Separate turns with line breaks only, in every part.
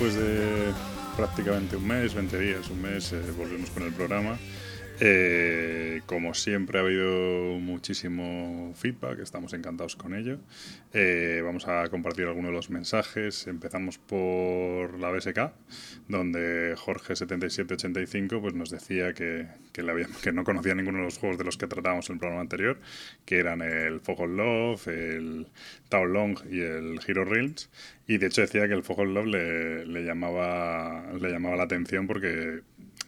después de prácticamente un mes, 20 días, un mes, eh, volvemos con el programa. Eh, como siempre ha habido muchísimo feedback, estamos encantados con ello. Eh, vamos a compartir algunos de los mensajes. Empezamos por la BSK, donde Jorge7785 pues, nos decía que, que, no conocía ninguno de los juegos de los que tratábamos en el programa anterior, que eran el Fog Love, el Tao Long y el Hero Realms. Y de hecho decía que el Fog Love le, le, llamaba, le llamaba la atención porque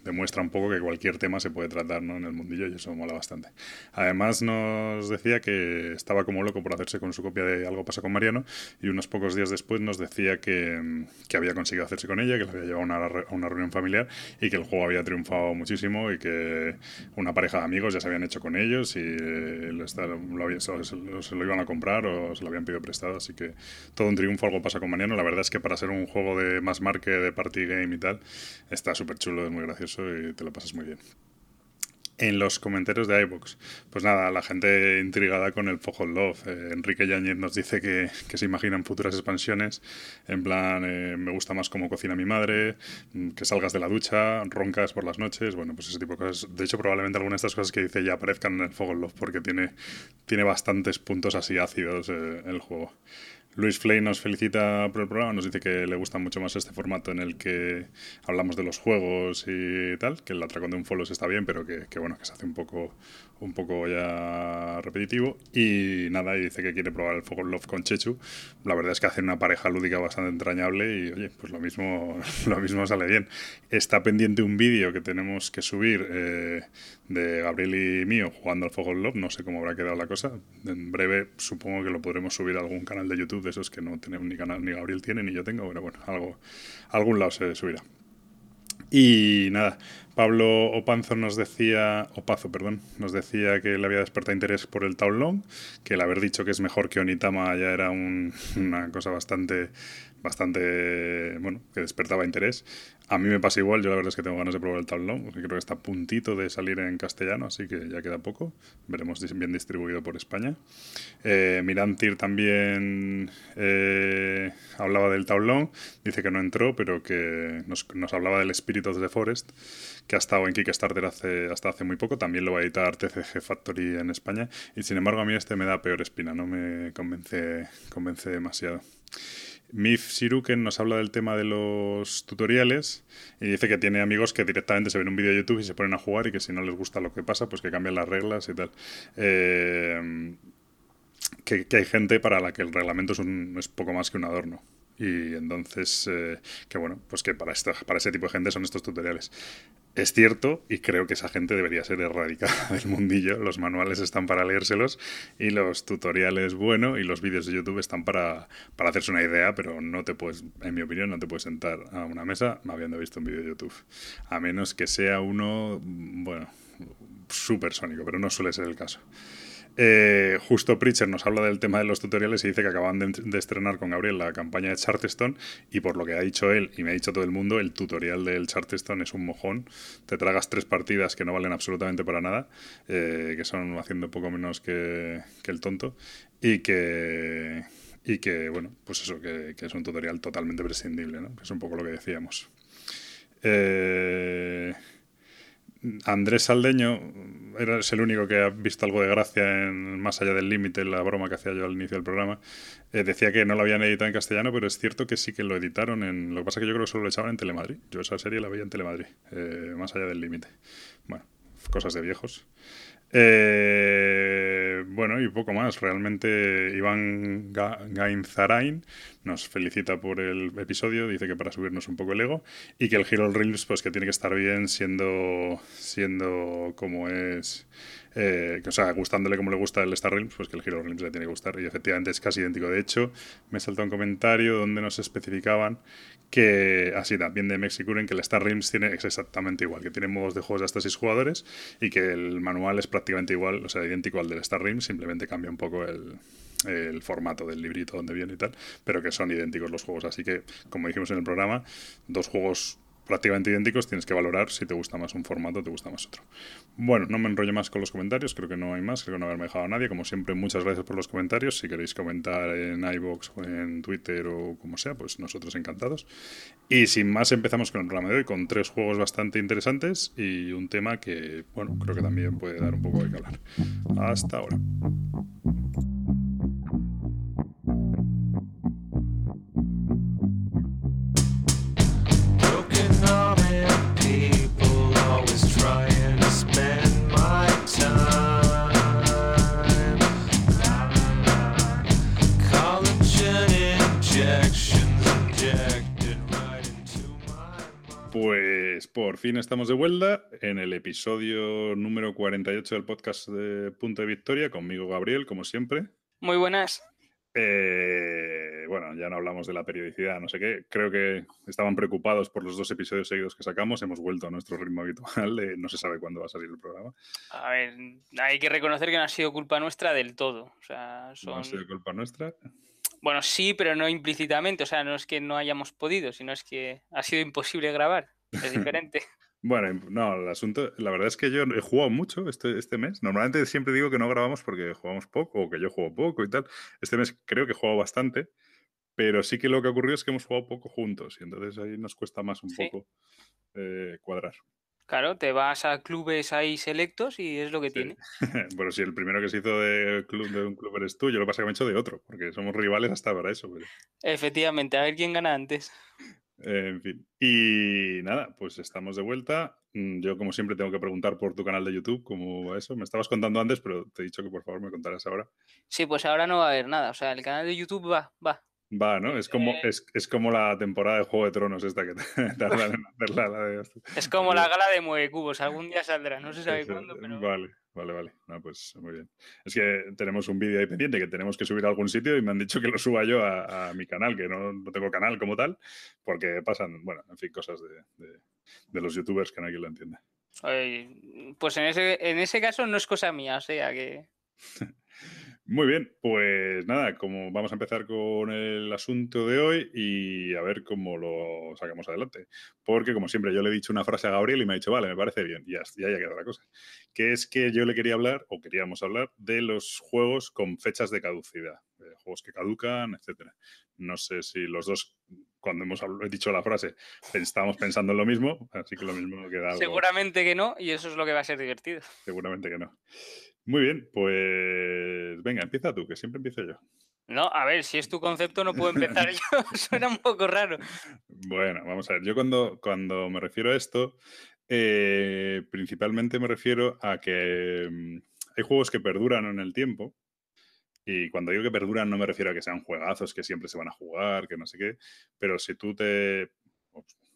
demuestra un poco que cualquier tema se puede tratar ¿no? en el mundillo y eso mola bastante. Además nos decía que estaba como loco por hacerse con su copia de Algo pasa con Mariano y unos pocos días después nos decía que, que había conseguido hacerse con ella, que le había llevado a una, a una, reunión familiar y que el juego había triunfado muchísimo y que una pareja de amigos ya se habían hecho con ellos y lo, lo había, se, lo, se, lo, iban a comprar o se lo habían pedido prestado, así que todo un triunfo Algo pasa con Mariano. La verdad es que para ser un juego de más marque, de party game y tal, está súper chulo, es muy gracioso y te lo pasas muy bien. En los comentarios de iBox, pues nada, la gente intrigada con el Fojo Love. Eh, Enrique Yañez nos dice que, se imaginan futuras expansiones. En plan, eh, me gusta más cómo cocina mi madre, mm, que salgas de la ducha, roncas por las noches. Bueno, pues ese tipo de cosas. De hecho, probablemente algunas de estas cosas que dice ya aparezcan en el Fogo Love porque tiene, tiene bastantes puntos así ácidos eh, el juego. Luis Flay nos felicita por el programa, nos dice que le gusta mucho más este formato en el que hablamos de los juegos y tal, que el atracón de un follow está bien, pero que, que, bueno, que se hace un poco, un poco ya repetitivo. Y nada, y dice que quiere probar el Fog Love con Chechu. La verdad es que hacen una pareja lúdica bastante entrañable y oye, pues lo mismo, lo mismo sale bien. Está pendiente un vídeo que tenemos que subir eh, de Gabriel y mío jugando al Fog Love, no sé cómo habrá quedado la cosa. En breve supongo que lo podremos subir a algún canal de YouTube de esos que no tenemos ni canal, ni Gabriel tiene, ni yo tengo, pero bueno, algo, algún lado se subirá. Y nada, Pablo Opanzo nos decía, Opazo, perdón, nos decía que le había despertado interés por el Long, que el haber dicho que es mejor que Onitama ya era un, una cosa bastante, bastante, bueno, que despertaba interés. A mí me pasa igual, yo la verdad es que tengo ganas de probar el tablón, porque creo que está a puntito de salir en castellano, así que ya queda poco. Veremos bien distribuido por España. Eh, Mirantir también eh, hablaba del tablón, dice que no entró, pero que nos, nos hablaba del of the Forest, que ha estado en Kickstarter hace, hasta hace muy poco. También lo va a editar TCG Factory en España. Y sin embargo, a mí este me da peor espina, no me convence, convence demasiado. Mif Siruken nos habla del tema de los tutoriales y dice que tiene amigos que directamente se ven un vídeo de YouTube y se ponen a jugar y que si no les gusta lo que pasa, pues que cambian las reglas y tal. Eh, que, hay gente para la que el reglamento es, un, es poco más que un adorno. Y entonces, eh, que bueno, pues que para, esto, para ese tipo de gente son estos tutoriales. Es cierto, y creo que esa gente debería ser erradicada del mundillo. Los manuales están para leérselos y los tutoriales, bueno, y los vídeos de YouTube están para, para hacerse una idea, pero no te puedes, en mi opinión, no te puedes sentar a una mesa habiendo visto un vídeo de YouTube. A menos que sea uno, bueno, súper sónico, pero no suele ser el caso. Eh, justo Preacher nos habla del tema de los tutoriales y dice que acaban de, estrenar con Gabriel la campaña de Charterstone y por lo que ha dicho él y me ha dicho todo el mundo, el tutorial del Charterstone es un mojón. Te tragas tres partidas que no valen absolutamente para nada, eh, que son haciendo poco menos que, el tonto y que, y que bueno, pues eso, que, que es un tutorial totalmente prescindible, ¿no? que es un poco lo que decíamos. Eh, Andrés Saldeño era, es el único que ha visto algo de gracia en Más allá del límite, la broma que hacía yo al inicio del programa. Eh, decía que no lo habían editado en castellano, pero es cierto que sí que lo editaron en... Lo que pasa es que yo creo que solo lo echaban en Telemadrid. Yo esa serie la veía en Telemadrid, eh, Más allá del límite. Bueno, cosas de viejos. Eh, bueno, y poco más. Realmente Iván Gainzarain nos felicita por el episodio, dice que para subirnos un poco el ego y que el Hero Realms pues que tiene que estar bien siendo siendo como es eh, o sea, gustándole como le gusta el Star Realms, pues que el Hero Realms le tiene que gustar. Y efectivamente es casi idéntico. De hecho, me saltó un comentario donde nos especificaban que, así también de Mexicuren, que el Star Realms tiene es exactamente igual, que tiene modos de juegos de hasta 6 jugadores y que el manual es prácticamente igual, o sea, idéntico al del Star Realms, simplemente cambia un poco el formato del librito donde viene y tal, pero que son idénticos los juegos. Así que, como dijimos en el programa, dos juegos prácticamente idénticos, tienes que valorar si te gusta más un formato o te gusta más otro. Bueno, no me enrollo más con los comentarios, creo que no hay más, creo que no haberme dejado nadie. Como siempre, muchas gracias por los comentarios. Si queréis comentar en iBox o en Twitter o como sea, pues nosotros encantados. Y sin más, empezamos con el programa de hoy, con tres juegos bastante interesantes y un tema que, bueno, creo que también puede dar un poco de calar. Hasta ahora. Pues por fin estamos de vuelta en el episodio número 48 del podcast de Punto de Victoria, conmigo Gabriel, como siempre.
Muy buenas.
Eh, bueno, ya no hablamos de la periodicidad, no sé qué. Creo que estaban preocupados por los dos episodios seguidos que sacamos. Hemos vuelto a nuestro ritmo habitual. no se sabe cuándo va a salir el programa.
A ver, hay que reconocer que no ha sido culpa nuestra del todo.
¿No ha sido culpa nuestra?
Bueno, sí, pero no implícitamente. O sea, no es que no hayamos podido, sino es que ha sido imposible grabar. Es diferente.
bueno, no, el asunto, la verdad es que yo he jugado mucho este, este mes. Normalmente siempre digo que no grabamos porque jugamos poco o que yo juego poco y tal. Este mes creo que he jugado bastante, pero sí que lo que ha ocurrido es que hemos jugado poco juntos y entonces ahí nos cuesta más un poco eh, cuadrar.
Claro, te vas a clubes ahí selectos y es lo que tiene.
bueno, si el primero que se hizo de, club, de un club eres tú, yo lo pasa que me he hecho de otro, porque somos rivales hasta para eso.
Efectivamente, a ver quién gana antes.
en fin. Y nada, pues estamos de vuelta. Mm, yo, como siempre, tengo que preguntar por tu canal de YouTube, cómo va eso. Me estabas contando antes, pero te he dicho que por favor me contaras ahora.
Sí, pues ahora no va a haber nada. O sea, el canal de YouTube va, va.
Va, ¿no? Es como, eh, es, como la temporada de Juego de Tronos esta que tardan en
hacerla. Es como la gala de Mueve Cubos, algún día saldrá, no se sabe cuándo, pero...
Vale, vale, vale. pues muy bien. Es que tenemos un vídeo ahí pendiente que tenemos que subir a algún sitio y me han dicho que lo suba yo a, mi canal, que no, no, tengo canal como tal, porque pasan, bueno, en fin, cosas de, de, los youtubers que nadie lo entiende.
pues en ese, en ese caso no es cosa mía, o sea que...
Muy bien, pues nada, como vamos a empezar con el asunto de hoy y a ver cómo lo sacamos adelante. Porque, como siempre, yo le he dicho una frase a Gabriel y me ha dicho, vale, me parece bien, ya, ya haya quedado la cosa. Que es que yo le quería hablar, o queríamos hablar, de los juegos con fechas de caducidad, de juegos que caducan, etcétera. No sé si los dos, cuando hemos dicho la frase, estábamos pensando en lo mismo, así que lo mismo queda.
Seguramente que no, y eso es lo que va a ser divertido.
Seguramente que no. Muy bien, pues venga, empieza tú, que siempre empiezo yo.
No, a ver, si es tu concepto no puedo empezar yo, suena un poco raro.
Bueno, vamos a ver, yo cuando, cuando me refiero a esto, eh, principalmente me refiero a que mm, hay juegos que perduran en el tiempo, y cuando digo que perduran no me refiero a que sean juegazos que siempre se van a jugar, que no sé qué, pero si tú te...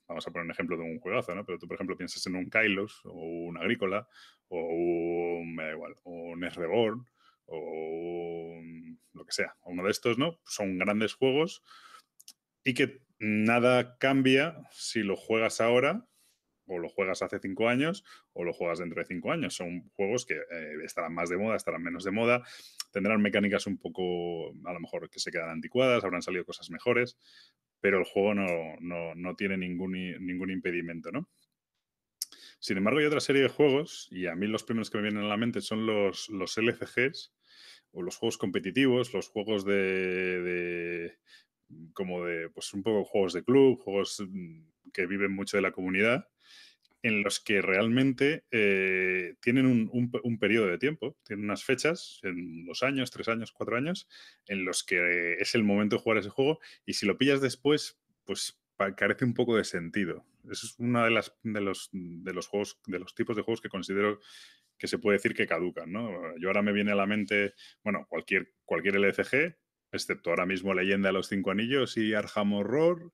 Vamos a poner un ejemplo de un juegazo, ¿no? Pero tú, por ejemplo, piensas en un Kylos o un Agrícola o un, me da igual, un Reborn o lo que sea, uno de estos, ¿no? Son grandes juegos y que nada cambia si lo juegas ahora o lo juegas hace cinco años o lo juegas dentro de cinco años. Son juegos que eh, estarán más de moda, estarán menos de moda, tendrán mecánicas un poco, a lo mejor, que se quedan anticuadas, habrán salido cosas mejores, pero el juego no, no tiene ningún, ningún impedimento, ¿no? Sin embargo, hay otra serie de juegos, y a mí los primeros que me vienen a la mente son los, los LCGs, o los juegos competitivos, los juegos de, como de, pues un poco juegos de club, juegos mm, que viven mucho de la comunidad, en los que realmente eh, tienen un, un, periodo de tiempo, tienen unas fechas, en dos años, tres años, cuatro años, en los que es el momento de jugar ese juego, y si lo pillas después, pues carece un poco de sentido. Eso es uno de, las, de, los, de los juegos, de los tipos de juegos que considero que se puede decir que caducan, ¿no? Yo ahora me viene a la mente, bueno, cualquier, cualquier LCG, excepto ahora mismo Leyenda de los Cinco Anillos y Arkham Horror,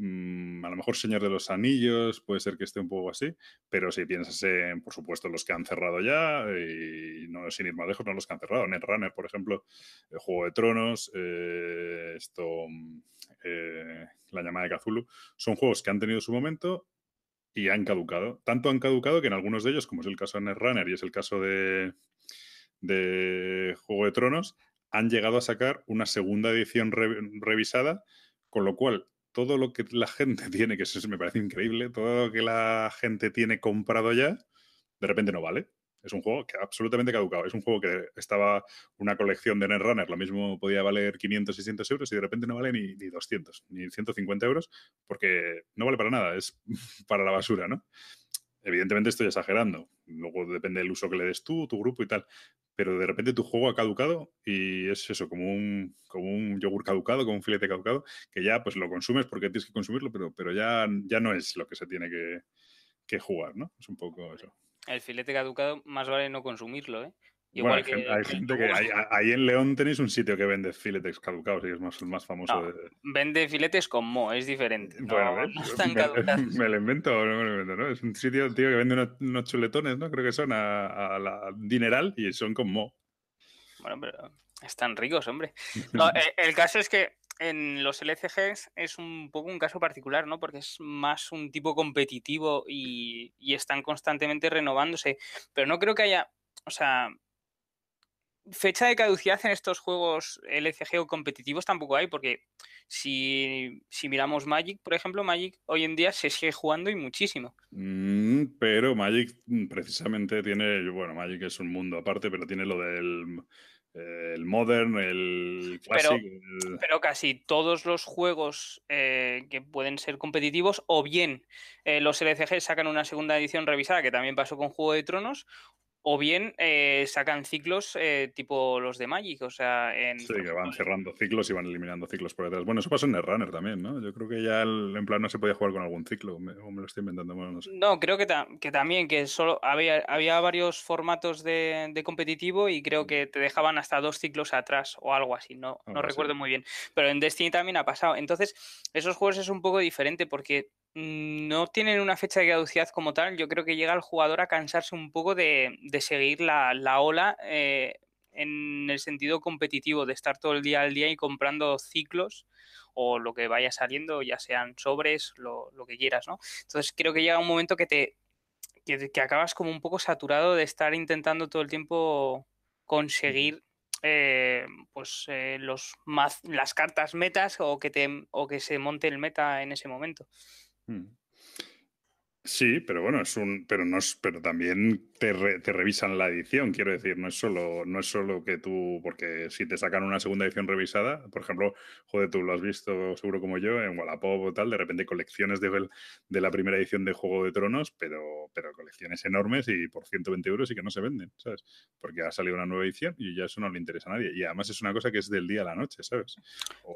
mm, a lo mejor Señor de los Anillos, puede ser que esté un poco así, pero si piensas en, por supuesto, los que han cerrado ya, y no sin ir más lejos, no los que han cerrado, Netrunner, por ejemplo, el Juego de Tronos, eh, esto, eh, la llamada de Cthulhu, son juegos que han tenido su momento y han caducado. Tanto han caducado que en algunos de ellos, como es el caso de Netrunner y es el caso de Juego de Tronos, han llegado a sacar una segunda edición revisada, con lo cual todo lo que la gente tiene, que eso me parece increíble, todo lo que la gente tiene comprado ya, de repente no vale. Es un juego que absolutamente caducado. Es un juego que estaba una colección de Netrunner, lo mismo podía valer 500, 600 euros y de repente no vale ni, ni 200, ni 150 euros, porque no vale para nada, es para la basura, ¿no? Evidentemente estoy exagerando, luego depende del uso que le des tú, tu grupo y tal, pero de repente tu juego ha caducado y es eso, como un, como un yogur caducado, como un filete caducado, que ya pues lo consumes porque tienes que consumirlo, pero, pero ya, ya no es lo que se tiene que, que jugar, ¿no? Es un poco eso.
El filete caducado más vale no consumirlo, ¿eh?
Igual hay, que, gente, hay gente que. Ahí en León tenéis un sitio que vende filetes caducados y es más, el más famoso. de...
Vende filetes con mo, es diferente. Bueno, no, están
caducados. Me, lo invento no me lo invento, ¿no? Es un sitio, tío, que vende unos, chuletones, ¿no? Creo que son a, la dineral y son con mo.
Bueno, pero están ricos, hombre. No, el, eh, el caso es que en los LCGs es un poco un caso particular, ¿no? Porque es más un tipo competitivo y, y, están constantemente renovándose. Pero no creo que haya, o sea, fecha de caducidad en estos juegos LCG o competitivos tampoco hay, porque si, miramos Magic, por ejemplo, Magic hoy en día se sigue jugando y muchísimo.
Mm, pero Magic mm, precisamente tiene, bueno, Magic es un mundo aparte, pero tiene lo del el Modern, el
Classic. Pero, casi todos los juegos eh, que pueden ser competitivos, o bien eh, los LCG sacan una segunda edición revisada, que también pasó con Juego de Tronos, o bien eh, sacan ciclos eh, tipo los de Magic, o sea... En,
sí, que van cerrando ciclos y van eliminando ciclos por detrás. Bueno, eso pasó en Netrunner también, ¿no? Yo creo que ya en plan no se podía jugar con algún ciclo, o me lo estoy inventando.
no, creo que, que, también, que solo había, había varios formatos de, competitivo y creo que te dejaban hasta dos ciclos atrás o algo así, no, no recuerdo muy bien. Pero en Destiny también ha pasado. Entonces, esos juegos es un poco diferente porque Mm, no tienen una fecha de caducidad como tal. Yo creo que llega el jugador a cansarse un poco de, seguir la, ola eh, en el sentido competitivo, de estar todo el día al día y comprando ciclos o lo que vaya saliendo, ya sean sobres, lo, que quieras, ¿no? Entonces creo que llega un momento que te que, acabas como un poco saturado de estar intentando todo el tiempo conseguir eh, pues eh, los las cartas metas o que te o que se monte el meta en ese momento.
Hmm. Sí, pero bueno, es un, pero no es, pero también te, te, revisan la edición, quiero decir, no es solo, no es solo que tú, porque si te sacan una segunda edición revisada, por ejemplo, joder, tú lo has visto seguro como yo en Wallapop o tal, de repente colecciones de, de la primera edición de Juego de Tronos, pero, pero colecciones enormes y por 120 euros y que no se venden, ¿sabes? Porque ha salido una nueva edición y ya eso no le interesa a nadie. Y además es una cosa que es del día a la noche, ¿sabes?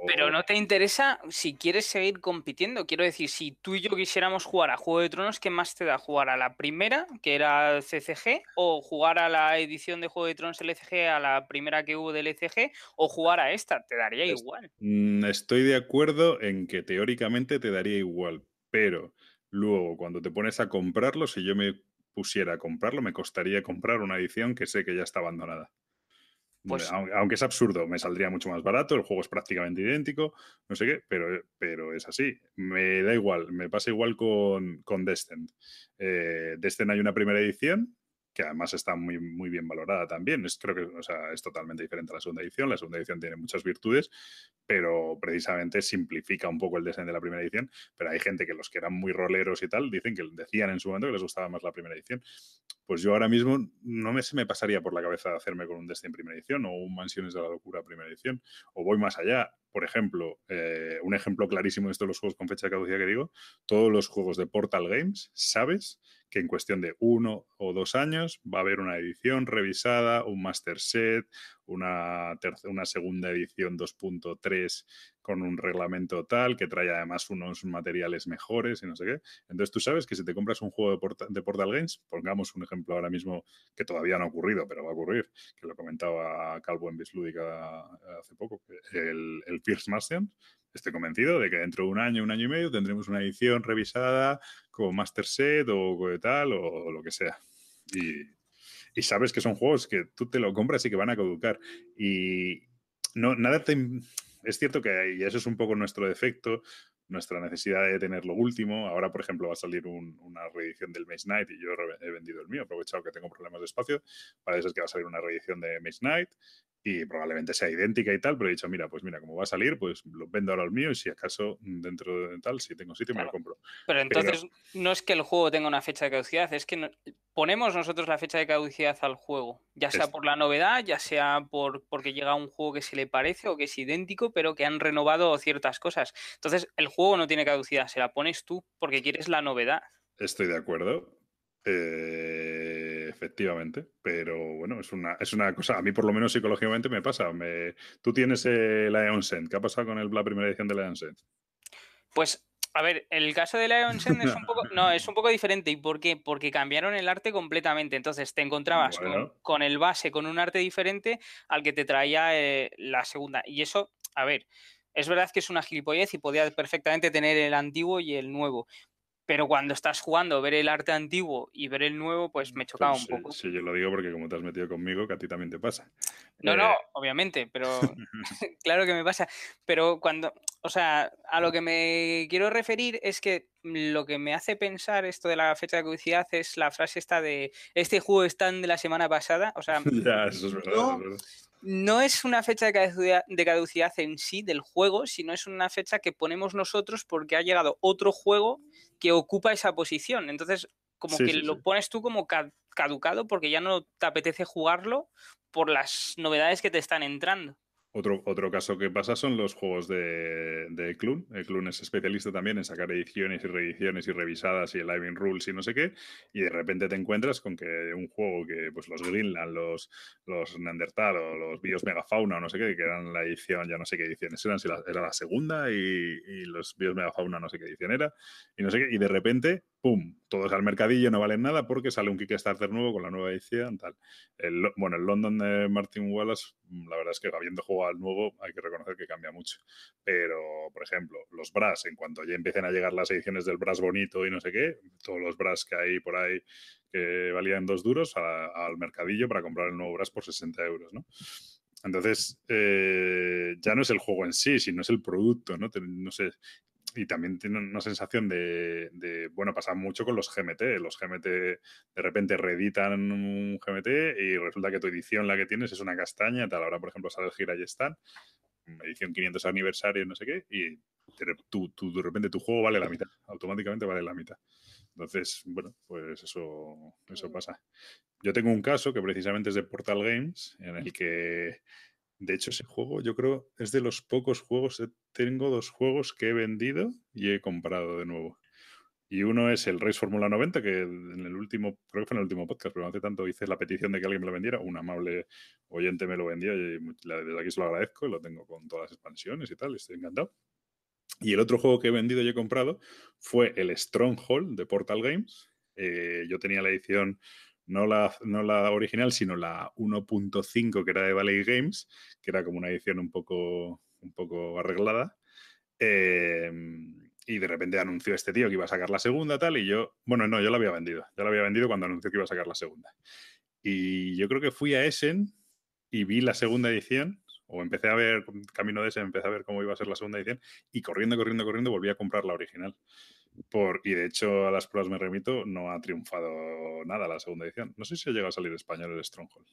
Pero no te interesa si quieres seguir compitiendo, quiero decir, si tú y yo quisiéramos jugar a Juego de Tronos, ¿qué más te da? ¿Jugar a la primera, que era O jugar a la edición de Juego de Tronos LCG, a la primera que hubo del LCG, o jugar a esta? Te daría igual.
Mm, estoy de acuerdo en que teóricamente te daría igual, pero luego cuando te pones a comprarlo, si yo me pusiera a comprarlo, me costaría comprar una edición que sé que ya está abandonada. Pues aunque es absurdo, me saldría mucho más barato, el juego es prácticamente idéntico, no sé qué, pero, pero es así. Me da igual, me pasa igual con, con Descent. Eh, Descent hay una primera edición que además está muy, muy bien valorada también. Es, creo que o sea, es totalmente diferente a la segunda edición. La segunda edición tiene muchas virtudes, pero precisamente simplifica un poco el diseño de la primera edición. Pero hay gente que los que eran muy roleros y tal, dicen que decían en su momento que les gustaba más la primera edición. Pues yo ahora mismo no me, se me pasaría por la cabeza hacerme con un Destiny primera edición o un Mansiones de la Locura primera edición. O voy más allá. Por ejemplo, eh, un ejemplo clarísimo de esto de los juegos con fecha de caducidad que digo, todos los juegos de Portal Games, sabes que en cuestión de uno o dos años va a haber una edición revisada, un master set, una, segunda edición 2.3 con un reglamento tal, que trae además unos materiales mejores y no sé qué. Entonces tú sabes que si te compras un juego de, Portal Games, pongamos un ejemplo ahora mismo que todavía no ha ocurrido, pero va a ocurrir, que lo comentaba Calvo en Bislúdica hace poco, el, el First Martian, estoy convencido de que dentro de un año, un año y medio tendremos una edición revisada con Master Set o tal o, lo que sea. Y, sabes que son juegos que tú te lo compras y que van a caducar. Y no, nada te... Es cierto que eso es un poco nuestro defecto, nuestra necesidad de tener lo último. Ahora, por ejemplo, va a salir una reedición del Maze Knight y yo he vendido el mío, aprovechado que tengo problemas de espacio. Parece ser que va a salir una reedición de Maze Knight y probablemente sea idéntica y tal, pero he dicho, mira, pues mira, como va a salir, pues lo vendo ahora al mío y si acaso dentro de tal, si tengo sitio, me lo compro.
Pero entonces no es que el juego tenga una fecha de caducidad, es que ponemos nosotros la fecha de caducidad al juego, ya sea por la novedad, ya sea por porque llega un juego que se le parece o que es idéntico, pero que han renovado ciertas cosas. Entonces el juego no tiene caducidad, se la pones tú porque quieres la novedad.
Estoy de acuerdo, eh, efectivamente, pero bueno, es una, es una cosa, a mí por lo menos psicológicamente me pasa. Me, tú tienes el Aeon Send, ¿qué ha pasado con el, la primera edición del Aeon Send?
Pues, a ver, el caso del Aeon Send es un poco, no, es un poco diferente. ¿Y por qué? Porque cambiaron el arte completamente. Entonces te encontrabas con, el base, con un arte diferente al que te traía eh, la segunda. Y eso, a ver, es verdad que es una gilipollez y podía perfectamente tener el antiguo y el nuevo, pero cuando estás jugando, ver el arte antiguo y ver el nuevo, pues me chocaba un poco.
Sí, yo lo digo porque como te has metido conmigo, que a ti también te pasa.
No, no, eh, obviamente, pero claro que me pasa. Pero cuando, o sea, a lo que me quiero referir es que lo que me hace pensar esto de la fecha de caducidad es la frase esta de este juego es tan de la semana pasada. O sea,
ya, eso es verdad
no es una fecha de caducidad, en sí del juego, sino es una fecha que ponemos nosotros porque ha llegado otro juego que ocupa esa posición. Entonces, como que lo pones tú como caducado porque ya no te apetece jugarlo por las novedades que te están entrando.
Otro, otro caso que pasa son los juegos de, de Clun. El Clun es especialista también en sacar ediciones y reediciones y revisadas y el living rules y no sé qué. Y de repente te encuentras con que un juego que pues los Greenland, los, los Neandertal o los Bios Megafauna o no sé qué, que eran la edición, ya no sé qué ediciones eran, si era la segunda y, y los Bios Megafauna no sé qué edición era. Y no sé qué. Y de repente ¡pum! Todos al mercadillo no valen nada porque sale un Kickstarter nuevo con la nueva edición, tal. Bueno, el London de Martin Wallace, mm, la verdad es que habiendo jugado al nuevo, hay que reconocer que cambia mucho. Pero, por ejemplo, los Brass, en cuanto ya empiecen a llegar las ediciones del Brass bonito y no sé qué, todos los Brass que hay por ahí que valían dos duros al mercadillo para comprar el nuevo Brass por 60 euros, ¿no? Entonces, eh, ya no es el juego en sí, sino es el producto, ¿no? no sé, y también tiene una sensación de, bueno, pasa mucho con los GMT. Los GMT de repente reeditan un GMT y resulta que tu edición, la que tienes, es una castaña, tal. Ahora, por ejemplo, sale el Gira y están, edición 500 aniversario, no sé qué, y tú, de repente tu juego vale la mitad, automáticamente vale la mitad. Entonces, bueno, pues eso, eso pasa. Yo tengo un caso que precisamente es de Portal Games, en el que de hecho, ese juego yo creo es de los pocos juegos, eh, tengo dos juegos que he vendido y he comprado de nuevo. Y uno es el Race Fórmula 90, que en el último, creo que fue en el último podcast, pero no hace tanto hice la petición de que alguien me lo vendiera. Un amable oyente me lo vendió y desde aquí se lo agradezco lo tengo con todas las expansiones y tal, estoy encantado. Y el otro juego que he vendido y he comprado fue el Stronghold de Portal Games. Eh, yo tenía la edición no la, no la original, sino la 1.5 que era de Valley Games, que era como una edición un poco, un poco arreglada. Em, y de repente anunció este tío que iba a sacar la segunda, tal, y yo, bueno, no, yo la había vendido. Ya la había vendido cuando anunció que iba a sacar la segunda. Y yo creo que fui a Essen y vi la segunda edición, o empecé a ver, camino de Essen, empecé a ver cómo iba a ser la segunda edición, y corriendo, corriendo, corriendo, volví a comprar la original. Por, y de hecho, a las pruebas me remito, no ha triunfado nada la segunda edición. No sé si ha llegado a salir español el Stronghold.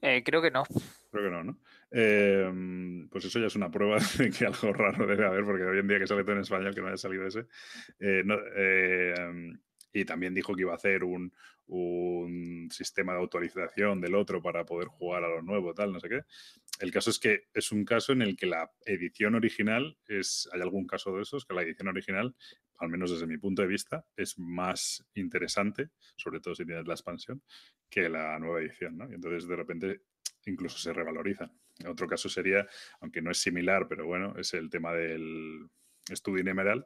Eh, creo que no.
Creo que no, ¿no? Em, pues eso ya es una prueba de que algo raro debe haber, porque hoy en día que sale todo en español, que no haya salido ese. Eh, em, y también dijo que iba a hacer un, un, sistema de autorización del otro para poder jugar a lo nuevo, tal, no sé qué. El caso es que es un caso en el que la edición original es, hay algún caso de esos, que la edición original, al menos desde mi punto de vista, es más interesante, sobre todo si tienes la expansión, que la nueva edición, ¿no? Y entonces de repente incluso se revaloriza. Otro caso sería, aunque no es similar, pero bueno, es el tema del Studio Emerald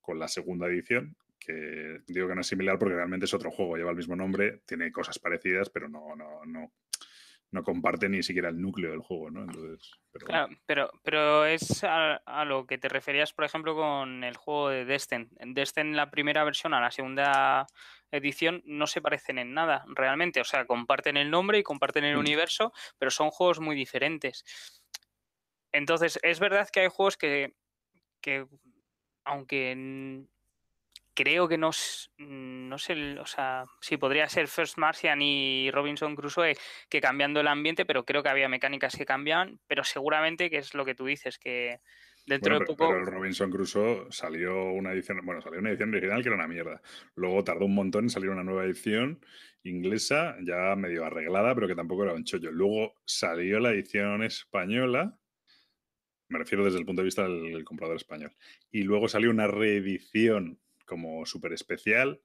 con la segunda edición, que digo que no es similar porque realmente es otro juego, lleva el mismo nombre, tiene cosas parecidas, pero no, no, no, no comparte ni siquiera el núcleo del juego, ¿no? Entonces,
pero, claro, pero, pero es a, lo que te referías, por ejemplo, con el juego de Destin. En Destin, la primera versión a la segunda edición, no se parecen en nada, realmente. O sea, comparten el nombre y comparten el mm. universo, pero son juegos muy diferentes. Entonces, es verdad que hay juegos que, que aunque creo que no, no sé, o sea, sí podría ser First Martian y Robinson Crusoe que cambiando el ambiente, pero creo que había mecánicas que cambian, pero seguramente que es lo que tú dices, que dentro de poco...
Pero el Robinson Crusoe salió una edición, bueno, salió una edición original que era una mierda. Luego tardó un montón en salir una nueva edición inglesa, ya medio arreglada, pero que tampoco era un chollo. Luego salió la edición española, me refiero desde el punto de vista del comprador español. Y luego salió una reedición como súper especial,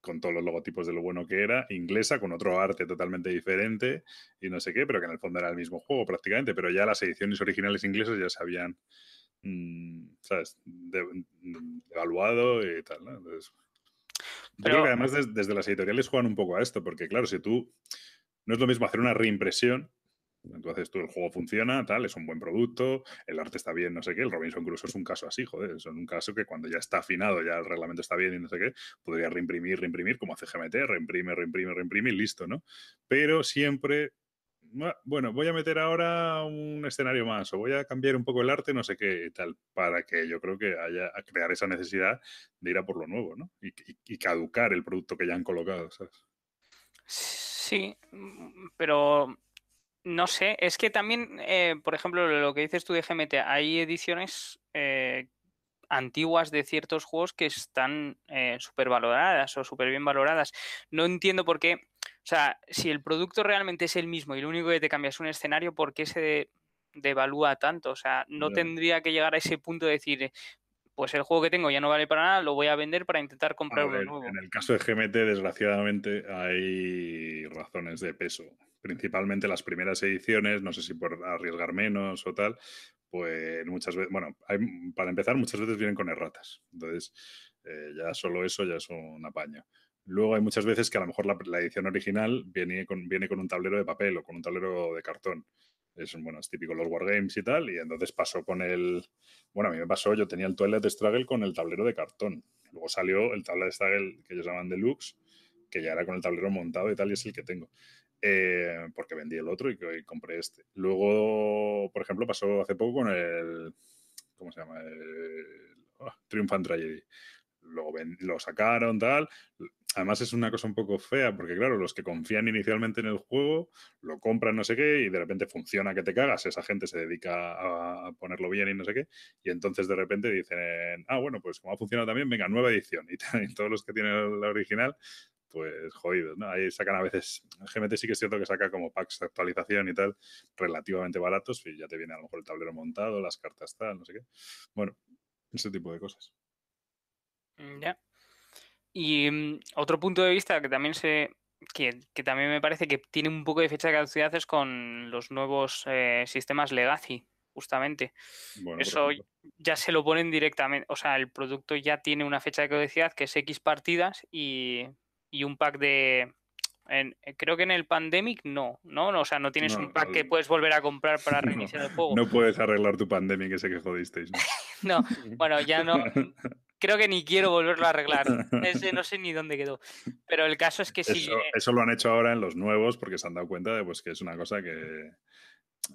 con todos los logotipos de lo bueno que era, inglesa, con otro arte totalmente diferente y no sé qué, pero que en el fondo era el mismo juego prácticamente, pero ya las ediciones originales inglesas ya se habían, mm, ¿sabes?, devaluado y tal, ¿no? Entonces, yo creo que además desde las editoriales juegan un poco a esto, porque claro, si tú, no es lo mismo hacer una reimpresión entonces tú el juego funciona, tal, es un buen producto, el arte está bien, no sé qué. El Robinson Crusoe es un caso así, joder, es un caso que cuando ya está afinado, ya el reglamento está bien y no sé qué, podría reimprimir, reimprimir, como hace GMT, reimprime, reimprime, reimprime y listo, ¿no? Pero siempre, bueno, voy a meter ahora un escenario más o voy a cambiar un poco el arte, no sé qué tal, para que yo creo que haya crear esa necesidad de ir a por lo nuevo, ¿no? Y, y caducar el producto que ya han colocado, ¿sabes?
Sí, mm, pero no sé, es que también, eh, por ejemplo, lo que dices tú de GMT, hay ediciones eh, antiguas de ciertos juegos que están eh, súper valoradas o súper bien valoradas. No entiendo por qué, o sea, si el producto realmente es el mismo y lo único que te cambia es un escenario, ¿por qué se devalúa tanto? O sea, no tendría que llegar a ese punto de decir, pues el juego que tengo ya no vale para nada, lo voy a vender para intentar comprar uno nuevo.
En el caso de GMT, desgraciadamente, hay razones de peso principalmente las primeras ediciones, no sé si por arriesgar menos o tal, pues muchas veces, bueno, para empezar, muchas veces vienen con erratas. Entonces, eh, ya solo eso ya es un apaño. Luego hay muchas veces que a lo mejor la, edición original viene con, viene con un tablero de papel o con un tablero de cartón. Es, bueno, es típico los wargames y tal, y entonces pasó con el... Bueno, a mí me pasó, yo tenía el Toilet Struggle con el tablero de cartón. Luego salió el de Struggle que ellos llaman Deluxe, que ya era con el tablero montado y tal, y es el que tengo. Eh, porque vendí el otro y, compré este. Luego, por ejemplo, pasó hace poco con el. ¿Cómo se llama? El, oh, Triumphant Tragedy. Lo, lo sacaron, tal. Además es una cosa un poco fea, porque claro, los que confían inicialmente en el juego, lo compran no sé qué, y de repente funciona que te cagas, esa gente se dedica a ponerlo bien y no sé qué, y entonces de repente dicen, ah, bueno, pues como ha funcionado también, venga, nueva edición. Y, y todos los que tienen la original pues jodidos, ¿no? Ahí sacan a veces, GMT sí que es cierto que saca como packs de actualización y tal, relativamente baratos, y ya te viene a lo mejor el tablero montado, las cartas tal, no sé qué. Bueno, ese tipo de cosas.
Mm, ya. Y mm, otro punto de vista que también se que, también me parece que tiene un poco de fecha de caducidad es con los nuevos eh, sistemas Legacy, justamente. Eso ya se lo ponen directamente, o sea, el producto ya tiene una fecha de caducidad que es X partidas y y un pack de... En, eh, creo que en el Pandemic no, ¿no? O sea, no tienes un pack que puedes volver a comprar para reiniciar el juego.
No puedes arreglar tu Pandemic, ese que jodisteis.
¿no? bueno, ya no. Creo que ni quiero volverlo a arreglar. Ese no sé ni dónde quedó. Pero el caso es que sí.
Eso, lo han hecho ahora en los nuevos porque se han dado cuenta de pues, que es una cosa que.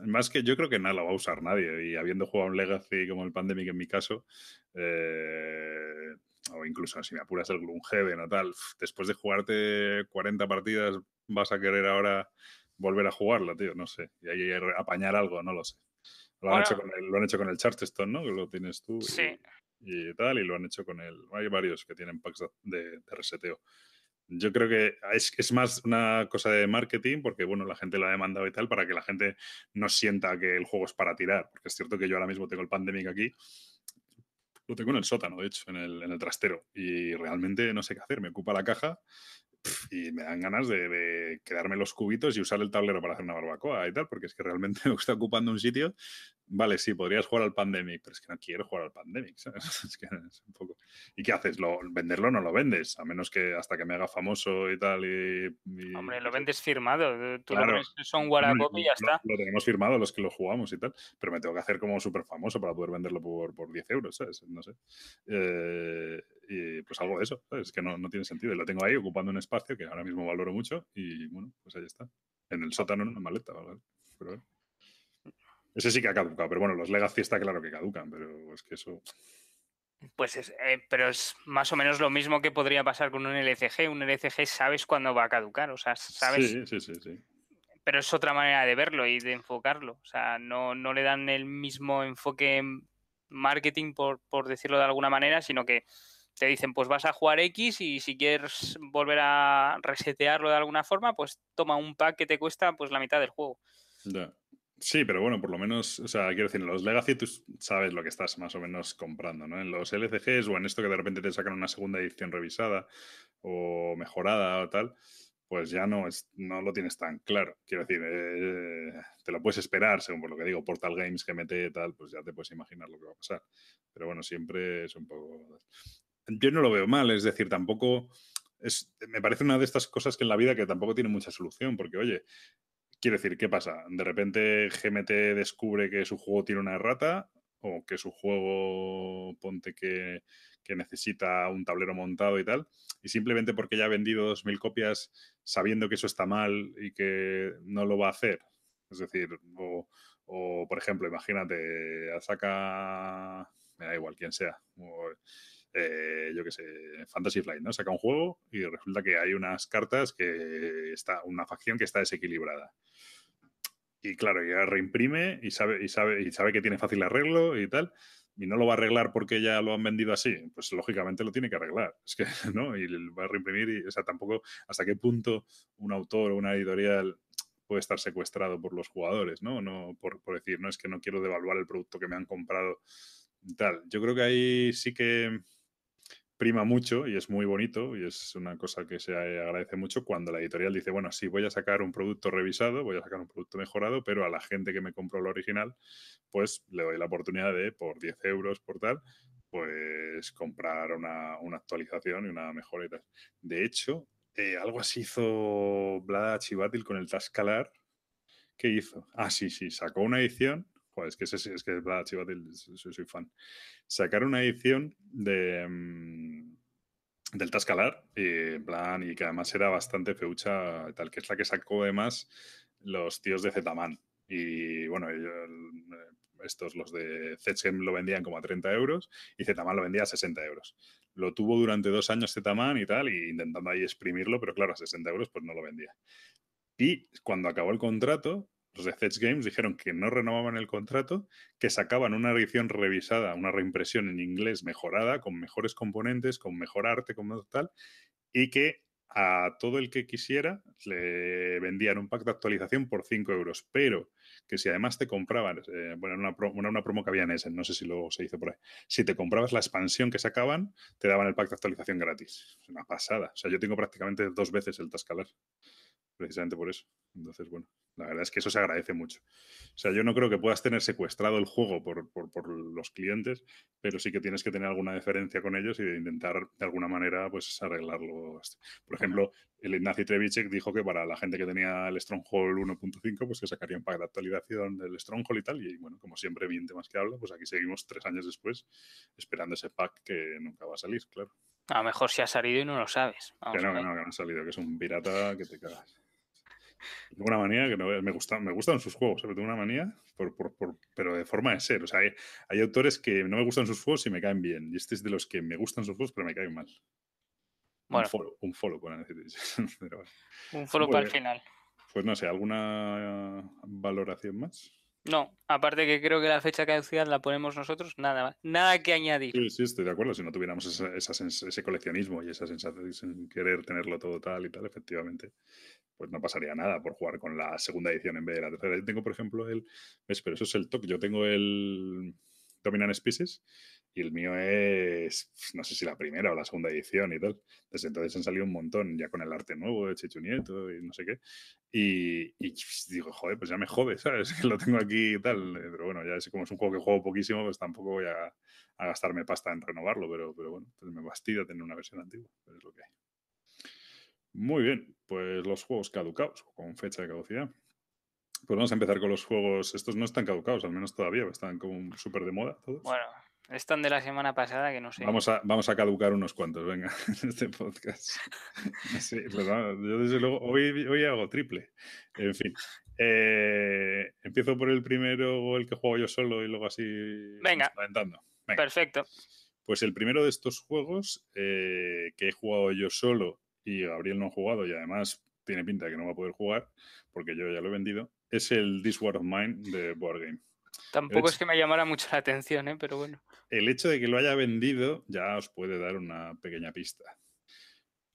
Más que yo creo que nada lo va a usar nadie. Y habiendo jugado un Legacy como el Pandemic en mi caso, eh, o incluso si me apuras el Gloomhaven o tal, después de jugarte 40 partidas, vas a querer ahora volver a jugarlo, tío, no sé. Y que apañar algo, no lo sé. Lo, han, hecho con el, lo han hecho con el Charterstone, ¿no? Que lo tienes tú.
Sí.
Y, tal, y lo han hecho con el... Hay varios que tienen packs de, reseteo. Yo creo que es, es, más una cosa de marketing, porque bueno, la gente lo ha demandado y tal, para que la gente no sienta que el juego es para tirar. Porque es cierto que yo ahora mismo tengo el Pandemic aquí lo tengo en el sótano, de hecho, en el, en el trastero. Y realmente no sé qué hacer. Me ocupa la caja y me dan ganas de, quedarme los cubitos y usar el tablero para hacer una barbacoa y tal, porque es que realmente me está ocupando un sitio. Vale, sí, podrías jugar al Pandemic, pero es que no quiero jugar al Pandemic, ¿sabes? Es que es un poco... ¿Y qué haces? ¿Lo, ¿Venderlo no lo vendes? A menos que hasta que me haga famoso y tal y...
Hombre, lo vendes firmado. Tú lo ves son Waracop y ya está.
Lo, tenemos firmado los que lo jugamos y tal, pero me tengo que hacer como súper famoso para poder venderlo por, por 10 euros, ¿sabes? No sé. Eh, y pues algo de eso, ¿sabes? Es que no, no tiene sentido. Lo tengo ahí ocupando un espacio que ahora mismo valoro mucho y bueno, pues ahí está. En el sótano en una maleta, ¿vale? Pero Ese sí que ha caducado, pero bueno, los Legacy está claro que caducan, pero es que eso.
Pues es, eh, pero es más o menos lo mismo que podría pasar con un LCG. Un LCG sabes cuándo va a caducar, o sea, sabes.
Sí, sí, sí, sí.
Pero es otra manera de verlo y de enfocarlo. O sea, no, no le dan el mismo enfoque marketing, por, por decirlo de alguna manera, sino que te dicen, pues vas a jugar X y si quieres volver a resetearlo de alguna forma, pues toma un pack que te cuesta pues la mitad del juego.
Sí, pero bueno, por lo menos, o sea, quiero decir, en los Legacy tú sabes lo que estás más o menos comprando, ¿no? En los LCGs o en esto que de repente te sacan una segunda edición revisada o mejorada o tal, pues ya no, es, no lo tienes tan claro. Quiero decir, eh, te lo puedes esperar, según por lo que digo, Portal Games, GMT y tal, pues ya te puedes imaginar lo que va a pasar. Pero bueno, siempre es un poco... Yo no lo veo mal, es decir, tampoco... Es, me parece una de estas cosas que en la vida que tampoco tiene mucha solución, porque oye, quiero decir, ¿qué pasa? De repente GMT descubre que su juego tiene una errata o que su juego, ponte que, que necesita un tablero montado y tal, y simplemente porque ya ha vendido 2.000 copias sabiendo que eso está mal y que no lo va a hacer. Es decir, o, o por ejemplo, imagínate, saca, me da igual quién sea, eh, yo qué sé, Fantasy Flight, ¿no? Saca un juego y resulta que hay unas cartas que está, una facción que está desequilibrada. Y claro, ya reimprime y sabe, y sabe, y sabe que tiene fácil arreglo y tal. Y no lo va a arreglar porque ya lo han vendido así. Pues lógicamente lo tiene que arreglar. Es que, ¿no? Y va a reimprimir y, o sea, tampoco hasta qué punto un autor o una editorial puede estar secuestrado por los jugadores, ¿no? No por, por decir, no es que no quiero devaluar el producto que me han comprado tal. Yo creo que ahí sí que prima mucho y es muy bonito y es una cosa que se agradece mucho cuando la editorial dice, bueno, sí, voy a sacar un producto revisado, voy a sacar un producto mejorado, pero a la gente que me compró el original, pues le doy la oportunidad de, por 10 euros, por tal, pues comprar una, actualización y una mejora. De hecho, eh, algo así hizo Blada Chivatil con el Tascalar. ¿Qué hizo? Ah, sí, sí, sacó una edición Es que, es, es que soy, soy, fan. Sacar una edición de, mm, del Tascalar, y, plan, y que además era bastante feucha, tal, que es la que sacó además los tíos de Zetaman. Y bueno, estos, los de Zetsgem lo vendían como a 30 euros y Zetaman lo vendía a 60 euros. Lo tuvo durante dos años Zetaman y tal, y intentando ahí exprimirlo, pero claro, a 60 euros pues no lo vendía. Y cuando acabó el contrato, los Zedge Games dijeron que no renovaban el contrato, que sacaban una edición revisada, una reimpresión en inglés mejorada, con mejores componentes, con mejor arte, con tal, y que a todo el que quisiera le vendían un pack de actualización por 5 euros, pero que si además te compraban, eh, bueno, una, una, promo que había en ese, no sé si luego se hizo por ahí, si te comprabas la expansión que sacaban, te daban el pack de actualización gratis. Es una pasada. O sea, yo tengo prácticamente dos veces el Tascalar precisamente por eso. Entonces, bueno, la verdad es que eso se agradece mucho. O sea, yo no creo que puedas tener secuestrado el juego por, los clientes, pero sí que tienes que tener alguna diferencia con ellos y de intentar de alguna manera pues arreglarlo. Por ejemplo, el Ignacy Trevicek dijo que para la gente que tenía el Stronghold 1.5, pues que sacarían para la actualización del Stronghold y tal. Y bueno, como siempre, bien temas que habla, pues aquí seguimos tres años después esperando ese pack que nunca va a salir, claro.
A lo mejor se ha salido y no lo sabes.
que no, que no, que no ha salido, que es un pirata que te cagas. Tengo una manía que no, me, gusta, me gustan sus juegos, pero tengo una manía, por, por, por, pero de forma de ser. O sea, hay, autores que no me gustan sus juegos y me caen bien. Y este es de los que me gustan sus juegos, pero me caen mal. Un follow, un follow decir.
un follow para el final.
Pues no sé, ¿alguna valoración más?
No, aparte que creo que la fecha de caducidad la ponemos nosotros, nada. Nada que añadir.
Sí, sí, estoy de acuerdo. Si no tuviéramos ese coleccionismo y esa sensación de querer tenerlo todo tal y tal, efectivamente, pues no pasaría nada por jugar con la segunda edición en vez de la tercera. Yo tengo, por ejemplo, el. ¿Ves? Pero eso es el toque. Yo tengo el Dominant Species y el mío es, no sé si la primera o la segunda edición y tal. Desde entonces han salido un montón, ya con el arte nuevo de Chechu Nieto y no sé qué. Y, digo, joder, pues ya me jode, ¿sabes? Que lo tengo aquí y tal. Pero bueno, ya es como es un juego que juego poquísimo, pues tampoco voy a, gastarme pasta en renovarlo. Pero, pero bueno, pues me fastidia tener una versión antigua. Es lo que hay. Muy bien, pues los juegos caducados, con fecha de caducidad. Pues vamos a empezar con los juegos. Estos no están caducados, al menos todavía, están como súper de moda todos.
Bueno, están de la semana pasada que no sé.
Vamos a, vamos a caducar unos cuantos, venga, en este podcast. Sí, pues yo desde luego, hoy, hoy hago triple. En fin. Eh, empiezo por el primero o el que juego yo solo y luego así.
Venga. Perfecto.
Pues el primero de estos juegos eh, que he jugado yo solo y Gabriel no ha jugado y además tiene pinta de que no va a poder jugar porque yo ya lo he vendido, es el This War of Mine de Board Game.
Tampoco es que me llamara mucho la atención, ¿eh? pero bueno.
El hecho de que lo haya vendido ya os puede dar una pequeña pista.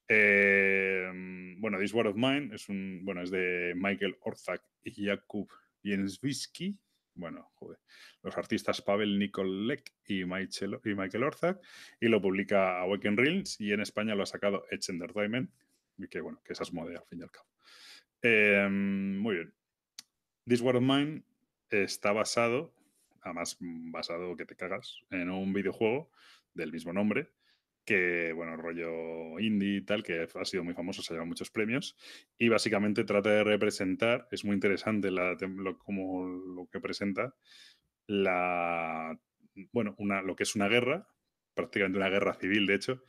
Eh, bueno, This War of Mine es un, bueno, es de Michael Orthak y Jakub Jensvisky. Bueno, joder, los artistas Pavel Nikolek y Michael, y Michael Orthak, y lo publica Awaken Realms, y en España lo ha sacado Edge Entertainment, y que bueno, que esa es moda al fin y al cabo. Eh, muy bien. This War of Mine está basado, además basado que te cagas, en un videojuego del mismo nombre, que, bueno, rollo indie y tal, que ha sido muy famoso, se ha llevado muchos premios, y básicamente trata de representar, es muy interesante lo, como lo que presenta, la, bueno, una, lo que es una guerra, prácticamente una guerra civil, de hecho,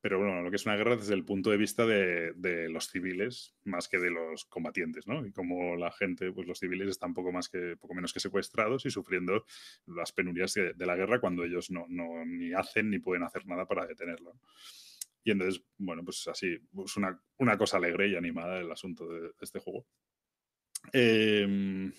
pero bueno, lo que es una guerra desde el punto de vista de, los civiles más que de los combatientes, ¿no? Y como la gente, pues los civiles están poco más que, poco menos que secuestrados y sufriendo las penurias de, la guerra cuando ellos no, ni hacen ni pueden hacer nada para detenerlo. Y entonces, bueno, pues así, es una, una cosa alegre y animada el asunto de, este juego. Em,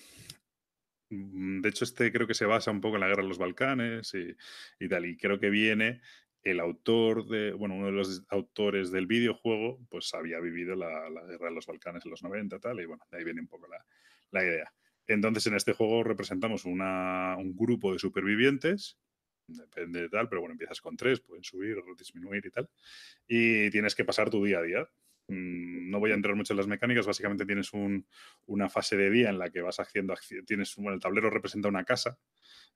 de hecho, este creo que se basa un poco en la guerra de los Balcanes y, y tal, y creo que viene el autor de, bueno, uno de los autores del videojuego, pues había vivido la, guerra de los Balcanes en los 90 tal, y bueno, de ahí viene un poco la, idea. Entonces, en este juego representamos un grupo de supervivientes, depende de tal, pero bueno, empiezas con tres, pueden subir o disminuir y tal, y tienes que pasar tu día a día. Mm, no voy a entrar mucho en las mecánicas, básicamente tienes una fase de día en la que vas haciendo, tienes, bueno, el tablero representa una casa,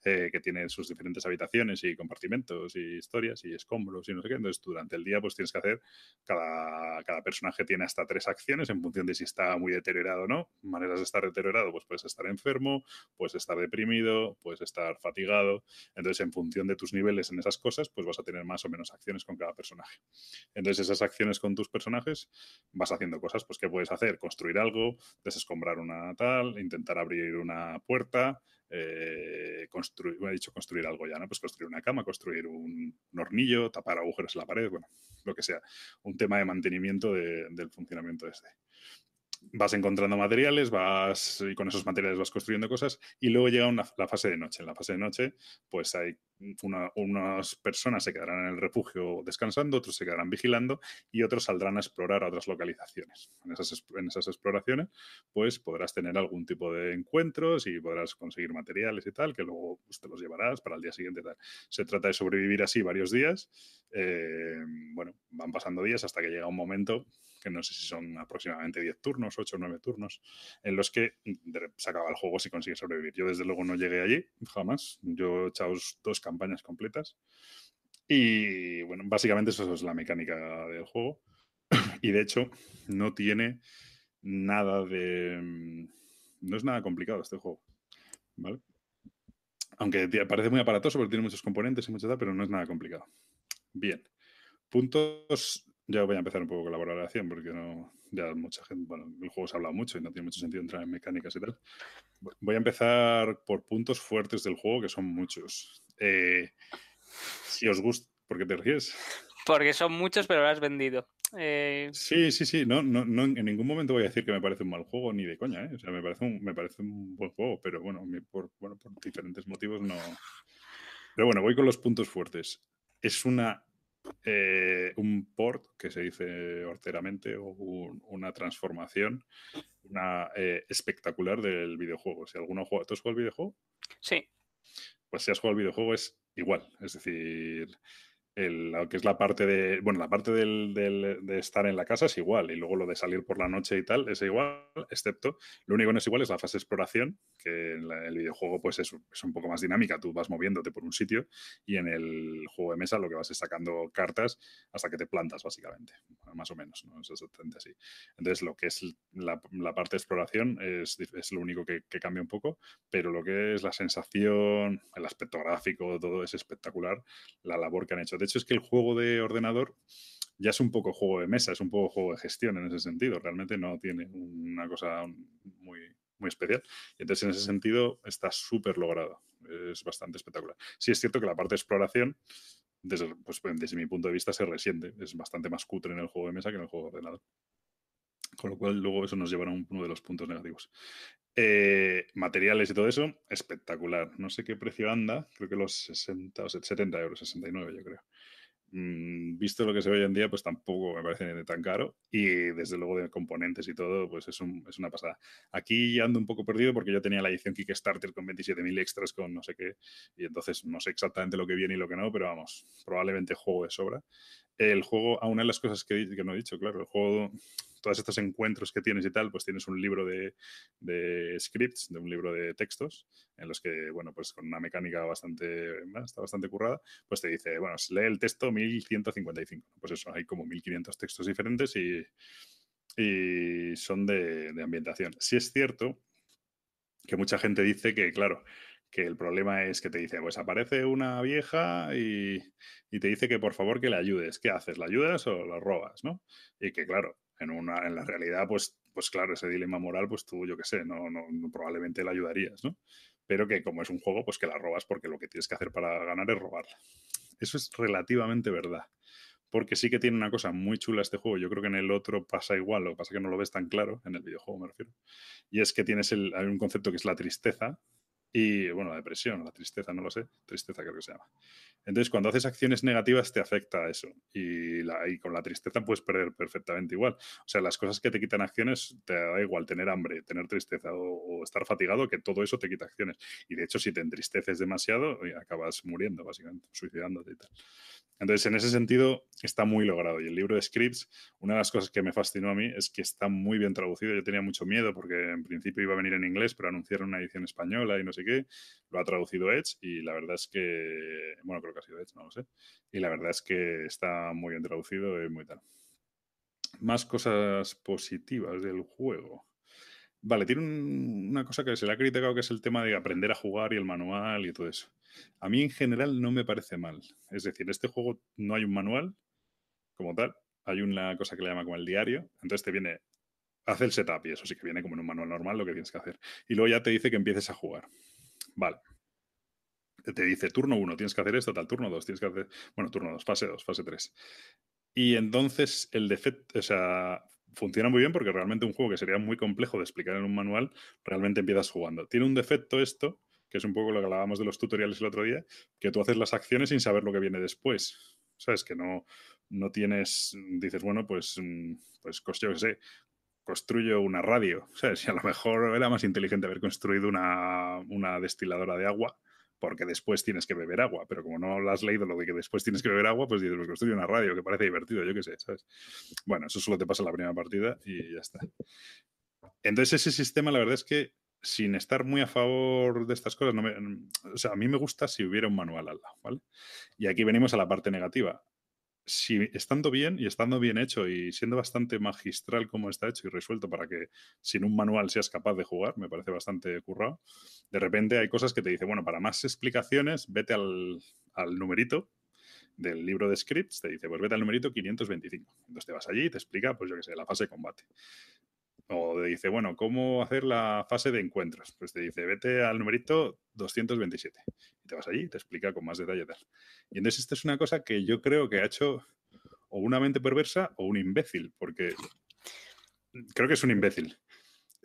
eh, que tiene sus diferentes habitaciones y compartimentos y historias y escombros y no sé qué. Entonces, durante el día, pues tienes que hacer, cada, cada personaje tiene hasta tres acciones en función de si está muy deteriorado o no. Maneras de estar deteriorado, pues puedes estar enfermo, puedes estar deprimido, puedes estar fatigado. Entonces, en función de tus niveles en esas cosas, pues vas a tener más o menos acciones con cada personaje. Entonces, esas acciones con tus personajes, vas haciendo cosas, pues, ¿qué puedes hacer? Construir algo, desescombrar una tal, intentar abrir una puerta, eh, construir, he dicho construir algo ya, ¿no? Pues construir una cama, construir un, hornillo, tapar agujeros en la pared, bueno, lo que sea. Un tema de mantenimiento del funcionamiento de este vas encontrando materiales, vas y con esos materiales vas construyendo cosas y luego llega la fase de noche. En la fase de noche, pues hay unas personas se quedarán en el refugio descansando, otros se quedarán vigilando y otros saldrán a explorar a otras localizaciones. En esas, en esas exploraciones, pues podrás tener algún tipo de encuentros y podrás conseguir materiales y tal, que luego pues, te los llevarás para el día siguiente. Tal. Se trata de sobrevivir así varios días. Eh, bueno, van pasando días hasta que llega un momento que no sé si son aproximadamente 10 turnos, 8 o 9 turnos, en los que se acaba el juego si consigues sobrevivir. Yo desde luego no llegué allí, jamás. Yo he echado dos campañas completas. Y bueno, básicamente eso es la mecánica del juego. Y de hecho, no tiene nada de. Mm, no es nada complicado este juego. ¿Vale? Aunque parece muy aparatoso porque tiene muchos componentes y mucha tal, pero no es nada complicado. Bien. Puntos ya voy a empezar un poco con la valoración porque no, ya mucha gente, bueno, el juego se ha hablado mucho y no tiene mucho sentido entrar en mecánicas y tal. Voy a empezar por puntos fuertes del juego, que son muchos. Eh, si os gusta, ¿por qué te ríes?
Porque son muchos, pero lo has vendido. Eh,
sí, sí, sí. No, no, no, en ningún momento voy a decir que me parece un mal juego, ni de coña, ¿eh? O sea, me parece un, me parece un buen juego, pero bueno, por, bueno, por diferentes motivos no. Pero bueno, voy con los puntos fuertes. Es una eh, un port, que se dice horteramente, o una transformación una, eh, espectacular del videojuego. Si alguno juega, ¿tú has jugado el videojuego?
Sí.
Pues si has jugado el videojuego es igual. Es decir, que es la parte de, bueno, la parte del, de estar en la casa es igual y luego lo de salir por la noche y tal es igual, excepto, lo único que no es igual es la fase de exploración, que en el videojuego pues es, un poco más dinámica, tú vas moviéndote por un sitio y en el juego de mesa lo que vas es sacando cartas hasta que te plantas básicamente, más o menos, ¿no? Es exactamente así. Entonces lo que es la, parte de exploración es, es lo único que, que cambia un poco, pero lo que es la sensación, el aspecto gráfico, todo es espectacular, la labor que han hecho. De hecho, es que el juego de ordenador ya es un poco juego de mesa, es un poco juego de gestión en ese sentido. Realmente no tiene una cosa muy, muy especial. Y entonces, en ese sentido, está súper logrado. Es bastante espectacular. Sí, es cierto que la parte de exploración desde, pues, desde mi punto de vista se resiente. Es bastante más cutre en el juego de mesa que en el juego de ordenador. Con lo cual, luego eso nos llevará a uno de los puntos negativos. Eh, materiales y todo eso, espectacular. No sé qué precio anda, creo que los 60 o 70 euros, 69 yo creo. Mm, visto lo que se ve hoy en día, pues tampoco me parece tan caro. Y desde luego de componentes y todo, pues es, es una pasada. Aquí ando un poco perdido porque yo tenía la edición Kickstarter con 27.000 extras con no sé qué. Y entonces no sé exactamente lo que viene y lo que no, pero vamos, probablemente juego de sobra. El juego, a una de las cosas que, que no he dicho, claro, el juego todos estos encuentros que tienes y tal, pues tienes un libro de, scripts, de un libro de textos, en los que, bueno, pues con una mecánica bastante, está bastante currada, pues te dice, bueno, lee el texto 1155. Pues eso, hay como 1500 textos diferentes y, y son de, ambientación. Sí es cierto que mucha gente dice que, claro, que el problema es que te dice, pues aparece una vieja y, y, te dice que por favor que le ayudes. ¿Qué haces? ¿La ayudas o la robas? ¿no? Y que claro, en, una, en la realidad, pues, pues claro, ese dilema moral, pues tú, yo qué sé, no, no, probablemente la ayudarías, ¿no? Pero que como es un juego, pues que la robas porque lo que tienes que hacer para ganar es robarla. Eso es relativamente verdad. Porque sí que tiene una cosa muy chula este juego. Yo creo que en el otro pasa igual, lo que pasa es que no lo ves tan claro, en el videojuego me refiero. Y es que tienes el, hay un concepto que es la tristeza, y bueno, la depresión, la tristeza, no lo sé, tristeza creo que se llama. Entonces, cuando haces acciones negativas te afecta a eso y, la, y, con la tristeza puedes perder perfectamente igual. O sea, las cosas que te quitan acciones te da igual tener hambre, tener tristeza o, o estar fatigado, que todo eso te quita acciones. Y de hecho, si te entristeces demasiado, acabas muriendo, básicamente, suicidándote y tal. Entonces, en ese sentido, está muy logrado. Y el libro de scripts, una de las cosas que me fascinó a mí es que está muy bien traducido. Yo tenía mucho miedo porque en principio iba a venir en inglés, pero anunciaron una edición española y no sé qué. Lo ha traducido Edge y la verdad es que, bueno, creo que ha sido Edge, no lo sé. Y la verdad es que está muy bien traducido y muy tal. Más cosas positivas del juego. Vale, tiene una cosa que se le ha criticado que es el tema de aprender a jugar y el manual y todo eso. A mí en general no me parece mal. Es decir, este juego no hay un manual como tal, hay una cosa que le llama como el diario, entonces te viene, hace el setup y eso sí que viene como en un manual normal lo que tienes que hacer. Y luego ya te dice que empieces a jugar. Vale. Te dice turno 1, tienes que hacer esto, tal, turno 2, tienes que hacer, bueno, turno 2, fase 2, fase 3. Y entonces el defecto, o sea, funciona muy bien porque realmente un juego que sería muy complejo de explicar en un manual, realmente empiezas jugando. Tiene un defecto esto, que es un poco lo que hablábamos de los tutoriales el otro día, que tú haces las acciones sin saber lo que viene después. ¿Sabes? Que no, no tienes, dices, bueno, pues, mm, pues yo qué sé, construyo una radio. ¿Sabes? Y a lo mejor era más inteligente haber construido una, una destiladora de agua porque después tienes que beber agua, pero como no lo has leído lo de que después tienes que beber agua, pues dices, pues construye una radio, que parece divertido, yo qué sé, ¿sabes? Bueno, eso solo te pasa en la primera partida y ya está. Entonces ese sistema, la verdad es que sin estar muy a favor de estas cosas, no me, o sea, a mí me gusta si hubiera un manual al lado, ¿vale? Y aquí venimos a la parte negativa si estando bien y estando bien hecho y siendo bastante magistral como está hecho y resuelto para que sin un manual seas capaz de jugar, me parece bastante currado, de repente hay cosas que te dice, bueno, para más explicaciones, vete al, al numerito del libro de scripts, te dice, pues vete al numerito 525. Entonces te vas allí y te explica, pues yo qué sé, la fase de combate. O te dice, bueno, ¿cómo hacer la fase de encuentros? Pues te dice, vete al numerito 227. Y te vas allí y te explica con más detalle tal. Y entonces esta es una cosa que yo creo que ha hecho o una mente perversa o un imbécil, porque creo que es un imbécil.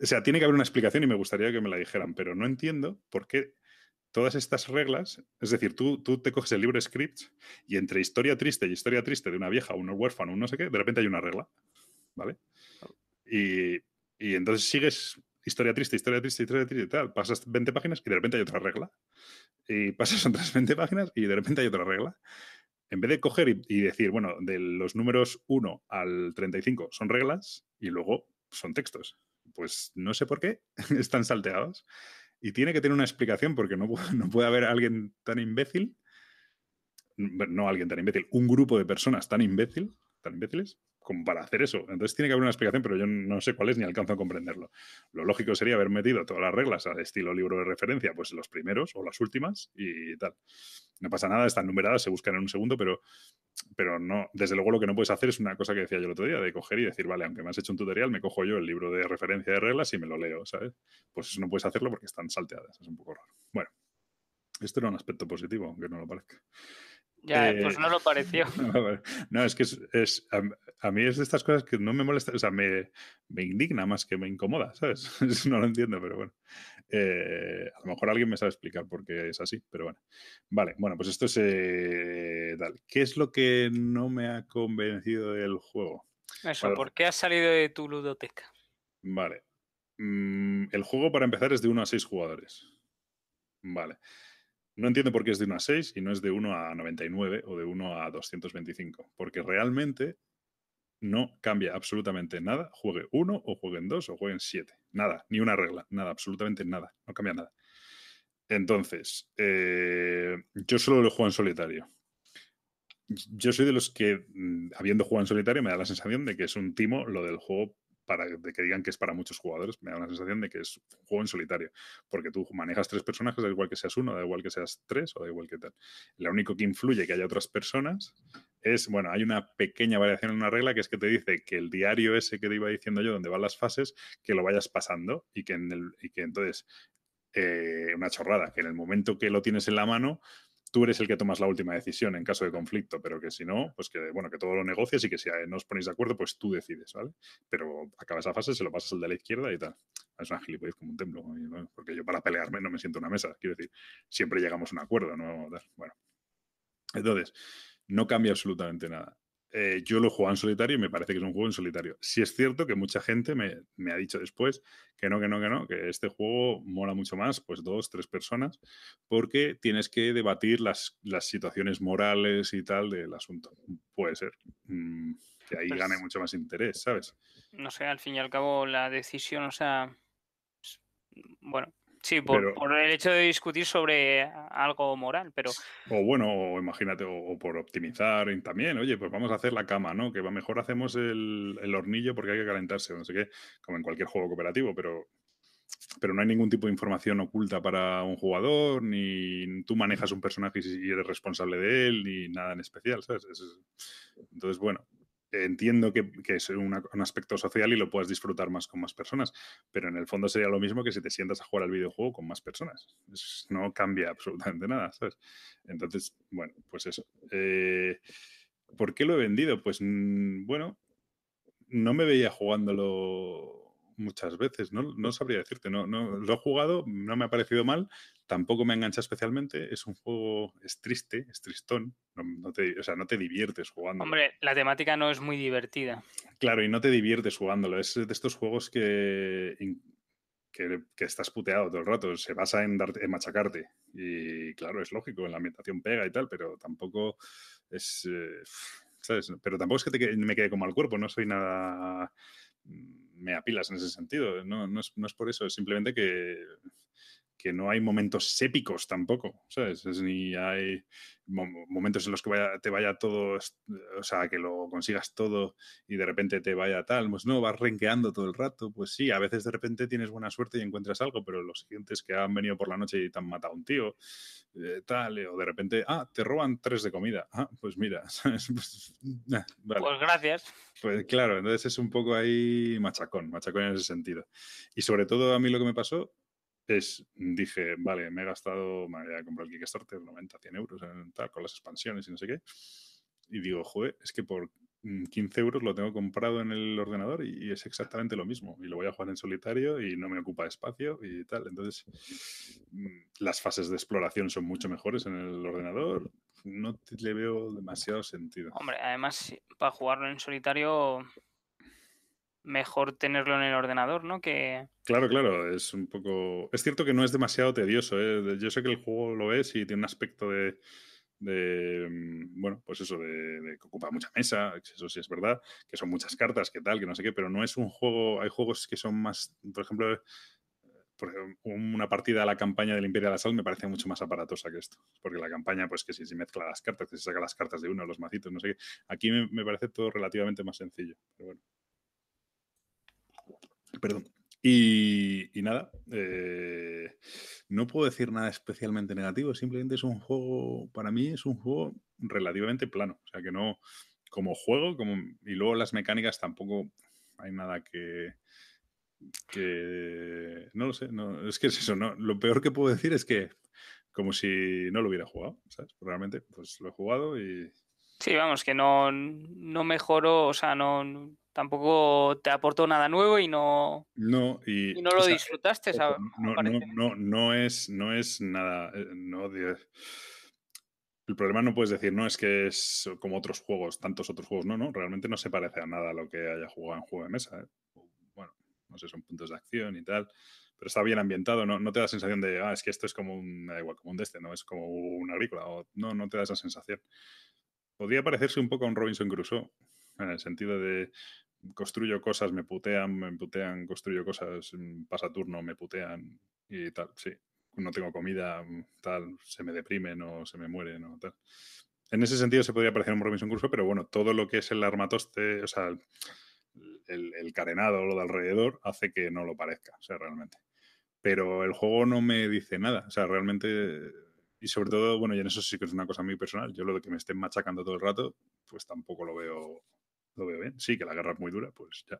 O sea, tiene que haber una explicación y me gustaría que me la dijeran, pero no entiendo por qué todas estas reglas, es decir, tú, tú te coges el libro de scripts y entre historia triste y historia triste de una vieja, un huérfano, un no sé qué, de repente hay una regla, ¿vale? Y, y entonces sigues historia triste, historia triste, historia triste y tal. Pasas 20 páginas y de repente hay otra regla. Y pasas otras 20 páginas y de repente hay otra regla. En vez de coger y, decir, bueno, de los números 1 al 35 son reglas y luego son textos. Pues no sé por qué están salteados. Y tiene que tener una explicación porque no, no puede haber alguien tan imbécil, no alguien tan imbécil, un grupo de personas tan imbécil, tan imbéciles, como para hacer eso. Entonces tiene que haber una explicación, pero yo no sé cuál es ni alcanzo a comprenderlo. Lo lógico sería haber metido todas las reglas al estilo libro de referencia, pues los primeros o las últimas y tal. No pasa nada, están numeradas, se buscan en un segundo, pero, pero no, desde luego lo que no puedes hacer es una cosa que decía yo el otro día, de coger y decir, vale, aunque me has hecho un tutorial, me cojo yo el libro de referencia de reglas y me lo leo, ¿sabes? Pues eso no puedes hacerlo porque están salteadas, es un poco raro. Bueno, esto era un aspecto positivo, aunque no lo parezca.
Ya, pues no lo pareció.
no, es que es, a, mí es de estas cosas que no me molesta, o sea, me, me indigna más que me incomoda, ¿sabes? no lo entiendo, pero bueno. Eh, a lo mejor alguien me sabe explicar por qué es así, pero bueno. Vale, bueno, pues esto es eh, ¿Qué es lo que no me ha convencido del juego?
Eso, ¿por qué has salido de tu ludoteca?
Vale. Mm, el juego, para empezar, es de 1 a 6 jugadores. Vale. No entiendo por qué es de 1 a 6 y no es de 1 a 99 o de 1 a 225, porque realmente no cambia absolutamente nada, juegue uno o jueguen dos o jueguen siete. Nada, ni una regla, nada, absolutamente nada, no cambia nada. Entonces, eh, yo solo lo juego en solitario. Yo soy de los que, mm, habiendo jugado en solitario, me da la sensación de que es un timo lo del juego para de que digan que es para muchos jugadores, me da la sensación de que es un juego en solitario, porque tú manejas tres personajes, da igual que seas uno, da igual que seas tres o da igual que tal. Lo único que influye que haya otras personas es, bueno, hay una pequeña variación en una regla que es que te dice que el diario ese que te iba diciendo yo, donde van las fases, que lo vayas pasando y que, en el, y que entonces, eh, una chorrada, que en el momento que lo tienes en la mano, tú eres el que tomas la última decisión en caso de conflicto, pero que si no, pues que, bueno, que todo lo negocies y que si no os ponéis de acuerdo, pues tú decides, ¿vale? Pero acaba esa fase, se lo pasas al de la izquierda y tal. Es una gilipollez como un templo, porque yo para pelearme no me siento en una mesa, quiero decir, siempre llegamos a un acuerdo, ¿no? Bueno. Entonces, no cambia absolutamente nada. Eh, yo lo he jugado en solitario y me parece que es un juego en solitario. Si es cierto que mucha gente me, ha dicho después que no, que no, que no, que este juego mola mucho más, pues dos, tres personas, porque tienes que debatir las, situaciones morales y tal del asunto. Puede ser. Mm, que ahí gane pues mucho más interés, ¿sabes?
No sé, al fin y al cabo la decisión, o sea, bueno, Sí, por, el hecho de discutir sobre algo moral, pero...
O bueno, imagínate, o, por optimizar también, oye, pues vamos a hacer la cama, ¿no? Que mejor hacemos el, hornillo porque hay que calentarse, no sé qué, como en cualquier juego cooperativo, pero, pero no hay ningún tipo de información oculta para un jugador, ni tú manejas un personaje y eres responsable de él, ni nada en especial, ¿sabes? entonces, bueno, entiendo que, es un aspecto social y lo puedas disfrutar más con más personas, pero en el fondo sería lo mismo que si te sientas a jugar al videojuego con más personas. no cambia absolutamente nada, ¿sabes? Entonces, bueno, pues eso. Eh, ¿Por qué lo he vendido? Pues mm, bueno, no me veía jugándolo muchas veces, no, no sabría decirte, no, no, lo he jugado, no me ha parecido mal, tampoco me engancha especialmente, es un juego, es triste, es tristón, no, te, o sea, no te diviertes jugando.
Hombre, la temática no es muy divertida.
Claro, y no te diviertes jugándolo, es de estos juegos que, que, estás puteado todo el rato, se basa en, darte, en machacarte, y claro, es lógico, en la ambientación pega y tal, pero tampoco es... Eh, ¿sabes? Pero tampoco es que te, me quede como al cuerpo, no soy nada me apilas en ese sentido. No, no, es, no es por eso, es simplemente que que no hay momentos épicos tampoco, ¿sabes? ni hay momentos en los que vaya, te vaya todo, o sea, que lo consigas todo y de repente te vaya tal, pues no, vas renqueando todo el rato, pues sí, a veces de repente tienes buena suerte y encuentras algo, pero los siguientes que han venido por la noche y te han matado a un tío, eh, tal, o de repente, ah, te roban tres de comida, ah, pues mira,
pues, pues gracias.
Pues claro, entonces es un poco ahí machacón, machacón en ese sentido. Y sobre todo a mí lo que me pasó es, dije, vale, me he gastado, me voy a comprar el Kickstarter 90, 100 euros en tal, con las expansiones y no sé qué. Y digo, joder, es que por 15 euros lo tengo comprado en el ordenador y, es exactamente lo mismo. Y lo voy a jugar en solitario y no me ocupa espacio y tal. Entonces, mm, las fases de exploración son mucho mejores en el ordenador. No le veo demasiado sentido.
Hombre, además, para jugarlo en solitario mejor tenerlo en el ordenador, ¿no? Que...
Claro, claro, es un poco... Es cierto que no es demasiado tedioso, ¿eh? Yo sé que el juego lo es y tiene un aspecto de... Mm, bueno, pues eso, de, que ocupa mucha mesa, eso sí es verdad, que son muchas cartas, que tal, que no sé qué, pero no es un juego, hay juegos que son más, por ejemplo, una partida a la campaña del Imperio de la Sal me parece mucho más aparatosa que esto. Porque la campaña, pues que si se mezcla las cartas, que se saca las cartas de uno, los macitos, no sé qué. Aquí me parece todo relativamente más sencillo. Pero bueno. Perdón. Y, nada, eh, no puedo decir nada especialmente negativo, simplemente es un juego, para mí es un juego relativamente plano, o sea que no, como juego, como, y luego las mecánicas tampoco hay nada que, que no lo sé, no, es que es eso, no, lo peor que puedo decir es que como si no lo hubiera jugado, ¿sabes? Realmente, pues lo he jugado y...
Sí, vamos, que no, no mejoró, o sea, no tampoco te aportó nada nuevo y no,
no, y,
no lo disfrutaste, ¿sabes?
No, no, no, no, es, no es nada, eh, no, el problema no puedes decir, no, es que es como otros juegos, tantos otros juegos, no, no, realmente no se parece a nada a lo que haya jugado en juego de mesa, ¿eh? bueno, no sé, son puntos de acción y tal, pero está bien ambientado, no, no te da la sensación de, ah, es que esto es como un, igual, como un de este, no es como un agrícola, o, no, no te da esa sensación. Podría parecerse un poco a un Robinson Crusoe, en el sentido de construyo cosas, me putean, me putean, construyo cosas, mm, pasa turno, me putean y tal, sí. No tengo comida, mm, tal, se me deprimen o se me mueren o tal. En ese sentido se podría parecer un Robinson Crusoe, pero bueno, todo lo que es el armatoste, o sea, el, el carenado, lo de alrededor, hace que no lo parezca, o sea, realmente pero el juego no me dice nada. O sea, realmente, y sobre todo, bueno, y en eso sí que es una cosa muy personal, yo lo de que me estén machacando todo el rato, pues tampoco lo veo, lo veo bien. Sí, que la guerra es muy dura, pues ya,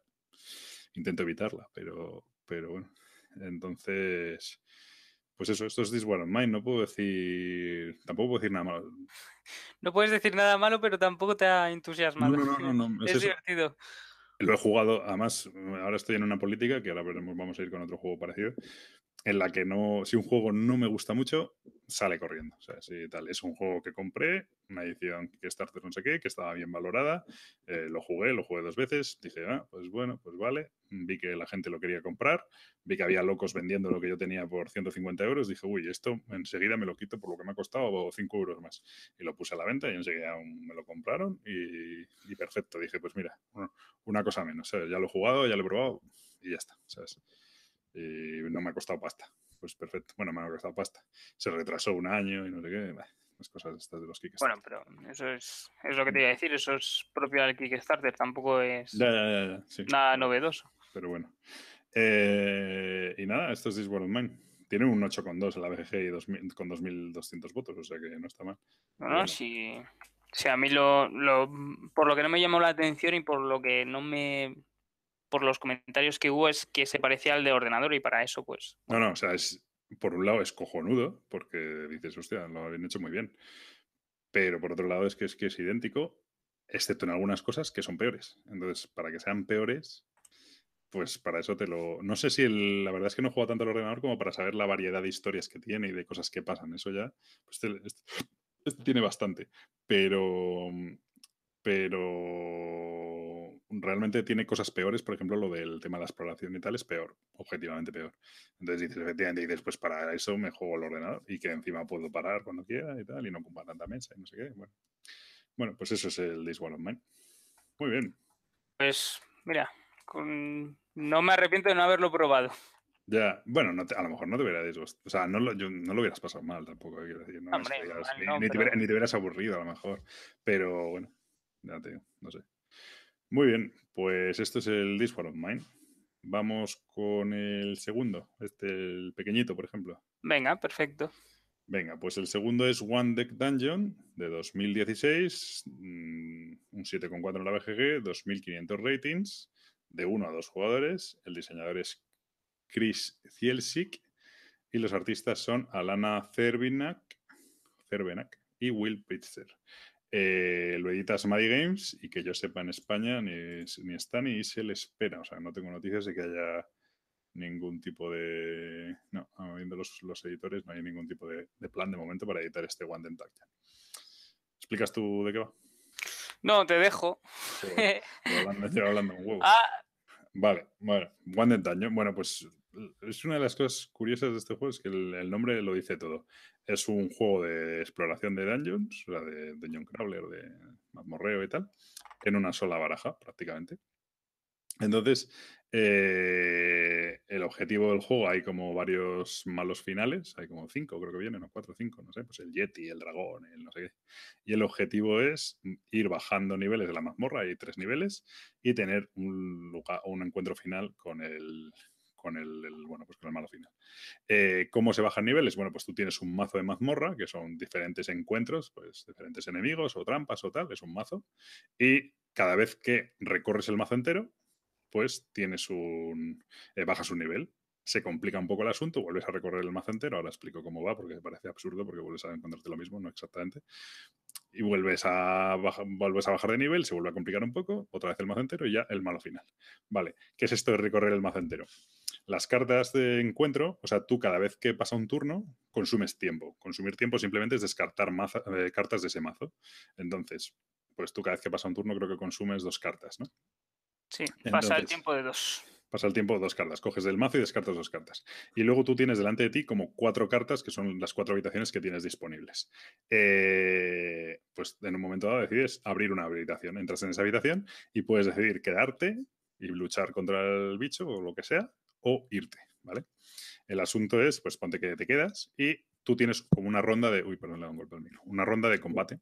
intento evitarla, pero, pero bueno. Entonces, pues eso, esto es This War of Mine, no puedo decir, tampoco puedo decir nada malo.
No puedes decir nada malo, pero tampoco te ha entusiasmado.
No, no, no, no
es, es divertido.
Lo he jugado, además, ahora estoy en una política que ahora vamos a ir con otro juego parecido, en la que no, si un juego no me gusta mucho, sale corriendo. O sea, si tal, es un juego que compré, una edición Kickstarter no sé qué, que estaba bien valorada, eh, lo jugué, lo jugué dos veces, dije, ah, pues bueno, pues vale, vi que la gente lo quería comprar, vi que había locos vendiendo lo que yo tenía por 150 euros, dije, uy, esto enseguida me lo quito por lo que me ha costado 5 euros más. Y lo puse a la venta y enseguida me lo compraron y, perfecto, dije, pues mira, una cosa menos, ya lo he jugado, ya lo he probado y ya está, ¿sabes? Y no me ha costado pasta. Pues perfecto. Bueno, me ha costado pasta. Se retrasó un año y no sé qué. las cosas estas de los Kickstarter.
Bueno, pero eso es, es lo que te iba a decir. Eso es propio del Kickstarter. Tampoco es nada novedoso.
Pero bueno. Eh, y nada, esto es This World of Mine. Tiene un 8,2 en la BGG y con 2.200 votos, o sea que no está mal.
No, no, si, a mí lo, lo, por lo que no me llamó la atención y por lo que no me por los comentarios que hubo es que se parecía al de ordenador y para eso pues...
No, no, o sea, es, por un lado es cojonudo porque dices, hostia, lo habían hecho muy bien. Pero por otro lado es que es que es idéntico, excepto en algunas cosas que son peores. Entonces, para que sean peores, pues para eso te lo... No sé si la verdad es que no juego tanto al ordenador como para saber la variedad de historias que tiene y de cosas que pasan. Eso ya, pues este, este, este tiene bastante. Pero... Pero realmente tiene cosas peores, por ejemplo, lo del tema de la exploración y tal es peor, objetivamente peor. Entonces dices, efectivamente, dices, pues para eso me juego el ordenador y que encima puedo parar cuando quiera y tal, y no ocupa tanta mesa y no sé qué. Bueno, bueno pues eso es el This of Mine. Muy bien.
Pues mira, no me arrepiento de no haberlo probado.
Ya, bueno, a lo mejor no te hubieras O sea, no lo, no lo hubieras pasado mal tampoco, quiero decir. ¿no? ni, te ni, te hubieras, aburrido a lo mejor. Pero bueno, ya te digo, no sé. Muy bien, pues esto es el This of Mine. Vamos con el segundo, este, el pequeñito, por ejemplo.
Venga, perfecto.
Venga, pues el segundo es One Deck Dungeon de 2016, mm, un 7,4 en la BGG, 2500 ratings, de 1 a 2 jugadores. El diseñador es Chris Cielsic y los artistas son Alana Cervenak, Cervenak y Will Pitzer. Eh, lo edita Smiley Games y que yo sepa en España ni, ni está ni se le espera. O sea, no tengo noticias de que haya ningún tipo de... No, viendo los, los editores, no hay ningún tipo de, plan de momento para editar este One Dent ¿Explicas tú de qué va?
No, te dejo.
hablando, hablando un huevo. Ah. Vale, bueno, One Dent Bueno, pues es una de las cosas curiosas de este juego, es que el, nombre lo dice todo. Es un juego de exploración de dungeons, o sea, de dungeon crawler, de mazmorreo y tal, en una sola baraja, prácticamente. Entonces, eh, el objetivo del juego, hay como varios malos finales, hay como cinco, creo que vienen, o cuatro o cinco, no sé, pues el Yeti, el dragón, el no sé qué. Y el objetivo es ir bajando niveles de la mazmorra, hay tres niveles, y tener un, lugar, un encuentro final con el, con el, bueno, pues con el malo final. Eh, ¿Cómo se bajan niveles? Bueno, pues tú tienes un mazo de mazmorra, que son diferentes encuentros, pues diferentes enemigos o trampas o tal, es un mazo. Y cada vez que recorres el mazo entero, pues tienes un. Eh, bajas un nivel. se complica un poco el asunto, vuelves a recorrer el mazo entero, ahora explico cómo va porque parece absurdo porque vuelves a encontrarte lo mismo, no exactamente, y vuelves a, vuelves a bajar de nivel, se vuelve a complicar un poco, otra vez el mazo entero y ya el malo final. Vale, ¿qué es esto de recorrer el mazo entero? Las cartas de encuentro, o sea, tú cada vez que pasa un turno, consumes tiempo. Consumir tiempo simplemente es descartar eh, cartas de ese mazo. Entonces, pues tú cada vez que pasa un turno creo que consumes dos cartas, ¿no?
Sí, pasa el tiempo de dos.
Pasa el tiempo de dos cartas. Coges del mazo y descartas dos cartas. Y luego tú tienes delante de ti como cuatro cartas que son las cuatro habitaciones que tienes disponibles. Eh, pues en un momento dado decides abrir una habitación. Entras en esa habitación y puedes decidir quedarte y luchar contra el bicho o lo que sea, o irte, ¿vale? El asunto es, pues ponte que te quedas y tú tienes como una ronda de, uy, perdón, le un golpe al micro, una ronda de combate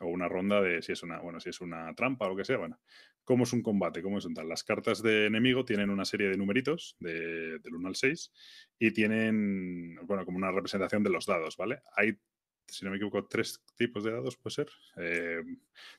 o una ronda de si es una, bueno, si es una trampa o lo que sea, bueno, ¿cómo es un combate? ¿Cómo es un tal? Las cartas de enemigo tienen una serie de numeritos de, del 1 al 6 y tienen, bueno, como una representación de los dados, ¿vale? Hay si no me equivoco, tres tipos de dados, puede ser. Eh,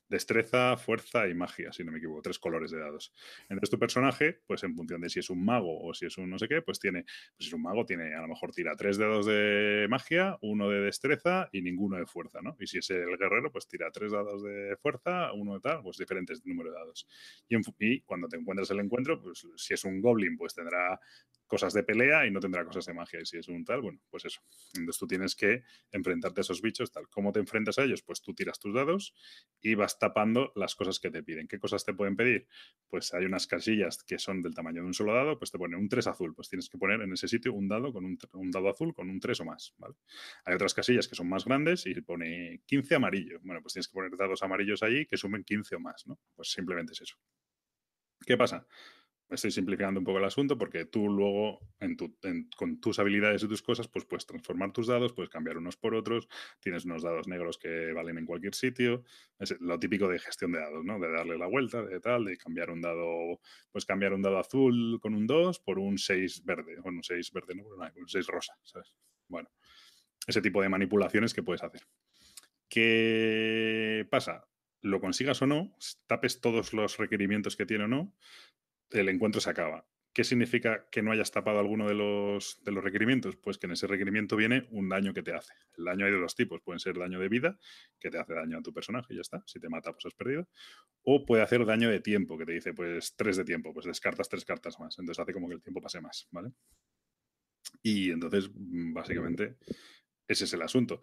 destreza, fuerza y magia, si no me equivoco, tres colores de dados. Entonces tu personaje, pues en función de si es un mago o si es un no sé qué, pues tiene, pues si es un mago, tiene, a lo mejor tira tres dados de magia, uno de destreza y ninguno de fuerza, ¿no? Y si es el guerrero, pues tira tres dados de fuerza, uno de tal, pues diferentes números de dados. Y, y cuando te encuentras el encuentro, pues si es un goblin, pues tendrá cosas de pelea y no tendrá cosas de magia. Y si es un tal, bueno, pues eso. Entonces tú tienes que enfrentarte a esos bichos, tal. ¿Cómo te enfrentas a ellos? Pues tú tiras tus dados y vas tapando las cosas que te piden. ¿Qué cosas te pueden pedir? Pues hay unas casillas que son del tamaño de un solo dado, pues te pone un 3 azul. Pues tienes que poner en ese sitio un dado con un, dado azul con un 3 o más, ¿vale? Hay otras casillas que son más grandes y pone 15 amarillo. Bueno, pues tienes que poner dados amarillos allí que sumen 15 o más, ¿no? Pues simplemente es eso. ¿Qué pasa? Estoy simplificando un poco el asunto porque tú luego, con tus habilidades y tus cosas, pues puedes transformar tus dados, puedes cambiar unos por otros, tienes unos dados negros que valen en cualquier sitio, es lo típico de gestión de dados, ¿no? De darle la vuelta, de tal, de cambiar un dado, pues cambiar un dado azul con un 2 por un 6 verde, bueno, un 6 verde, no, un 6 rosa, ¿sabes? Bueno, ese tipo de manipulaciones que puedes hacer. ¿Qué pasa? Lo consigas o no, tapes todos los requerimientos que tiene o no, el encuentro se acaba. ¿Qué significa que no hayas tapado alguno de los, de los requerimientos? Pues que en ese requerimiento viene un daño que te hace. El daño hay de dos tipos. Pueden ser daño de vida, que te hace daño a tu personaje y ya está. Si te mata, pues has perdido. O puede hacer daño de tiempo, que te dice, pues tres de tiempo, pues descartas tres cartas más. Entonces hace como que el tiempo pase más, ¿vale? Y entonces, mm, básicamente, ese es el asunto.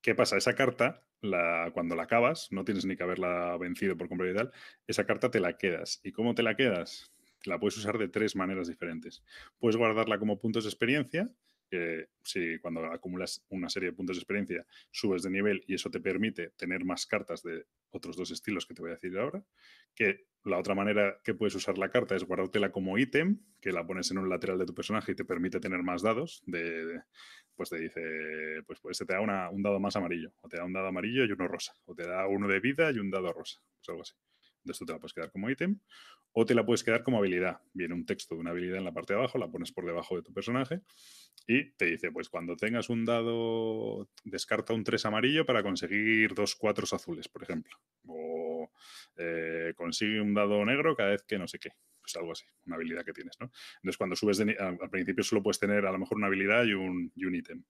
¿Qué pasa? Esa carta, la, cuando la acabas, no tienes ni que haberla vencido por completo y tal, esa carta te la quedas. ¿Y cómo te la quedas? La puedes usar de tres maneras diferentes. Puedes guardarla como puntos de experiencia, que si cuando acumulas una serie de puntos de experiencia subes de nivel y eso te permite tener más cartas de otros dos estilos que te voy a decir ahora, que la otra manera que puedes usar la carta es guardártela como ítem, que la pones en un lateral de tu personaje y te permite tener más dados, de, pues te dice, pues, pues te da un dado más amarillo, o te da un dado amarillo y uno rosa, o te da uno de vida y un dado rosa, pues algo así. Entonces tú te la puedes quedar como ítem o te la puedes quedar como habilidad. Viene un texto de una habilidad en la parte de abajo, la pones por debajo de tu personaje y te dice, pues cuando tengas un dado, descarta un 3 amarillo para conseguir dos 4 azules, por ejemplo. O eh, consigue un dado negro cada vez que no sé qué pues algo así, una habilidad que tienes, ¿no? Entonces, cuando subes de al, principio solo puedes tener a lo mejor una habilidad y un, y un ítem.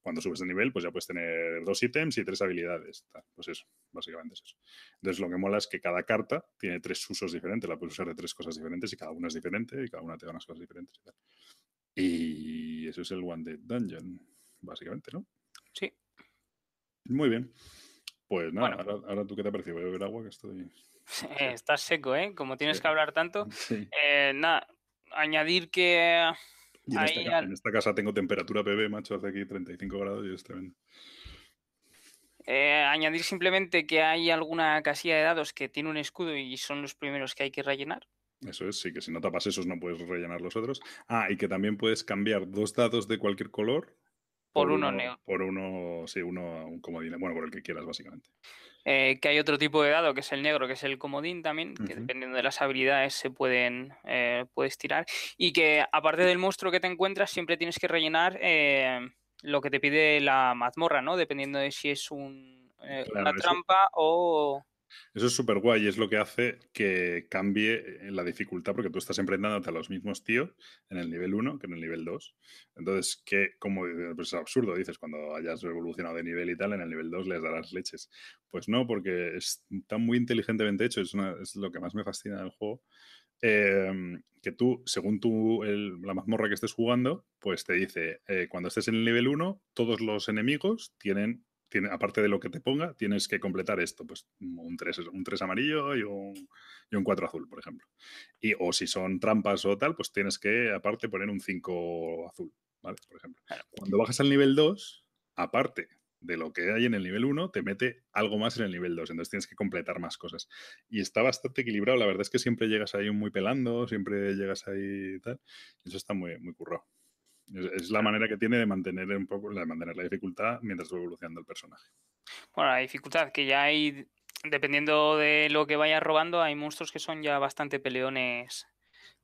Cuando subes de nivel, pues ya puedes tener dos ítems y tres habilidades. Pues eso, básicamente es eso. Entonces, lo que mola es que cada carta tiene tres usos diferentes, la puedes usar de tres cosas diferentes y cada una es diferente y cada una te da unas cosas diferentes y tal. Y eso es el One Dead Dungeon, básicamente, ¿no?
Sí.
Muy bien. Pues nada, ahora, ahora, tú qué te ha parecido. Voy a beber agua que estoy.
estás seco, ¿eh? Como tienes que hablar tanto. Eh, nada, añadir que...
en, esta, casa tengo temperatura PB, macho, hace aquí 35 grados y es tremendo.
Eh, añadir simplemente que hay alguna casilla de dados que tiene un escudo y son los primeros que hay que rellenar.
Eso es, sí, que si no tapas esos no puedes rellenar los otros. Ah, y que también puedes cambiar dos dados de cualquier color.
Por, uno, negro.
Por uno, sí, uno, un comodín, bueno, por el que quieras, básicamente.
Eh, que hay otro tipo de dado, que es el negro, que es el comodín también, que dependiendo de las habilidades se pueden eh, puedes tirar. Y que aparte del monstruo que te encuentras, siempre tienes que rellenar eh, lo que te pide la mazmorra, ¿no? Dependiendo de si es un, una trampa o.
Eso es súper guay y es lo que hace que cambie eh, la dificultad, porque tú estás enfrentándote a los mismos tíos en el nivel 1 que en el nivel 2. Entonces, que como pues es absurdo, dices, cuando hayas evolucionado de nivel y tal, en el nivel 2 les darás leches. Pues no, porque está muy inteligentemente hecho, es, lo que más me fascina del juego. Em, que tú, según tú, la mazmorra que estés jugando, pues te dice, eh, cuando estés en el nivel 1, todos los enemigos tienen aparte de lo que te ponga, tienes que completar esto, pues un 3, un amarillo y un, y un 4 azul, por ejemplo. Y, o si son trampas o tal, pues tienes que, aparte, poner un 5 azul, ¿vale? Por ejemplo. Cuando bajas al nivel 2, aparte de lo que hay en el nivel 1, te mete algo más en el nivel 2, entonces tienes que completar más cosas. Y está bastante equilibrado, la verdad es que siempre llegas ahí muy pelando, siempre llegas ahí y tal, eso está muy, muy currado. Es, la manera que tiene de mantener un poco, de mantener la dificultad mientras va evolucionando el personaje.
Bueno, la dificultad que ya hay, dependiendo de lo que vayas robando, hay monstruos que son ya bastante peleones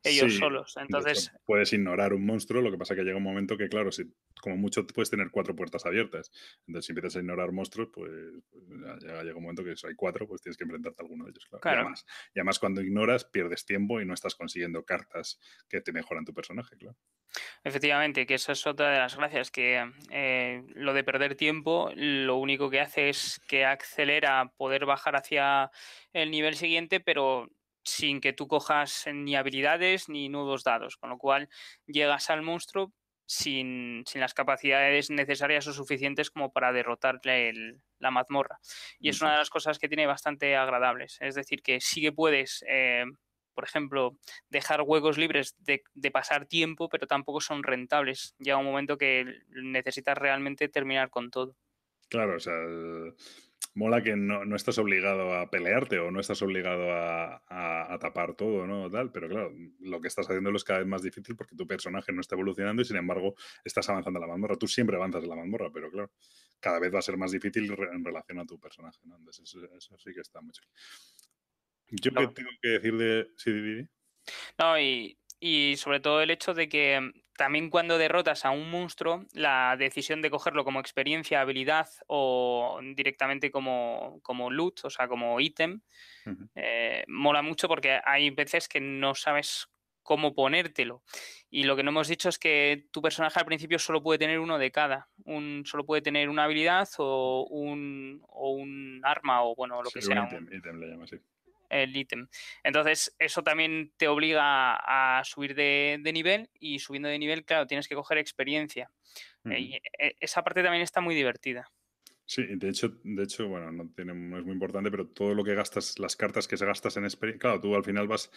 ellos solos. Entonces.
puedes ignorar un monstruo, lo que pasa que llega un momento que, claro, si como mucho puedes tener cuatro puertas abiertas. Entonces, si empiezas a ignorar monstruos, pues, pues ya llega, un momento que si hay cuatro, pues tienes que enfrentarte a alguno de ellos. Claro. Y, además, y, además, cuando ignoras, pierdes tiempo y no estás consiguiendo cartas que te mejoran tu personaje, claro.
Efectivamente, que esa es otra de las gracias, que eh, lo de perder tiempo lo único que hace es que acelera poder bajar hacia el nivel siguiente, pero sin que tú cojas ni habilidades ni nudos dados, con lo cual llegas al monstruo sin, las capacidades necesarias o suficientes como para derrotarle la mazmorra. Y es una de las cosas que tiene bastante agradables. Es decir, que sí que puedes, eh, por ejemplo, dejar huecos libres de, de, pasar tiempo, pero tampoco son rentables. Llega un momento que necesitas realmente terminar con todo.
Claro, o sea mola que no, no, estás obligado a pelearte o no estás obligado a, a, tapar todo, ¿no? Tal, pero claro, lo que estás haciendo es cada vez más difícil porque tu personaje no está evolucionando y sin embargo estás avanzando en la mazmorra. Tú siempre avanzas en la mazmorra, pero claro, cada vez va a ser más difícil en relación a tu personaje, ¿no? Entonces eso, sí que está mucho. ¿Yo qué tengo que decir de sí,
No, y, y sobre todo el hecho de que también cuando derrotas a un monstruo, la decisión de cogerlo como experiencia, habilidad o directamente como, como loot, o sea, como ítem, eh, mola mucho porque hay veces que no sabes cómo ponértelo. Y lo que no hemos dicho es que tu personaje al principio solo puede tener uno de cada. Un, solo puede tener una habilidad o un, o un arma o bueno, lo que sea.
Un ítem, le llama así
el ítem. Entonces, eso también te obliga a subir de, nivel y subiendo de nivel, claro, tienes que coger experiencia. y e, esa parte también está muy divertida.
Sí, de hecho, de hecho, bueno, no, tiene, es muy importante, pero todo lo que gastas, las cartas que se gastas en experiencia, claro, tú al final vas,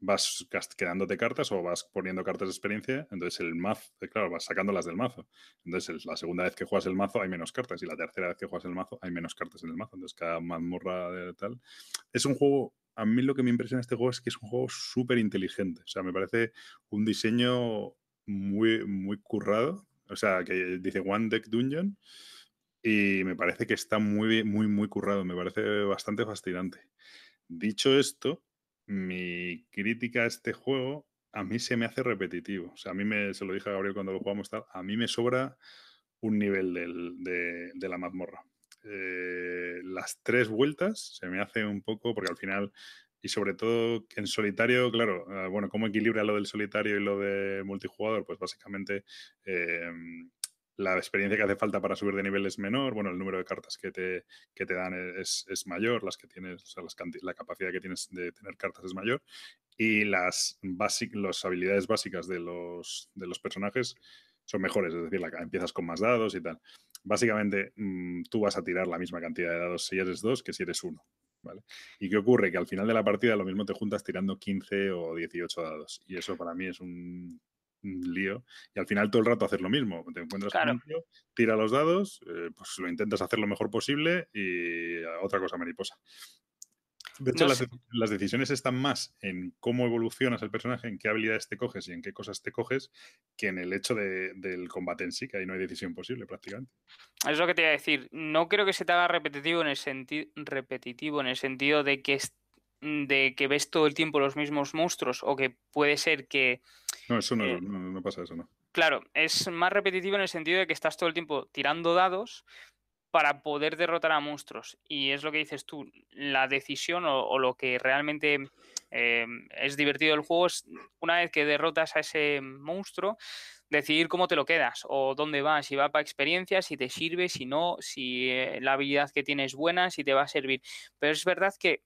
vas quedándote cartas o vas poniendo cartas de experiencia, entonces el mazo, eh, claro, vas sacándolas del mazo. Entonces la segunda vez que juegas el mazo hay menos cartas y la tercera vez que juegas el mazo hay menos cartas en el mazo. Entonces cada mazmorra de tal. Es un juego, a mí lo que me impresiona este juego es que es un juego súper inteligente. O sea, me parece un diseño muy, muy currado. O sea, que dice One Deck Dungeon y me parece que está muy, muy, muy currado, me parece bastante fascinante. Dicho esto, mi crítica a este juego a mí se me hace repetitivo. O sea, a mí me, se lo dije a Gabriel cuando lo jugamos, tal, a mí me sobra un nivel de, la mazmorra. Eh, las tres vueltas se me hace un poco, porque al final, y sobre todo en solitario, claro, ah, bueno, ¿cómo equilibra lo del solitario y lo de multijugador? Pues básicamente em, la experiencia que hace falta para subir de nivel es menor, bueno, el número de cartas que te, te dan es, mayor, las que tienes, o sea, la capacidad que tienes de tener cartas es mayor, y las, las habilidades básicas de los, de los personajes son mejores, es decir, empiezas con más dados y tal. Básicamente, mm, tú vas a tirar la misma cantidad de dados si eres dos que si eres uno. ¿Vale? ¿Y qué ocurre? Que al final de la partida lo mismo te juntas tirando 15 o 18 dados. Y eso para mí es un lío y al final todo el rato hacer lo mismo. Te encuentras con un tío, tira los dados, eh, pues lo intentas hacer lo mejor posible y otra cosa mariposa. De hecho, las, decisiones están más en cómo evolucionas el personaje, en qué habilidades te coges y en qué cosas te coges, que en el hecho del combate en sí, que ahí no hay decisión posible prácticamente.
Es lo que te iba a decir. No creo que se te haga repetitivo en el, repetitivo en el sentido de que de que ves todo el tiempo los mismos monstruos o que puede ser que...
No, eso eh, no, no, pasa eso, no.
Claro, es más repetitivo en el sentido de que estás todo el tiempo tirando dados para poder derrotar a monstruos. Y es lo que dices tú, la decisión o, lo que realmente em, es divertido del juego es una vez que derrotas a ese monstruo, decidir cómo te lo quedas o dónde vas, si va para experiencia, si te sirve, si no, si eh, la habilidad que tienes es buena, si te va a servir. Pero es verdad que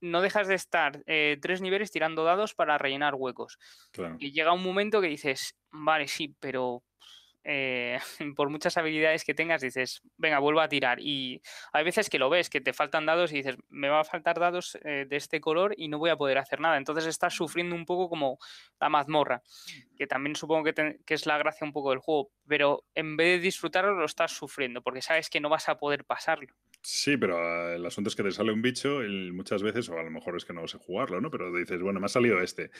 no dejas de estar eh, tres niveles tirando dados para rellenar huecos. Y llega un momento que dices, vale, sí, pero eh, por muchas habilidades que tengas, dices, venga, vuelvo a tirar. Y hay veces que lo ves, que te faltan dados y dices, me va a faltar dados eh, de este color y no voy a poder hacer nada. Entonces estás sufriendo un poco como la mazmorra, que también supongo que, que es la gracia un poco del juego, pero en vez de disfrutarlo lo estás sufriendo, porque sabes que no vas a poder pasarlo.
Sí, pero ah, el asunto es que te sale un bicho muchas veces, o a lo mejor es que no sé jugarlo, ¿no? Pero dices, bueno, me ha salido este.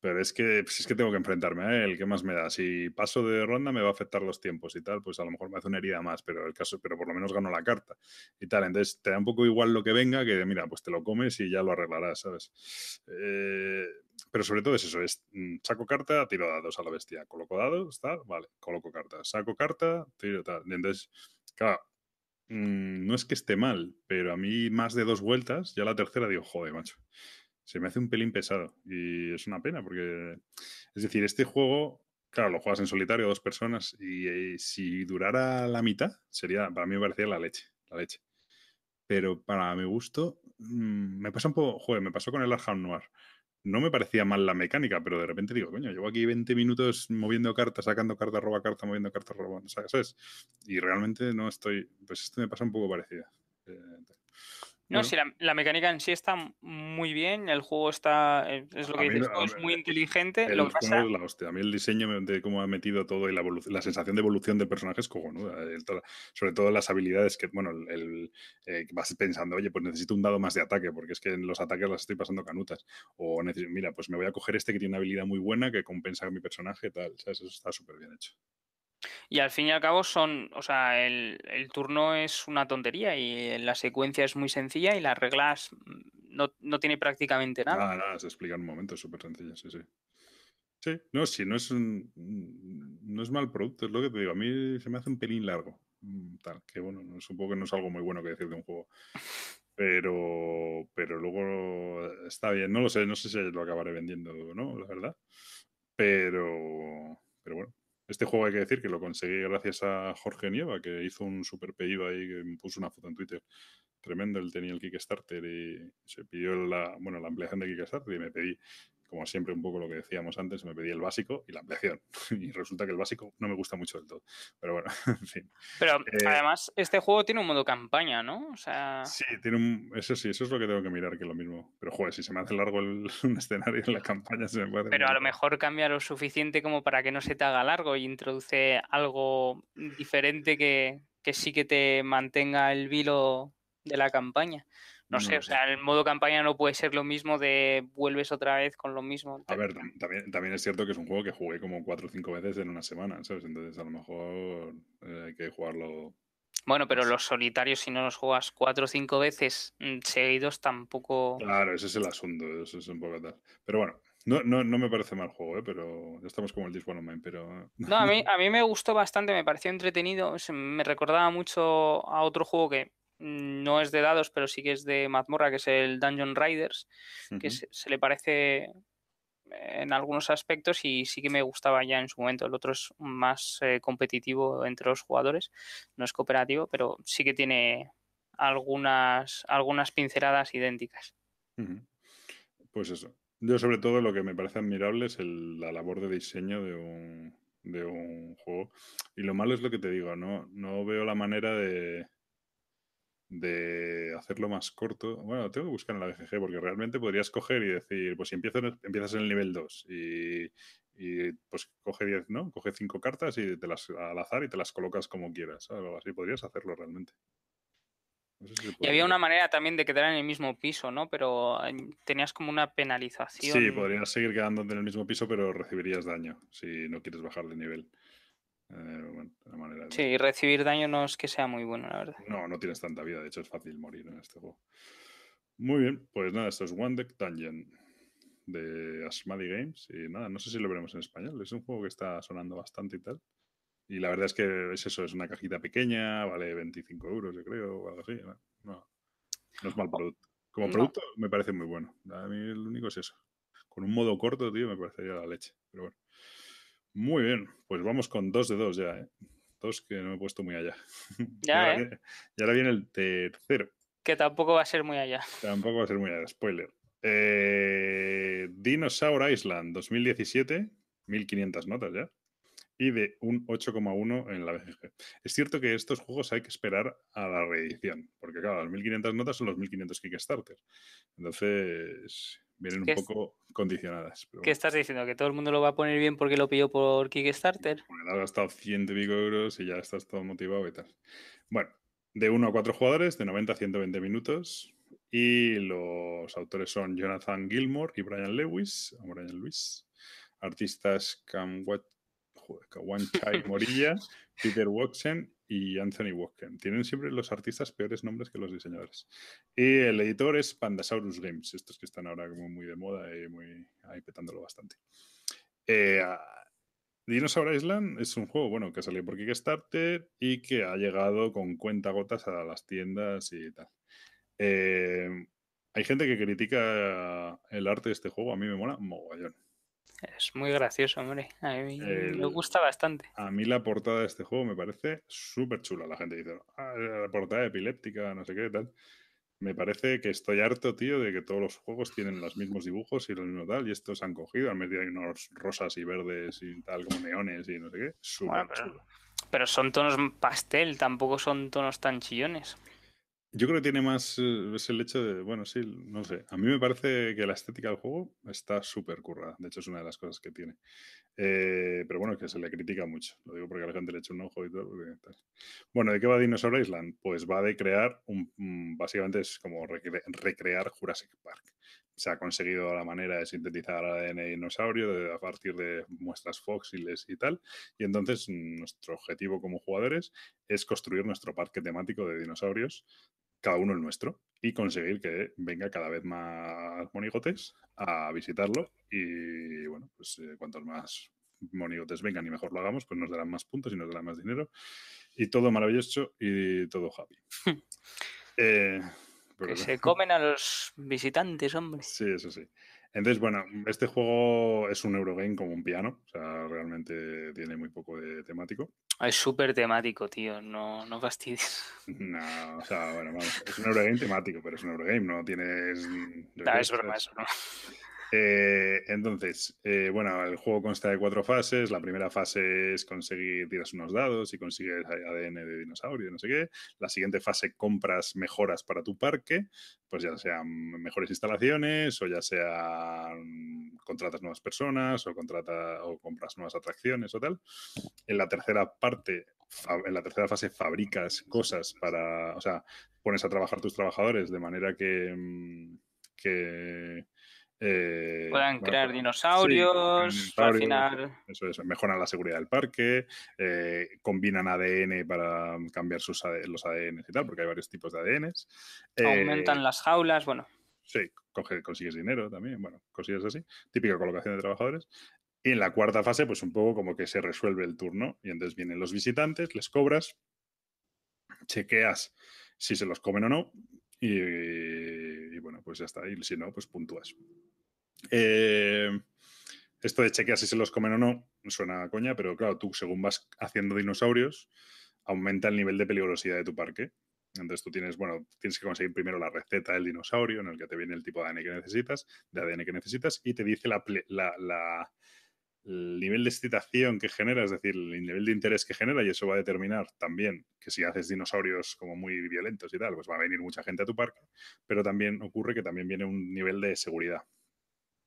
Pero es que, pues es que tengo que enfrentarme a él, ¿qué más me da? Si paso de ronda me va a afectar los tiempos y tal, pues a lo mejor me hace una herida más, pero el caso, pero por lo menos gano la carta y tal. Entonces te da un poco igual lo que venga, que mira, pues te lo comes y ya lo arreglarás, ¿sabes? Eh, pero sobre todo es eso, es mm, saco carta, tiro dados a la bestia, coloco dados, tal, vale, coloco carta, saco carta, tiro tal. Entonces, claro, Mm, no es que esté mal, pero a mí más de dos vueltas, ya la tercera digo, joder, macho, se me hace un pelín pesado. Y es una pena, porque, es decir, este juego, claro, lo juegas en solitario, dos personas, y, eh, si durara la mitad, sería, para mí me parecía la leche, la leche. Pero para mi gusto, mm, me pasa un poco, joder, me pasó con el Arkham Noir no me parecía mal la mecánica, pero de repente digo, coño, llevo aquí 20 minutos moviendo cartas, sacando cartas, roba carta, moviendo cartas, roba, ¿sabes? Y realmente no estoy, pues esto me pasa un poco parecido. Eh,
no, sí, la, mecánica en sí está muy bien, el juego está, eh, es lo que dices, es muy inteligente. lo que pasa...
es la hostia. A mí el diseño de cómo ha metido todo y la, la sensación de evolución del personaje es cojonuda. sobre todo las habilidades que, bueno, el, eh, vas pensando, oye, pues necesito un dado más de ataque, porque es que en los ataques las estoy pasando canutas. O necesito, mira, pues me voy a coger este que tiene una habilidad muy buena que compensa a mi personaje, tal. ¿sabes? Eso está súper bien hecho.
Y al fin y al cabo son, o sea, el, turno es una tontería y la secuencia es muy sencilla y las reglas mm, no, no tiene prácticamente nada.
Nada, nada, se explica en un momento, es súper sencilla, sí, sí. Sí, no, sí, no es un, no es mal producto, es lo que te digo, a mí se me hace un pelín largo, mm, tal, que bueno, supongo que no es algo muy bueno que decir de un juego. Pero, pero luego está bien, no lo sé, no sé si lo acabaré vendiendo o no, la verdad. Pero, pero bueno, este juego hay que decir que lo conseguí gracias a Jorge Nieva, que hizo un super pedido ahí, que me puso una foto en Twitter tremendo. Él tenía el Kickstarter y se pidió la, bueno, la ampliación de Kickstarter y me pedí como siempre, un poco lo que decíamos antes, me pedí el básico y la ampliación. Y resulta que el básico no me gusta mucho del todo. Pero bueno, en fin.
Pero eh, además, este juego tiene un modo campaña, ¿no? O sea...
Sí, tiene un... Eso sí, eso es lo que tengo que mirar, que es lo mismo. Pero joder, si se me hace largo el, un escenario en la campaña, se me puede.
Pero a lo mejor cambia lo suficiente como para que no se te haga largo y introduce algo diferente que, que sí que te mantenga el vilo de la campaña. No, sé, o sea, el modo campaña no puede ser lo mismo de vuelves otra vez con lo mismo.
A ver, también, también es cierto que es un juego que jugué como cuatro o cinco veces en una semana, ¿sabes? Entonces a lo mejor eh, hay que jugarlo.
Bueno, pero los solitarios, si no los juegas cuatro o cinco veces mm, seguidos, tampoco.
Claro, ese es el asunto, eso es un poco tal. Pero bueno, no, no, no me parece mal juego, ¿eh? pero ya estamos como el Disc Online, pero...
No, a mí, a mí me gustó bastante, me pareció entretenido, me recordaba mucho a otro juego que no es de dados, pero sí que es de mazmorra, que es el Dungeon Riders, que se, le parece en algunos aspectos y sí que me gustaba ya en su momento. El otro es más eh, competitivo entre los jugadores, no es cooperativo, pero sí que tiene algunas, algunas pinceladas idénticas.
Pues eso. Yo sobre todo lo que me parece admirable es la labor de diseño de un, de un juego. Y lo malo es lo que te digo, no, no veo la manera de, de hacerlo más corto. Bueno, tengo que buscar en la BGG porque realmente podrías coger y decir, pues si empiezas, empiezas en el nivel 2 y, pues coge 10, ¿no? Coge 5 cartas y te las al azar y te las colocas como quieras. Algo así podrías hacerlo realmente.
y había una manera también de quedar en el mismo piso, ¿no? Pero eh, tenías como una penalización.
Sí, podrías seguir quedándote en el mismo piso, pero recibirías daño si no quieres bajar de nivel.
Eh, sí, y recibir daño no es que sea muy bueno, la verdad.
No, no tienes tanta vida, de hecho es fácil morir en este juego. Muy bien, pues nada, esto es One Deck Dungeon de Asmadi Games. Y nada, no sé si lo veremos en español. Es un juego que está sonando bastante y tal. Y la verdad es que es eso, es una cajita pequeña, vale 25 euros, yo creo, o algo así. No, no, es mal producto. Como producto me parece muy bueno. A mí el único es eso. Con un modo corto, tío, me parecería la leche. Pero bueno. Muy bien, pues vamos con dos de dos ya, ¿eh? Dos que no he puesto muy allá.
Ya, ¿eh?
y ahora viene el tercero.
Que tampoco va a ser muy allá.
Tampoco va a ser muy allá, spoiler. Eh, Dinosaur Island 2017, 1500 notas ya y de un 8,1 en la BGG. Es cierto que estos juegos hay que esperar a la reedición, porque claro, las 1500 notas son los 1500 Kickstarter. Entonces, vienen un poco condicionadas.
¿Qué estás diciendo? ¿Que todo el mundo lo va a poner bien porque lo pilló por Kickstarter?
Bueno, has gastado 100 y pico euros y ya estás todo motivado y tal. Bueno, de 1 a 4 jugadores, de 90 a 120 minutos. Y los autores son Jonathan Gilmore y Brian Lewis, Brian Lewis. Artistas Cam One Chai Morilla, Peter Watson y Anthony Walker. Tienen siempre los artistas peores nombres que los diseñadores. Y el editor es Pandasaurus Games, estos que están ahora como muy de moda y muy ahí petándolo bastante. Eh, Dinosaur Island es un juego bueno que salió por Kickstarter y que ha llegado con cuentagotas a las tiendas y tal. Eh, hay gente que critica el arte de este juego, a mí me mola mogollón.
Es muy gracioso, hombre. A mí me gusta bastante.
A mí la portada de este juego me parece súper chula. La gente dice, ah, la portada epiléptica, no sé qué, tal. Me parece que estoy harto, tío, de que todos los juegos tienen los mismos dibujos y lo mismo tal, y estos han cogido, han metido ahí unos rosas y verdes y tal, como neones y no sé qué. Súper chulo.
Pero son tonos pastel, tampoco son tonos tan chillones.
Yo creo que tiene más. Eh, es el hecho de. Bueno, sí, no sé. A mí me parece que la estética del juego está súper currada. De hecho, es una de las cosas que tiene. Eh, pero bueno, que se le critica mucho. Lo digo porque a la gente le echa un ojo y todo. Bueno, ¿de qué va Dinosaur Island? Pues va de crear un. Mm, básicamente es como recrear Jurassic Park. Se ha conseguido la manera de sintetizar ADN de dinosaurio a partir de muestras fósiles y tal. Y entonces nuestro objetivo como jugadores es construir nuestro parque temático de dinosaurios cada uno el nuestro, y conseguir que venga cada vez más monigotes a visitarlo. Y bueno, pues eh, cuantos más monigotes vengan y mejor lo hagamos, pues nos darán más puntos y nos darán más dinero. Y todo maravilloso y todo happy.
Eh, que se comen a los visitantes, hombre.
Sí, eso sí. Entonces, bueno, este juego es un Eurogame como un piano, o sea, realmente tiene muy poco de temático.
Es súper temático, tío, no, no fastidies.
No, o sea, bueno, vamos, es un Eurogame temático, pero es un Eurogame, no tienes...
No, es broma eso, ¿no?
Eh, entonces, eh, bueno, el juego consta de cuatro fases. La primera fase es conseguir, tiras unos dados y consigues ADN de dinosaurio, no sé qué. La siguiente fase compras mejoras para tu parque, pues ya sean mejores instalaciones o ya sean contratas nuevas personas o, contrata, o compras nuevas atracciones o tal. En la tercera parte, en la tercera fase fabricas cosas para, o sea, pones a trabajar tus trabajadores de manera que, mm, que
eh, Puedan crear dinosaurios,
Eso es, mejoran la seguridad del parque, eh, combinan ADN para cambiar sus los ADN y tal, porque hay varios tipos de ADNs.
Aumentan eh, las jaulas, bueno.
Sí, consigues dinero también, bueno, consigues así. Típica colocación de trabajadores. Y en la cuarta fase, pues un poco como que se resuelve el turno. Y entonces vienen los visitantes, les cobras, chequeas si se los comen o no. Y, pues ya está. Y si no, pues puntúas. Eh, esto de chequear si se los comen o no suena coña, pero claro, tú según vas haciendo dinosaurios, aumenta el nivel de peligrosidad de tu parque. Entonces tú tienes, bueno, tienes que conseguir primero la receta del dinosaurio en el que te viene el tipo de ADN que necesitas, de ADN que necesitas, y te dice la, la, el nivel de excitación que genera, es decir, el nivel de interés que genera, y eso va a determinar también que si haces dinosaurios como muy violentos y tal, pues va a venir mucha gente a tu parque, pero también ocurre que también viene un nivel de seguridad.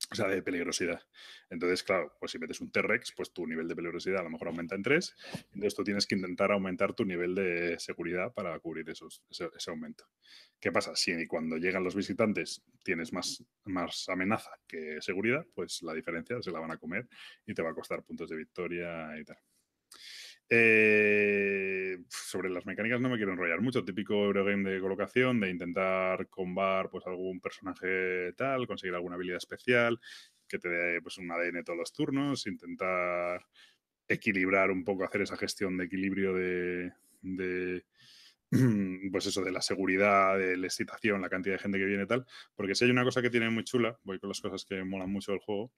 O sea, de peligrosidad. Entonces, claro, pues si metes un T-Rex, pues tu nivel de peligrosidad a lo mejor aumenta en 3. Entonces tú tienes que intentar aumentar tu nivel de seguridad para cubrir esos, ese, aumento. ¿Qué pasa? Si cuando llegan los visitantes tienes más, más amenaza que seguridad, pues la diferencia se la van a comer y te va a costar puntos de victoria y tal. Eh, sobre las mecánicas no me quiero enrollar mucho. Típico Eurogame de colocación, de intentar combar pues, algún personaje tal, conseguir alguna habilidad especial, que te dé pues, un ADN todos los turnos, intentar equilibrar un poco, hacer esa gestión de equilibrio de, pues eso, de la seguridad, de la excitación, la cantidad de gente que viene y tal. Porque si hay una cosa que tiene muy chula, voy con las cosas que molan mucho del juego,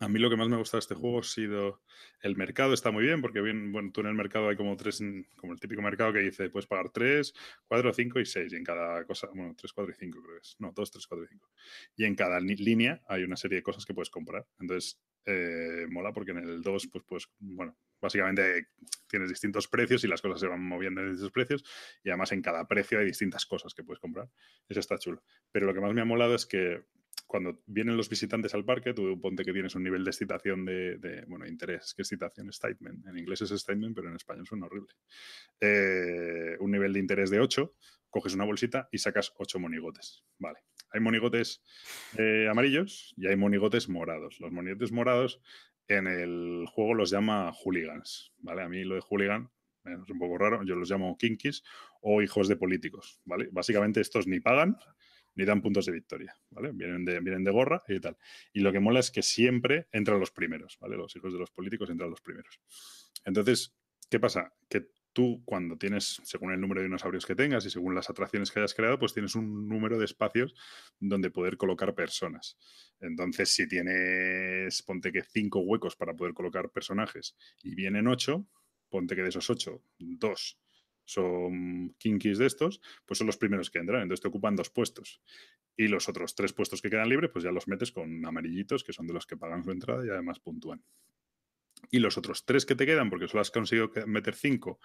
a mí lo que más me gusta de este juego ha sido el mercado, está muy bien, porque bien, bueno, tú en el mercado hay como tres, como el típico mercado que dice, puedes pagar tres, cuatro, cinco y seis, y en cada cosa, bueno, tres, cuatro y cinco creo que es, no, dos, tres, cuatro y cinco. Y en cada línea hay una serie de cosas que puedes comprar. Entonces, eh, mola porque en el 2, pues, pues, bueno, básicamente tienes distintos precios y las cosas se van moviendo en distintos precios y además en cada precio hay distintas cosas que puedes comprar. Eso está chulo. Pero lo que más me ha molado es que cuando vienen los visitantes al parque, tú ponte que tienes un nivel de excitación de, bueno, interés, que excitación, statement. En inglés es statement, pero en español suena horrible. Eh, un nivel de interés de 8, coges una bolsita y sacas 8 monigotes. Vale. Hay monigotes eh, amarillos y hay monigotes morados. Los monigotes morados en el juego los llama hooligans, ¿vale? A mí lo de hooligan es un poco raro, yo los llamo kinkis o hijos de políticos, ¿vale? Básicamente estos ni pagan, ni dan puntos de victoria, ¿vale? Vienen de, vienen de gorra y tal. Y lo que mola es que siempre entran los primeros, ¿vale? Los hijos de los políticos entran los primeros. Entonces, ¿qué pasa? Que tú cuando tienes, según el número de dinosaurios que tengas y según las atracciones que hayas creado, pues tienes un número de espacios donde poder colocar personas. Entonces, si tienes, ponte que cinco huecos para poder colocar personajes y vienen ocho, ponte que de esos ocho, dos son kinkies de estos, pues son los primeros que entran. Entonces te ocupan dos puestos. Y los otros tres puestos que quedan libres, pues ya los metes con amarillitos, que son de los que pagan su entrada y además puntúan. Y los otros tres que te quedan, porque solo has conseguido meter cinco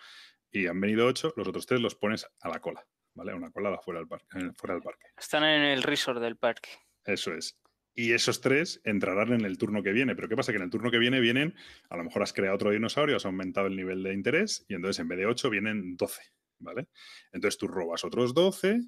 y han venido ocho, los otros tres los pones a la cola, ¿vale? A una cola fuera del parque. Fuera del parque.
Están en el resort del parque.
Eso es. Y esos tres entrarán en el turno que viene. Pero ¿qué pasa? Que en el turno que viene vienen, a lo mejor has creado otro dinosaurio, has aumentado el nivel de interés y entonces en vez de 8 vienen 12, ¿vale? Entonces tú robas otros 12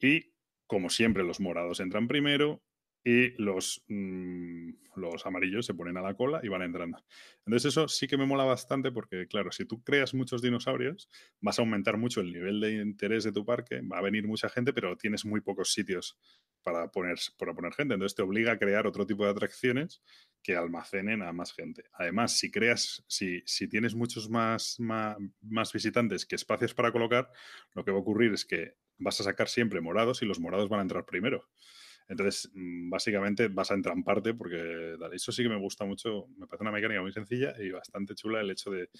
y, como siempre, los morados entran primero y los, mm, los amarillos se ponen a la cola y van entrando. Entonces eso sí que me mola bastante porque, claro, si tú creas muchos dinosaurios, vas a aumentar mucho el nivel de interés de tu parque, va a venir mucha gente, pero tienes muy pocos sitios para poner, para poner gente. Entonces te obliga a crear otro tipo de atracciones que almacenen a más gente. Además, si creas, si, si tienes muchos más, más, más, visitantes que espacios para colocar, lo que va a ocurrir es que vas a sacar siempre morados y los morados van a entrar primero. Entonces, mm, básicamente vas a entramparte porque eso sí que me gusta mucho, me parece una mecánica muy sencilla y bastante chula el hecho de,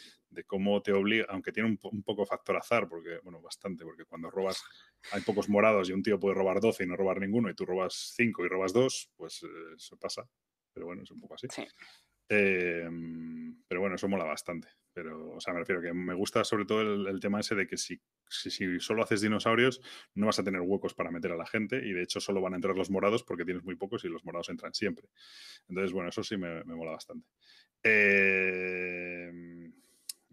cómo te obliga, aunque tiene un, un, poco factor azar, porque, bueno, bastante, porque cuando robas, hay pocos morados y un tío puede robar 12 y no robar ninguno y tú robas 5 y robas 2, pues eh, eso pasa. Pero bueno, es un poco así. Em, pero bueno, eso mola bastante. Pero, o sea, me refiero que me gusta sobre todo el, tema ese de que si, si, solo haces dinosaurios, no vas a tener huecos para meter a la gente y de hecho solo van a entrar los morados porque tienes muy pocos y los morados entran siempre. Entonces, bueno, eso sí me, mola bastante. Em,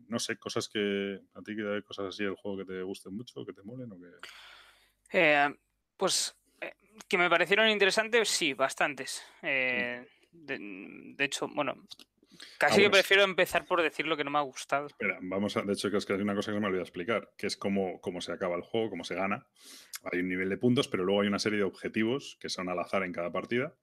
no sé, cosas que. ¿A ti hay cosas así del juego que te gusten mucho, que te molen o que.?
Eh, pues eh, que me parecieron interesantes, sí, bastantes. Eh, de, hecho, bueno, casi que prefiero empezar por decir lo que no me ha gustado.
Espera, vamos a, de hecho, que es que hay una cosa que se me olvidó explicar, que es cómo, cómo se acaba el juego, cómo se gana. Hay un nivel de puntos, pero luego hay una serie de objetivos que son al azar en cada partida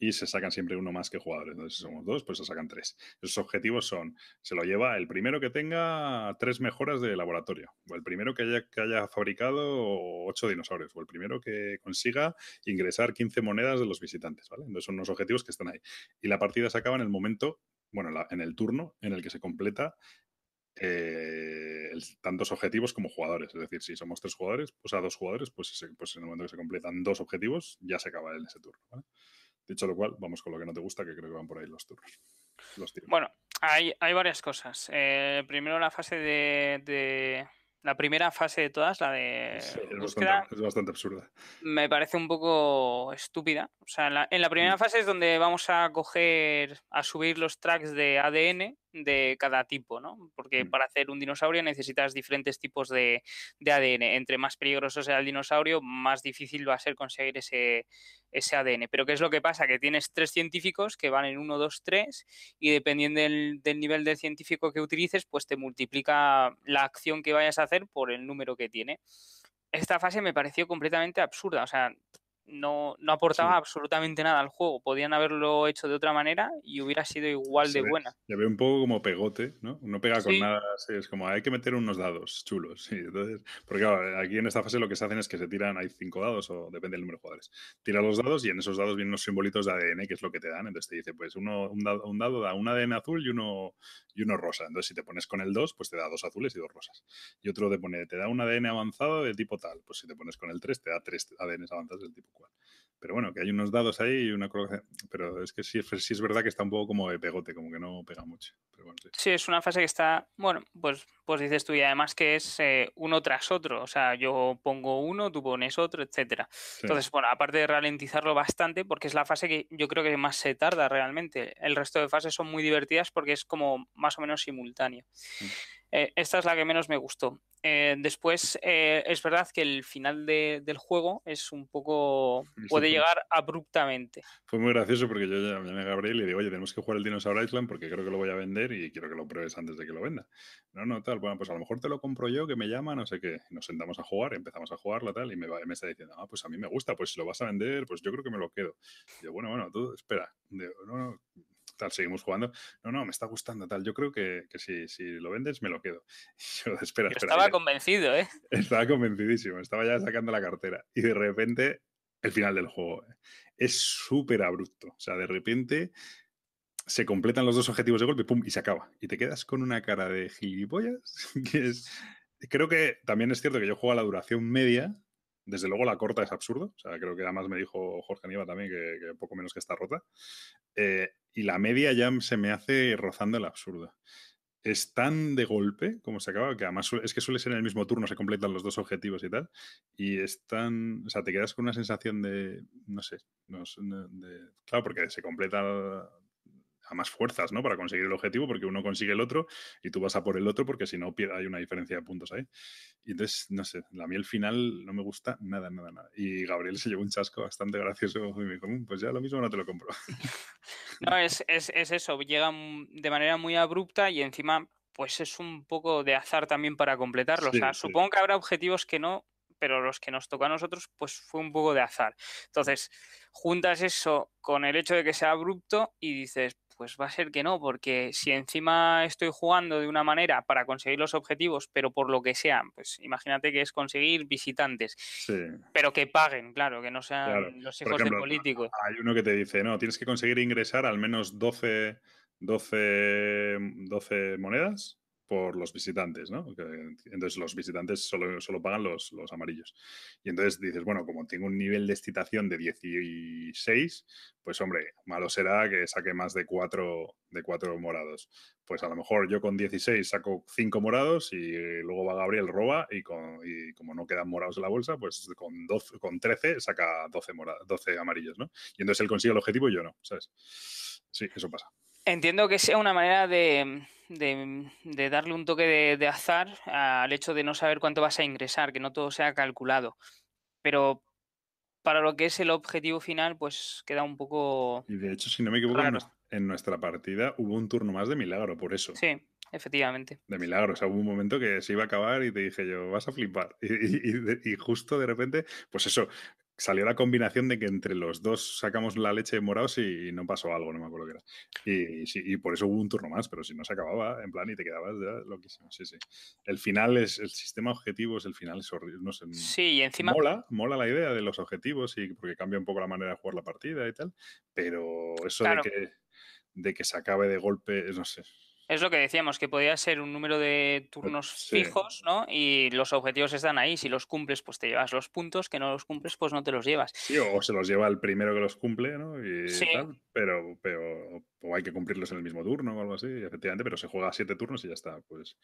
y se sacan siempre uno más que jugadores. Entonces, si somos dos, pues se sacan tres. Esos objetivos son, se lo lleva el primero que tenga tres mejoras de laboratorio, o el primero que haya, que haya fabricado ocho dinosaurios, o el primero que consiga ingresar 15 monedas de los visitantes, ¿vale? Entonces son unos objetivos que están ahí. Y la partida se acaba en el momento, bueno, en el turno en el que se completa eh, tantos objetivos como jugadores. Es decir, si somos tres jugadores, pues a dos jugadores, pues, pues en el momento que se completan dos objetivos, ya se acaba en ese turno. Dicho lo cual, vamos con lo que no te gusta, que creo que van por ahí los turnos.
bueno, hay, hay, varias cosas. Eh, primero la fase de, La primera fase de todas, la de
es, bastante, absurda.
Me parece un poco estúpida. O sea, en la, primera mm. fase es donde vamos a coger, a subir los tracks de ADN de cada tipo, ¿no? Porque mm. para hacer un dinosaurio necesitas diferentes tipos de, de, ADN. Entre más peligroso sea el dinosaurio, más difícil va a ser conseguir ese, ese ADN. Pero ¿qué es lo que pasa? Que tienes tres científicos que van en 1, 2, 3 y dependiendo del, nivel del científico que utilices, pues te multiplica la acción que vayas a hacer por el número que tiene. Esta fase me pareció completamente absurda. O sea, no, no aportaba absolutamente nada al juego. Podían haberlo hecho de otra manera y hubiera sido igual de buena.
Se ve un poco como pegote, ¿no? No pega con nada, es como hay que meter unos dados chulos. Sí, entonces, porque claro, aquí en esta fase lo que se hacen es que se tiran, hay cinco dados o depende del número de jugadores. Tiras los dados y en esos dados vienen unos simbolitos de ADN, que es lo que te dan. Entonces te dice, pues uno, un, dado, un dado da un ADN azul y uno, y uno rosa. Entonces si te pones con el 2, pues te da dos azules y dos rosas. Y otro te pone, te da un ADN avanzado de tipo tal. Pues si te pones con el 3, te da tres ADNs avanzados del tipo cual. Pero bueno, que hay unos dados ahí y una colocación. Pero es que sí, sí, es verdad que está un poco como de pegote, como que no pega mucho.
sí. es una fase que está, bueno, pues, pues dices tú, y además que es eh, uno tras otro. O sea, yo pongo uno, tú pones otro, etcétera. Entonces, bueno, aparte de ralentizarlo bastante, porque es la fase que yo creo que más se tarda realmente. El resto de fases son muy divertidas porque es como más o menos simultáneo. Mm. Eh, esta es la que menos me gustó. Eh, después, eh, es verdad que el final del juego es un poco. puede llegar abruptamente.
Fue muy gracioso porque yo llamé a Gabriel y le digo, oye, tenemos que jugar el Dinosaur Island porque creo que lo voy a vender y quiero que lo pruebes antes de que lo venda. No, no, tal. Bueno, pues a lo mejor te lo compro yo, que me llama, no sé qué. Nos sentamos a jugar, empezamos a jugarlo, tal, y me, me está diciendo, ah, pues a mí me gusta, pues si lo vas a vender, pues yo creo que me lo quedo. Y yo, bueno, bueno, tú, espera. no, no, tal, seguimos jugando. No, no, me está gustando, tal. Yo creo que, que si, si, lo vendes, me lo quedo.
yo, espera. Estaba convencido, ¿eh?
Estaba convencidísimo, estaba ya sacando la cartera. Y de repente, el final del juego ¿eh? es súper abrupto. O sea, de repente se completan los dos objetivos de golpe, pum, y se acaba. Y te quedas con una cara de gilipollas, que es... Creo que también es cierto que yo juego a la duración media, desde luego la corta es absurdo, o sea, creo que además me dijo Jorge Nieva también que, poco menos que está rota. Eh, y la media ya se me hace rozando el absurdo. Es tan de golpe como se acaba, que además es que suele ser en el mismo turno, se completan los dos objetivos y tal. Y es tan. O sea, te quedas con una sensación de. No sé. de, claro, porque se completa a más fuerzas, ¿no? Para conseguir el objetivo, porque uno consigue el otro y tú vas a por el otro, porque si no hay una diferencia de puntos ahí. Y entonces, no sé, a mí el final no me gusta nada, nada, nada. Y Gabriel se llevó un chasco bastante gracioso y me dijo, mm, pues ya lo mismo no te lo compro.
No, es, es, es eso, llega de manera muy abrupta y encima pues es un poco de azar también para completarlo. o sea, supongo que habrá objetivos que no, pero los que nos tocó a nosotros, pues fue un poco de azar. Entonces, juntas eso con el hecho de que sea abrupto y dices, pues va a ser que no, porque si encima estoy jugando de una manera para conseguir los objetivos, pero por lo que sea, pues imagínate que es conseguir visitantes, pero que paguen, claro, que no sean los hijos de políticos.
Hay uno que te dice, no, tienes que conseguir ingresar al menos 12, 12, 12 monedas por los visitantes, ¿no? Entonces los visitantes solo, solo pagan los, los, amarillos. Y entonces dices, bueno, como tengo un nivel de excitación de 16, pues hombre, malo será que saque más de 4 de cuatro morados. Pues a lo mejor yo con 16 saco 5 morados y luego va Gabriel, roba y, con, y como no quedan morados en la bolsa, pues con, 12, con 13 saca 12, 12 amarillos, ¿no? Y entonces él consigue el objetivo y yo no, ¿sabes? Sí, eso pasa.
Entiendo que sea una manera de, darle un toque de, azar al hecho de no saber cuánto vas a ingresar, que no todo sea calculado. Pero para lo que es el objetivo final, pues queda un poco.
Y de hecho, si no me equivoco, en nuestra partida hubo un turno más de milagro, por eso.
Sí, efectivamente.
De milagro. O sea, hubo un momento que se iba a acabar y te dije yo, vas a flipar. y justo de repente, pues eso, salió la combinación de que entre los dos sacamos la leche de morados y no pasó algo, no me acuerdo qué era. Y, por eso hubo un turno más, pero si no se acababa, en plan, y te quedabas ya loquísimo. Sí, sí. El final es, el sistema objetivos, el final es horrible. No sé,
sí, y encima.
Mola, mola la idea de los objetivos y porque cambia un poco la manera de jugar la partida y tal, pero eso de, que, de que se acabe de golpe, no sé.
Es lo que decíamos, que podía ser un número de turnos fijos, ¿no? Y los objetivos están ahí. Si los cumples, pues te llevas los puntos. Que no los cumples, pues no te los llevas.
Sí, o se los lleva el primero que los cumple, ¿no? Y tal, pero, pero o hay que cumplirlos en el mismo turno o algo así, efectivamente, pero se juega siete turnos y ya está, pues.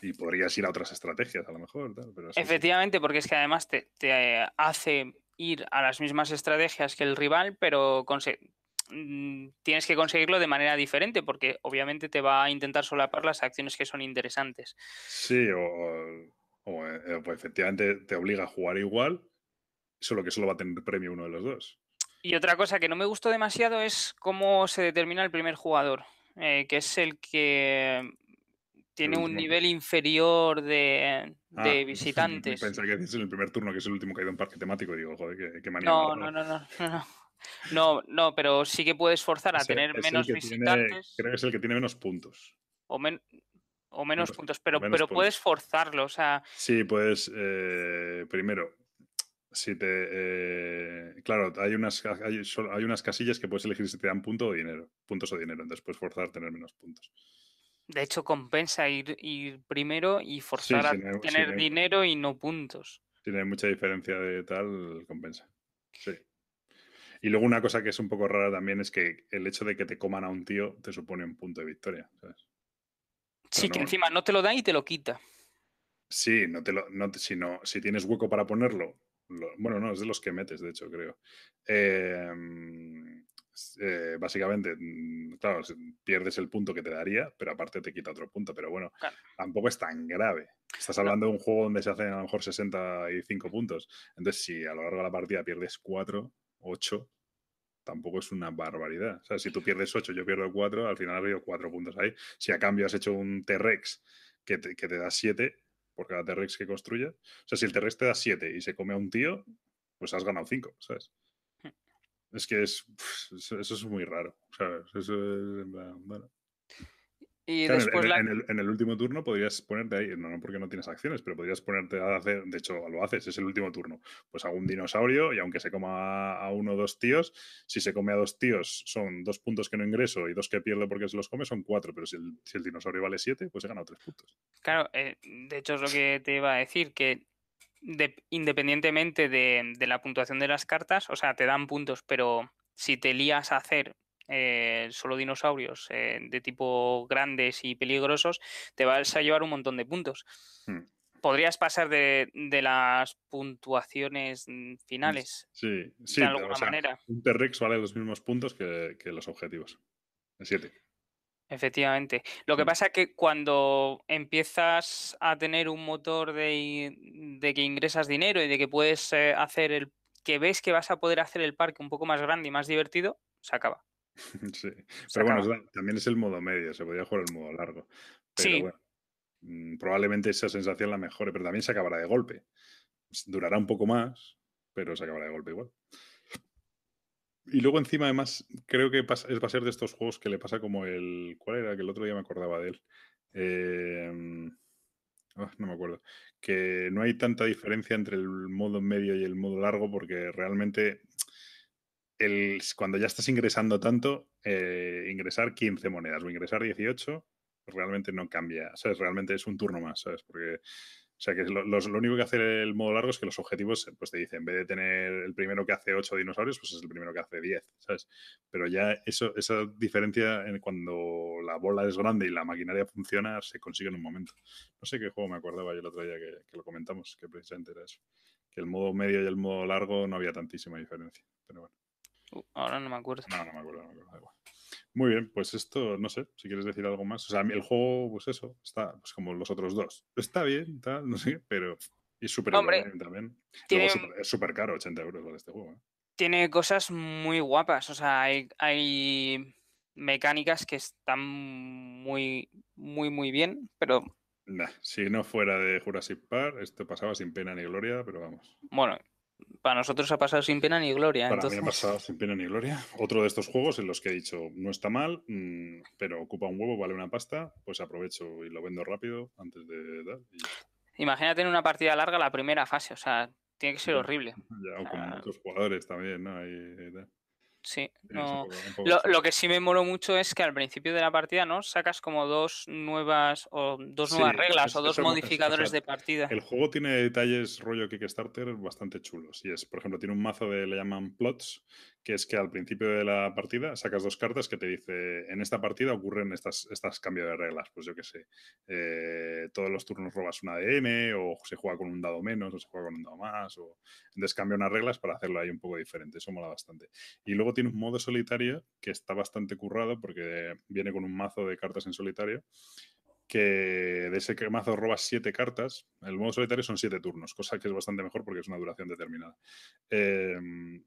Y podrías ir a otras estrategias, a lo mejor.
efectivamente, porque es que además te, te hace ir a las mismas estrategias que el rival, pero tienes que conseguirlo de manera diferente porque obviamente te va a intentar solapar las acciones que son interesantes.
Sí, o, eh, pues efectivamente te obliga a jugar igual, solo que solo va a tener premio uno de los dos.
Y otra cosa que no me gustó demasiado es cómo se determina el primer jugador, eh, que es el que tiene un nivel inferior de,
Ah,
visitantes.
Pensé que es el primer turno, que es el último que ha ido en parque temático, y digo, joder, qué, manía.
No, no, no, no, no, no. No, pero sí que puedes forzar a tener menos visitantes.
creo que es el que tiene menos puntos.
O, o menos, puntos, pero, pero puedes forzarlo, o sea.
Sí, puedes. Eh, primero, si te. Eh, claro, hay unas, hay, hay, unas casillas que puedes elegir si te dan punto o dinero. Puntos o dinero. Entonces puedes forzar a tener menos puntos.
De hecho, compensa ir, ir primero y forzar a tener dinero y no puntos.
Tiene mucha diferencia de tal, compensa. Sí. Y luego una cosa que es un poco rara también es que el hecho de que te coman a un tío te supone un punto de victoria.
Sí, que encima no te lo da y te lo quita.
Sí, no te lo, no, si, si tienes hueco para ponerlo, bueno, no, es de los que metes, de hecho, creo. Em, eh, básicamente, mm, claro, pierdes el punto que te daría, pero aparte te quita otro punto. Pero bueno, tampoco es tan grave. Estás hablando de un juego donde se hacen a lo mejor 65 puntos. Entonces, si a lo largo de la partida pierdes 4, 8, tampoco es una barbaridad. O sea, si tú pierdes 8, yo pierdo 4, al final ha habido 4 puntos ahí. Si a cambio has hecho un T-Rex que te, que te da 7, por cada T-Rex que construyas. O sea, si el T-Rex te da 7 y se come a un tío, pues has ganado 5, ¿sabes? Hmm. Es que es, eso es muy raro, ¿sabes? Eso es, bueno. Y después en, el, último turno podrías ponerte ahí, no, no porque no tienes acciones, pero podrías ponerte a hacer, de hecho lo haces, es el último turno, pues hago un dinosaurio y aunque se coma a uno o dos tíos, si se come a dos tíos son dos puntos que no ingreso y dos que pierdo porque se los come son cuatro, pero si el, dinosaurio vale siete, pues he ganado tres puntos.
Claro, eh, de hecho es lo que te iba a decir, que independientemente de, de la puntuación de las cartas, o sea, te dan puntos, pero si te lías a hacer eh, solo dinosaurios eh, de tipo grandes y peligrosos, te vas a llevar un montón de puntos. Hmm. Podrías pasar de, las puntuaciones mm, finales.
Sí, sí, de alguna manera. Un T-Rex vale los mismos puntos que, los objetivos. El 7.
Efectivamente. Lo que hmm. pasa es que cuando empiezas a tener un motor de, que ingresas dinero y de que puedes eh, hacer el. que ves que vas a poder hacer el parque un poco más grande y más divertido, se acaba.
Sí, pero bueno, también es el modo medio, se podría jugar el modo largo. Pero bueno, mm, probablemente esa sensación la mejore, pero también se acabará de golpe. Durará un poco más, pero se acabará de golpe igual. Y luego encima, además, creo que va a ser de estos juegos que le pasa como el... ¿Cuál era? Que el otro día me acordaba de él. Ah, no me acuerdo. Que no hay tanta diferencia entre el modo medio y el modo largo porque realmente cuando ya estás ingresando tanto, eh, ingresar 15 monedas o ingresar 18 realmente no cambia, ¿sabes? Realmente es un turno más, ¿sabes? Porque, o sea, que lo, único que hace el modo largo es que los objetivos, pues te dicen, en vez de tener el primero que hace 8 dinosaurios, pues es el primero que hace 10, ¿sabes? Pero ya eso, esa diferencia en cuando la bola es grande y la maquinaria funciona, se consigue en un momento. No sé qué juego me acordaba yo el otro día que, que lo comentamos, que precisamente era eso. Que el modo medio y el modo largo no había tantísima diferencia, pero bueno.
Uh, ahora no me acuerdo.
No, no me acuerdo, no me acuerdo. Muy bien, pues esto, no sé, si quieres decir algo más. O sea, el juego, pues eso, está pues como los otros dos. Está bien, tal, no sé, pero es súper también. es súper caro, 80 euros vale este juego. ¿eh?
Tiene cosas muy guapas, o sea, hay, hay mecánicas que están muy, muy, muy bien, pero...
si no fuera de Jurassic Park, esto pasaba sin pena ni gloria, pero vamos.
Bueno, para nosotros ha pasado sin pena ni gloria.
Para mí ha pasado sin pena ni gloria. Otro de estos juegos en los que he dicho, no está mal, mm, pero ocupa un huevo, vale una pasta, pues aprovecho y lo vendo rápido antes de dar.
Imagínate en una partida larga la primera fase, o sea, tiene que ser horrible.
Ya, o con muchos jugadores también, ¿no?
Sí, no. lo, que sí me moló mucho es que al principio de la partida, ¿no? Sacas como dos nuevas o dos nuevas reglas o dos modificadores de partida.
El juego tiene detalles rollo Kickstarter bastante chulos. Y es, por ejemplo, tiene un mazo de le llaman plots, que es que al principio de la partida sacas dos cartas que te dice en esta partida ocurren estas, estas cambios de reglas. Pues yo qué sé, eh, todos los turnos robas una DM, o se juega con un dado menos, o se juega con un dado más, o entonces cambia unas reglas para hacerlo ahí un poco diferente. Eso mola bastante. Y luego tiene un modo solitario que está bastante currado porque viene con un mazo de cartas en solitario que de ese mazo robas siete cartas. El modo solitario son siete turnos, cosa que es bastante mejor porque es una duración determinada. Em,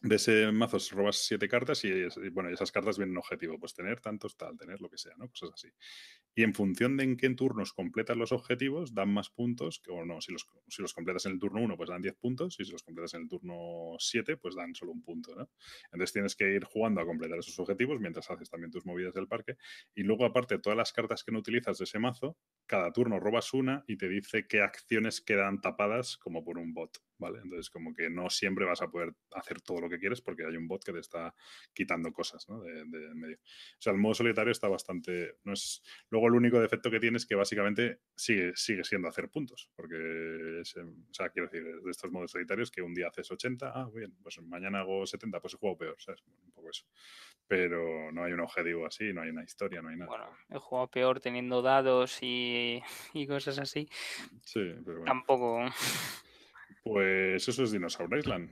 de ese mazo robas siete cartas y, bueno, esas cartas vienen objetivo, pues tener tantos tal, tener lo que sea, ¿no? Cosas así. Y en función de en qué turnos completas los objetivos, dan más puntos, o no, si los, si los completas en el turno 1, pues dan 10 puntos, y si los completas en el turno 7, pues dan solo un punto, ¿no? Entonces tienes que ir jugando a completar esos objetivos mientras haces también tus movidas del parque. Y luego, aparte, todas las cartas que no utilizas de ese mazo, cada turno robas una y te dice qué acciones quedan tapadas como por un bot. ¿vale? Entonces, como que no siempre vas a poder hacer todo lo que quieres porque hay un bot que te está quitando cosas, ¿no? De, medio. O sea, el modo solitario está bastante... No es... Luego el único defecto que tiene es que básicamente sigue, sigue siendo hacer puntos, porque, es, o sea, quiero decir, de estos modos solitarios que un día haces 80, ah, bien, pues mañana hago 70, pues he jugado peor, ¿sabes? Un poco eso. Pero no hay un objetivo así, no hay una historia, no hay nada.
Bueno, he jugado peor teniendo dados y, y cosas así.
Sí, pero bueno.
Tampoco...
Pues eso es Dinosaur Island.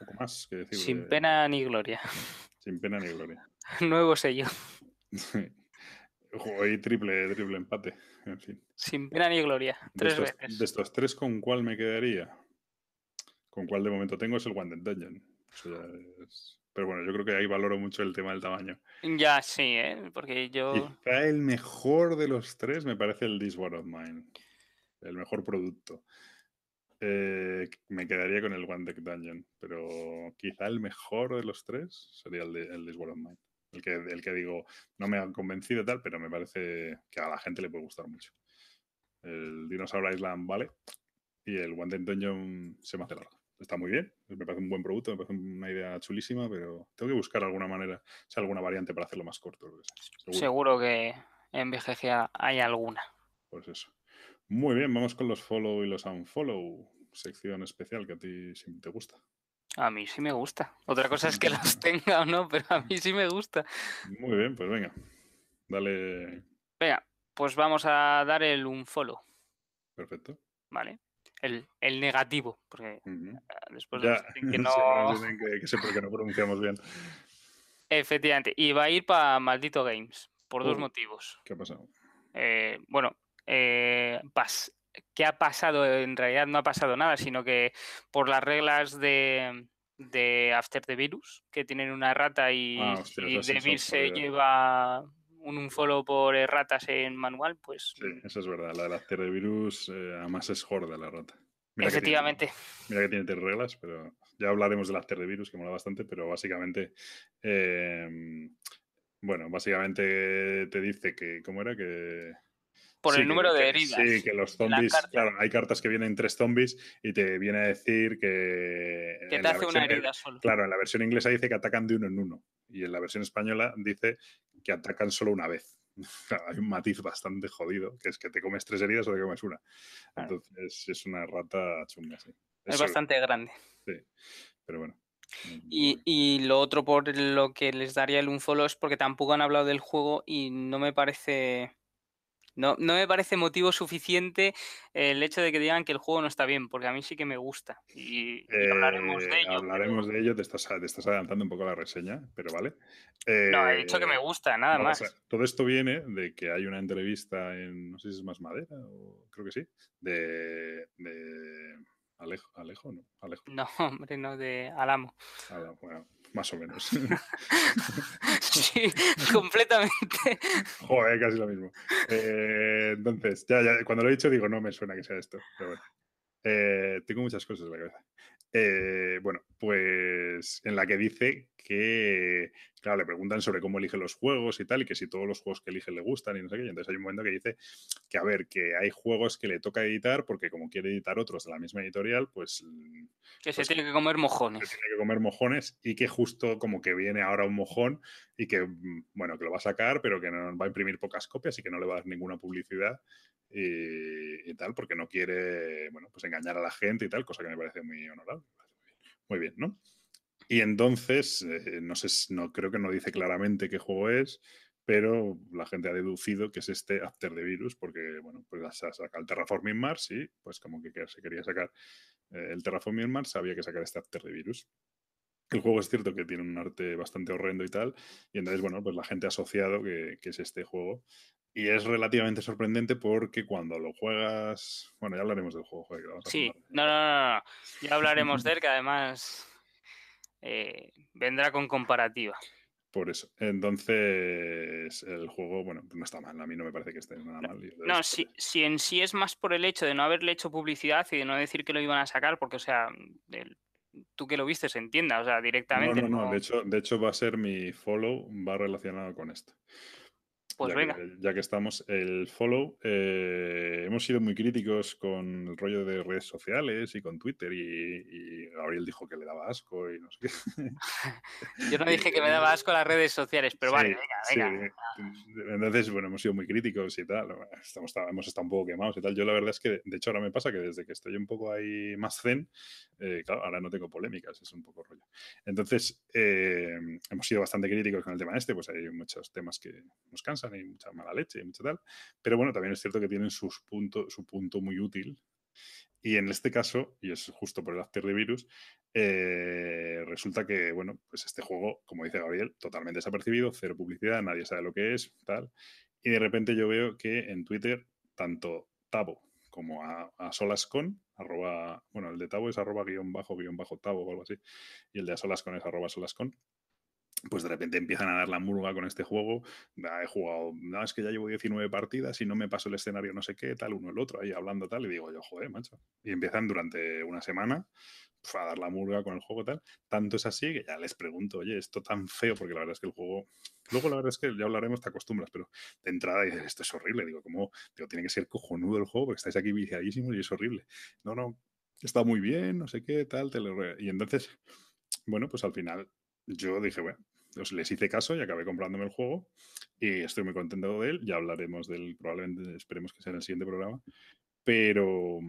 Un poco más que decir.
Sin pena ni gloria.
Sin pena ni gloria.
Nuevo sello.
y triple, triple empate. En fin.
Sin pena ni gloria. Tres
de
estos, veces.
De estos tres, ¿con cuál me quedaría? Con cuál de momento tengo es el One Dungeon. Pero bueno, yo creo que ahí valoro mucho el tema del tamaño.
Ya, sí, ¿eh? porque yo.
Quizá el mejor de los tres me parece el This War of Mine. El mejor producto. Eh, me quedaría con el One Deck Dungeon, pero quizá el mejor de los tres sería el de el This World of Mine. El que, el que digo, no me han convencido tal, pero me parece que a la gente le puede gustar mucho. El Dinosaur Island vale y el One Deck Dungeon se me hace largo. Está muy bien, me parece un buen producto, me parece una idea chulísima, pero tengo que buscar alguna manera, sea, alguna variante para hacerlo más corto.
Seguro. Seguro que en BGG hay alguna.
Pues eso. Muy bien, vamos con los follow y los unfollow. Sección especial que a ti sí te gusta.
A mí sí me gusta. Otra cosa es que las tenga o no, pero a mí sí me gusta.
Muy bien, pues venga. Dale.
Venga, pues vamos a dar el unfollow.
Perfecto.
Vale. El, el negativo, porque después
ya,
que no.
que, que sé por qué no pronunciamos bien.
Efectivamente. Y va a ir para Maldito Games, por dos motivos.
¿Qué ha pasado?
Eh, bueno, eh, pas ¿qué ha pasado? En realidad no ha pasado nada, sino que por las reglas de, de After the Virus, que tienen una rata y,
ah,
se lleva un, un follow por ratas en manual, pues...
Sí, eso es verdad. La del After the Virus eh, además es jorda la rata.
Efectivamente.
mira que tiene tres reglas, pero ya hablaremos del After the Virus, que mola bastante, pero básicamente... Eh, bueno, básicamente te dice que... ¿Cómo era? Que
por el número de heridas.
Sí, que los zombies, claro, hay cartas que vienen tres zombies y te viene a decir que...
Que te hace una herida solo.
Claro, en la versión inglesa dice que atacan de uno en uno y en la versión española dice que atacan solo una vez. hay un matiz bastante jodido, que es que te comes tres heridas o te comes una. Entonces es una rata chunga, sí.
Es, bastante grande.
Sí, pero bueno.
Y, y, lo otro por lo que les daría el unfollow es porque tampoco han hablado del juego y no me parece no, no me parece motivo suficiente el hecho de que digan que el juego no está bien, porque a mí sí que me gusta. Y, hablaremos de ello.
Hablaremos de ello, te estás, te estás, adelantando un poco la reseña, pero vale.
no, he dicho que me gusta, nada más.
todo esto viene de que hay una entrevista en, no sé si es más madera, o creo que sí, de, de Alejo, Alejo, ¿no? Alejo.
No, hombre, no, de Alamo.
Alamo bueno, más o menos.
sí, completamente.
Joder, casi lo mismo. Eh, entonces, ya, ya, cuando lo he dicho digo, no me suena que sea esto, pero bueno. Eh, tengo muchas cosas en la cabeza. Eh, bueno, pues en la que dice que, claro, le preguntan sobre cómo elige los juegos y tal, y que si todos los juegos que elige le gustan y no sé qué. Y entonces hay un momento que dice que, a ver, que hay juegos que le toca editar porque como quiere editar otros de la misma editorial, pues...
Que
se
pues tiene que comer mojones.
Que tiene que comer mojones y que justo como que viene ahora un mojón y que, bueno, que lo va a sacar, pero que no va a imprimir pocas copias y que no le va a dar ninguna publicidad y, y tal, porque no quiere, bueno, pues engañar a la gente y tal, cosa que me parece muy honorable. Muy bien, ¿no? Y entonces, eh, no sé, no creo que no dice claramente qué juego es, pero la gente ha deducido que es este After the Virus, porque, bueno, pues se saca el Terraforming Mars y, pues como que se quería sacar eh, el Terraforming Mars, había que sacar este After the Virus. El juego es cierto que tiene un arte bastante horrendo y tal, y entonces, bueno, pues la gente ha asociado que, que es este juego. Y es relativamente sorprendente porque cuando lo juegas. Bueno, ya hablaremos del juego. Joder,
sí, no, no, no, ya hablaremos de él, que además eh, vendrá con comparativa.
Por eso. Entonces, el juego, bueno, no está mal. A mí no me parece que esté nada mal.
No, si, si, en sí es más por el hecho de no haberle hecho publicidad y de no decir que lo iban a sacar, porque, o sea, tú que lo viste se entienda, o sea, directamente.
No, no, no. De, hecho, de hecho, va a ser mi follow, va relacionado con esto.
Pues
ya
venga.
Que, ya que estamos, el follow, eh, hemos sido muy críticos con el rollo de redes sociales y con Twitter y, Gabriel dijo que le daba asco y no sé qué.
Yo no dije que me daba asco las redes sociales, pero vale, venga, venga.
Entonces, bueno, hemos sido muy críticos y tal, estamos, hemos estado un poco quemados y tal. Yo la verdad es que, de hecho, ahora me pasa que desde que estoy un poco ahí más zen, eh, claro, ahora no tengo polémicas, es un poco rollo. Entonces, eh, hemos sido bastante críticos con el tema este, pues hay muchos temas que nos cansan y mucha mala leche y mucho tal. Pero bueno, también es cierto que tienen sus puntos, su punto muy útil. Y en este caso, y es justo por el After the Virus, eh, resulta que, bueno, pues este juego, como dice Gabriel, totalmente desapercibido, cero publicidad, nadie sabe lo que es, tal. Y de repente yo veo que en Twitter, tanto Tabo como a, a arroba, bueno, el de Tabo es arroba guion bajo guion bajo Tabo o algo así, y el de Solascon es arroba Solascon, pues de repente empiezan a dar la murga con este juego. He jugado, no, es que ya llevo 19 partidas y no me paso el escenario no sé qué, tal, uno el otro, ahí hablando tal, y digo yo, joder, macho. Y empiezan durante una semana a dar la murga con el juego tal. Tanto es así que ya les pregunto, oye, esto tan feo, porque la verdad es que el juego, luego la verdad es que ya hablaremos, te acostumbras, pero de entrada dices, esto es horrible. Digo, ¿cómo? Digo, tiene que ser cojonudo el juego porque estáis aquí viciadísimos y es horrible. No, no, está muy bien, no sé qué, tal, te lo... Y entonces, bueno, pues al final yo dije, bueno, pues les hice caso y acabé comprándome el juego y estoy muy contento de él. Ya hablaremos del, probablemente esperemos que sea en el siguiente programa. Pero,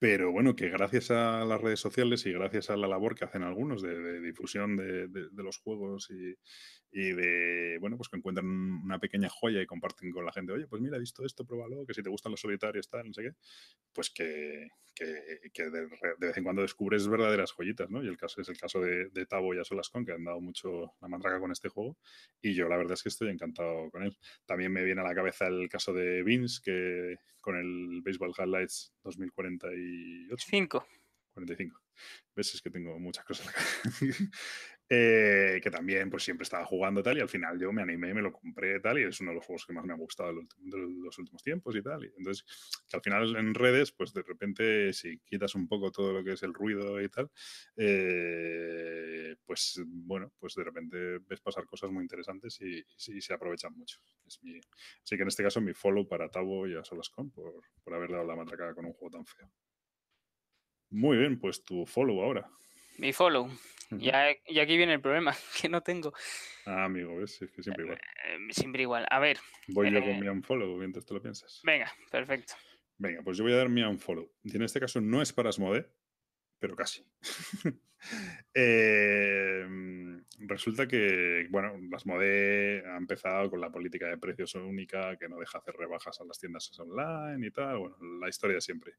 pero bueno, que gracias a las redes sociales y gracias a la labor que hacen algunos de, difusión de, los juegos y, de, bueno, pues que encuentran una pequeña joya y comparten con la gente, oye, pues mira, he visto esto, pruébalo, que si te gustan los solitarios, tal, no sé qué, pues que, de, vez en cuando descubres verdaderas joyitas, ¿no? Y el caso es el caso de, Tabo y Asolascon, que han dado mucho la matraca con este juego y yo la verdad es que estoy encantado con él. También me viene a la cabeza el caso de Vince, que con el Baseball Highlights 2048.
5.
45. ¿Ves? Es que tengo muchas cosas acá. Eh, que también pues siempre estaba jugando tal y al final yo me animé, me lo compré tal y es uno de los juegos que más me ha gustado de los últimos tiempos y tal. Y entonces, que al final en redes, pues de repente si quitas un poco todo lo que es el ruido y tal, eh, pues bueno, pues de repente ves pasar cosas muy interesantes y, se aprovechan mucho. Es mi, así que en este caso mi follow para Tabo y a Solascon por, por haber dado la matraca con un juego tan feo. Muy bien, pues tu follow ahora.
Mi follow. y aquí viene el problema, que no tengo.
Ah, amigo, ¿ves? Es que siempre igual.
Eh, siempre igual. A ver.
Voy yo con eh, mi unfollow mientras te lo piensas.
Venga, perfecto.
Venga, pues yo voy a dar mi unfollow. Y en este caso no es para Asmode, pero casi. Em, resulta que, bueno, Asmode ha empezado con la política de precios única, que no deja hacer rebajas a las tiendas online y tal, bueno, la historia siempre.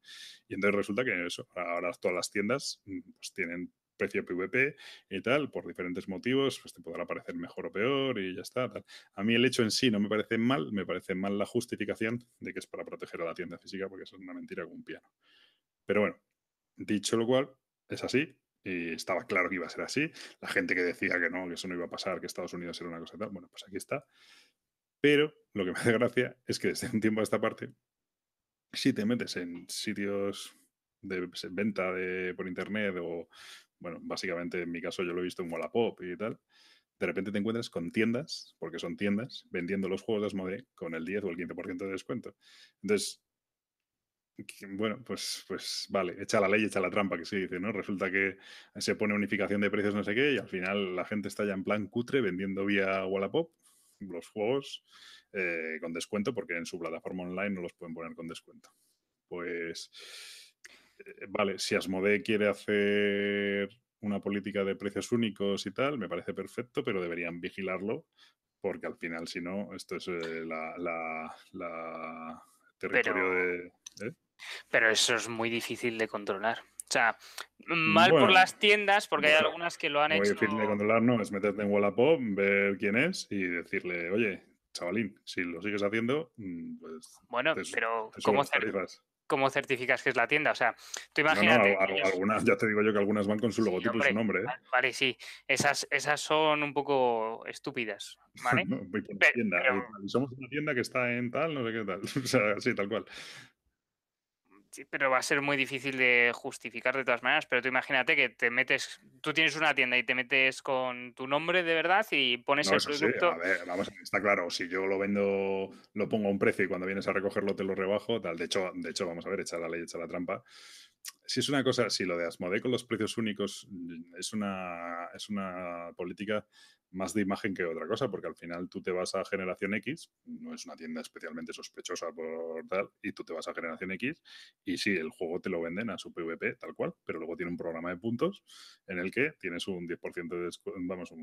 Y entonces resulta que eso, ahora todas las tiendas mm, pues tienen precio PVP y tal, por diferentes motivos, pues te podrá parecer mejor o peor y ya está. A mí el hecho en sí no me parece mal, me parece mal la justificación de que es para proteger a la tienda física, porque es una mentira como un piano. Pero bueno, dicho lo cual, es así. Y estaba claro que iba a ser así. La gente que decía que no, que eso no iba a pasar, que Estados Unidos era una cosa tal, bueno, pues aquí está. Pero lo que me hace gracia es que desde un tiempo a esta parte, si te metes en sitios de venta de, por internet o, bueno, básicamente en mi caso yo lo he visto en Wallapop y tal, de repente te encuentras con tiendas, porque son tiendas, vendiendo los juegos de Asmodee con el 10 o el 15% de descuento. Entonces, bueno, pues, pues vale, echa la ley, echa la trampa, que se dice, ¿no? Resulta que se pone unificación de precios, no sé qué, y al final la gente está ya en plan cutre vendiendo vía Wallapop los juegos eh, con descuento, porque en su plataforma online no los pueden poner con descuento. Pues, eh, vale, si Asmodee quiere hacer una política de precios únicos y tal, me parece perfecto, pero deberían vigilarlo, porque al final, si no, esto es eh, la, la, territorio de...
Pero eso es muy difícil de controlar. O sea, mal por las tiendas, porque hay algunas que lo han hecho.
Muy difícil de controlar, no, es meterte en Wallapop, ver quién es y decirle, oye, chavalín, si lo sigues haciendo, mm, pues.
Bueno, pero ¿cómo, cómo certificas que es la tienda. O sea, tú imagínate.
algunas, ya te digo yo que algunas van con su logotipo y su nombre. ¿eh?
Vale, sí. Esas, esas son un poco estúpidas. ¿vale?
Somos una tienda que está en tal, no sé qué tal. o sea, sí, tal cual.
Sí, pero va a ser muy difícil de justificar de todas maneras. Pero tú imagínate que te metes, tú tienes una tienda y te metes con tu nombre de verdad y pones el producto.
A ver, vamos, está claro, si yo lo vendo, lo pongo a un precio y cuando vienes a recogerlo te lo rebajo, tal. De hecho, de hecho, vamos a ver, echa la ley, echa la trampa. Si es una cosa, si lo de Asmodee con los precios únicos es una, es una política más de imagen que otra cosa, porque al final tú te vas a Generación X, no es una tienda especialmente sospechosa por tal, y tú te vas a Generación X y sí, el juego te lo venden a su PvP tal cual, pero luego tiene un programa de puntos en el que tienes un 10% de descuento, vamos,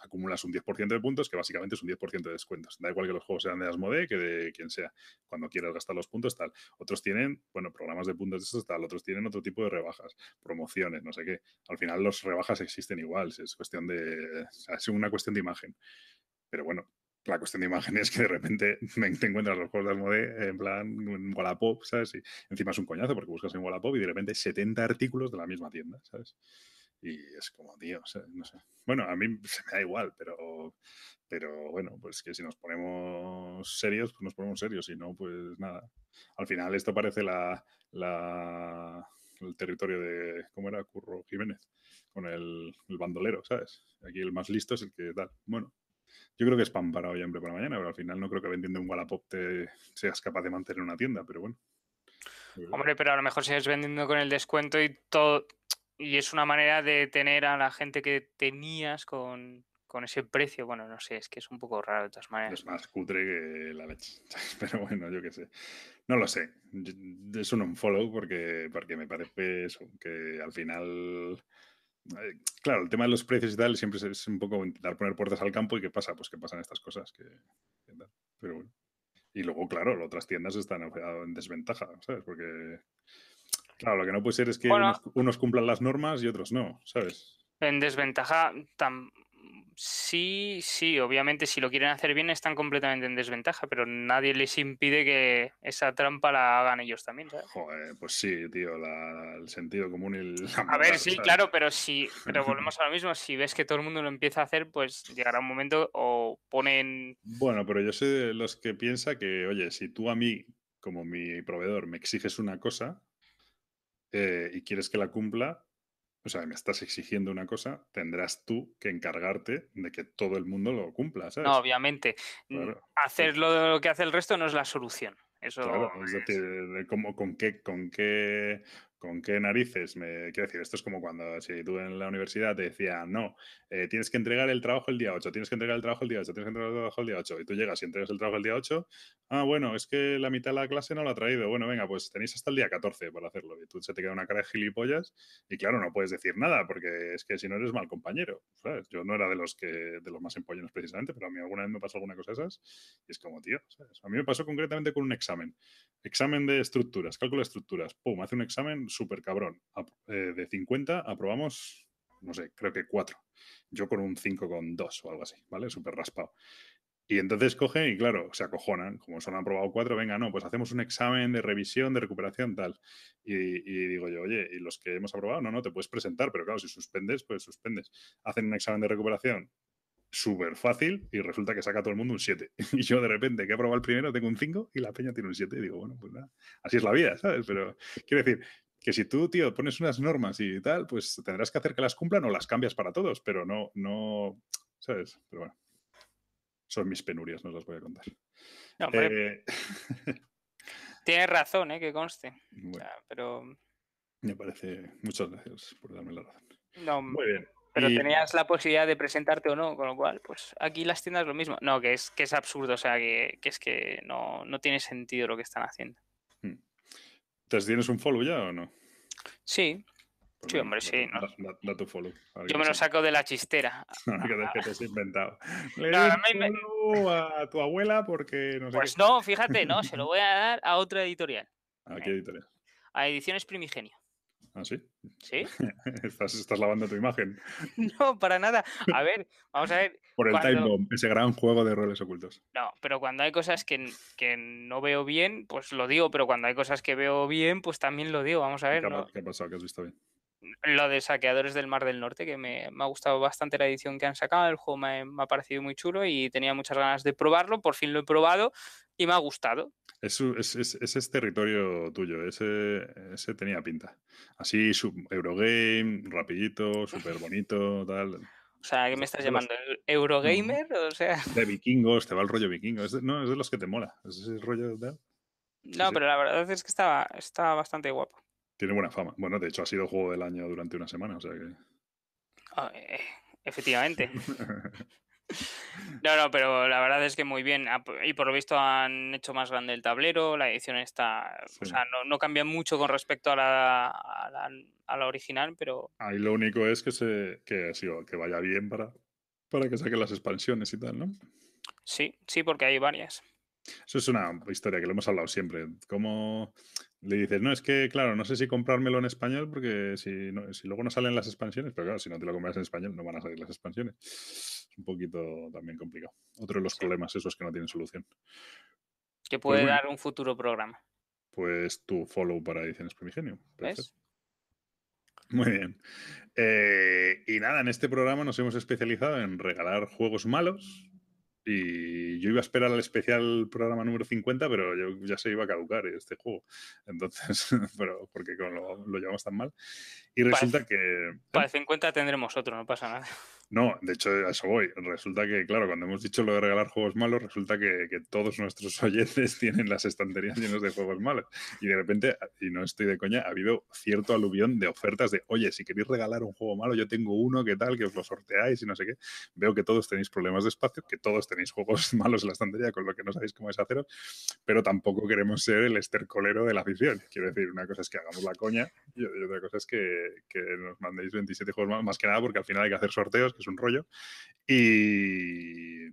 acumulas un 10% de puntos que básicamente es un 10% de descuentos. Da igual que los juegos sean de Asmodee que de quien sea. Cuando quieras gastar los puntos, tal. Otros tienen, bueno, programas de puntos de estos, tal. Otros tienen otro tipo de rebajas, promociones, no sé qué. Al final los rebajas existen igual, es cuestión de... es una cuestión de imagen. Pero bueno, la cuestión de imagen es que de repente te encuentras los juegos de Asmodee en plan en Wallapop, ¿sabes? Y encima es un coñazo porque buscas en Wallapop y de repente 70 artículos de la misma tienda, ¿sabes? Y es como, tío, no sé. Bueno, a mí se me da igual, pero, pero bueno, pues que si nos ponemos serios, pues nos ponemos serios. Si no, pues nada. Al final esto parece la, la el territorio de, ¿cómo era? Curro Jiménez, con el, bandolero, ¿sabes? Aquí el más listo es el que tal. Bueno, yo creo que es pan para hoy, hambre para mañana, pero al final no creo que vendiendo un Wallapop te seas capaz de mantener una tienda, pero bueno.
Hombre, pero a lo mejor sigues vendiendo con el descuento y todo. Y es una manera de tener a la gente que tenías con, con ese precio, bueno, no sé, es que es un poco raro de todas maneras.
Es más cutre que la leche. Pero bueno, yo qué sé. No lo sé. Es un unfollow porque, porque me parece eso, que al final. Eh, claro, el tema de los precios y tal siempre es un poco intentar poner puertas al campo y qué pasa, pues que pasan estas cosas. Que, pero bueno. Y luego, claro, las otras tiendas están en desventaja, ¿sabes? Porque, claro, lo que no puede ser es que unos, unos, cumplan las normas y otros no, ¿sabes?
En desventaja, tan, Sí, sí, obviamente si lo quieren hacer bien están completamente en desventaja, pero nadie les impide que esa trampa la hagan ellos también, ¿sabes?
Joder, pues sí, tío, el sentido común y el...
a ver, sí, claro, pero si, pero volvemos a lo mismo, si ves que todo el mundo lo empieza a hacer, pues llegará un momento o ponen...
Bueno, pero yo soy de los que piensa que, oye, si tú a mí, como mi proveedor, me exiges una cosa eh, y quieres que la cumpla, o sea, me estás exigiendo una cosa, tendrás tú que encargarte de que todo el mundo lo cumpla, ¿sabes?
No, obviamente. Mm, hacer lo, que hace el resto no es la solución. Eso
claro, es decir, con qué, con qué ¿Con qué narices? Me, quiero decir, esto es como cuando si tú en la universidad te decían, no, eh, tienes que entregar el trabajo el día 8, tienes que entregar el trabajo el día 8, tienes que entregar el trabajo el día 8, y tú llegas y entregas el trabajo el día 8, ah, bueno, es que la mitad de la clase no lo ha traído, bueno, venga, pues tenéis hasta el día 14 para hacerlo, y tú se te queda una cara de gilipollas, y claro, no puedes decir nada, porque es que si no eres mal compañero. Yo no era de los que, de los más empollones precisamente, pero a mí alguna vez me pasó alguna cosa de esas, y es como, tío, ¿sabes? A mí me pasó concretamente con un examen, examen de estructuras, cálculo de estructuras, pum, hace un examen súper cabrón, eh, de 50 aprobamos, no sé, creo que 4. Yo con un 5,2 o algo así, ¿vale? Súper raspado. Y entonces cogen y claro, se acojonan, como solo han aprobado cuatro, venga, no, pues hacemos un examen de revisión, de recuperación, tal. Y, digo yo, oye, ¿y los que hemos aprobado? No, no, te puedes presentar, pero claro, si suspendes, pues suspendes. Hacen un examen de recuperación súper fácil y resulta que saca todo el mundo un 7. Y yo de repente, que he aprobado el primero, tengo un 5 y la peña tiene un 7. Y digo, bueno, pues nada, así es la vida, ¿sabes? Pero quiero decir, que si tú, tío, pones unas normas y tal, pues tendrás que hacer que las cumplan o las cambias para todos, pero no, no, ¿sabes? Pero bueno, son mis penurias, no las voy a contar.
Eh, Tienes razón, ¿eh? Que conste. pero...
Me parece... Muchas gracias por darme la razón.
No, Muy bien. Pero tenías la posibilidad de presentarte o no, con lo cual, pues aquí las tiendas lo mismo. No, que es, que es absurdo, o sea, que, que es que no, no tiene sentido lo que están haciendo.
¿Tienes un follow ya o no?
Sí. Pues sí, hombre, sí.
Da, tu follow.
Yo me lo saco de la chistera.
que te has inventado. Le no, a tu abuela porque no sé
Pues no, fíjate, no, se lo voy a dar a otra editorial.
¿A qué editorial?
A Ediciones Primigenio.
¿Ah, sí?
¿Sí?
estás, estás lavando tu imagen.
No, para nada. A ver, vamos a ver.
Por el Time Bomb, ese gran juego de roles ocultos.
No, pero cuando hay cosas que, que, no veo bien, pues lo digo, pero cuando hay cosas que veo bien, pues también lo digo. Vamos a ver.
¿Qué,
¿no?
¿Qué ha pasado? ¿Qué has visto bien?
Lo de Saqueadores del Mar del Norte, que me, me ha gustado bastante la edición que han sacado. El juego me, me, ha parecido muy chulo y tenía muchas ganas de probarlo. Por fin lo he probado y me ha gustado.
Es, es, es, ese es territorio tuyo, ese, ese tenía pinta. Así, sub, Eurogame, rapidito, súper bonito, tal.
O sea, ¿qué me estás llamando? ¿Eurogamer? O sea...
De vikingos, te va el rollo vikingo. Es de, no, es de los que te mola. Es el rollo de...
No, sí, pero sí. la verdad es que estaba, estaba bastante guapo.
Tiene buena fama. Bueno, de hecho ha sido juego del año durante una semana, o sea que...
Oh, eh, efectivamente. No, no, pero la verdad es que muy bien. Y por lo visto han hecho más grande el tablero, la edición está. Sí. O sea, no, no, cambia mucho con respecto a la, a la, a la original, pero.
Ahí lo único es que se que, sí, que vaya bien para, para que saquen las expansiones y tal, ¿no?
Sí, sí, porque hay varias.
Eso es una historia que lo hemos hablado siempre. Como le dices, no, es que, claro, no sé si comprármelo en español porque si, no, si luego no salen las expansiones, pero claro, si no te lo compras en español no van a salir las expansiones. Es un poquito también complicado. Otro de los sí. problemas esos que no tienen solución.
Que puede pues bueno, dar un futuro programa.
Pues tu follow para Ediciones Primigenio. ¿Ves? Muy bien. Eh, y nada, en este programa nos hemos especializado en regalar juegos malos, y yo iba a esperar al especial programa número 50, pero yo ya se iba a caducar este juego. Entonces, pero porque lo, lo llevamos tan mal. Y resulta
para,
que.
Para el 50 tendremos otro, no pasa nada.
No, de hecho, a eso voy. Resulta que, claro, cuando hemos dicho lo de regalar juegos malos, resulta que, que todos nuestros oyentes tienen las estanterías llenas de juegos malos. Y de repente, y no estoy de coña, ha habido cierto aluvión de ofertas de, oye, si queréis regalar un juego malo, yo tengo uno, ¿qué tal? Que os lo sorteáis y no sé qué. Veo que todos tenéis problemas de espacio, que todos tenéis juegos malos en la estantería, con lo que no sabéis cómo es haceros, pero tampoco queremos ser el estercolero de la afición. Quiero decir, una cosa es que hagamos la coña y otra cosa es que, que nos mandéis 27 juegos malos, más que nada porque al final hay que hacer sorteos, es un rollo, y,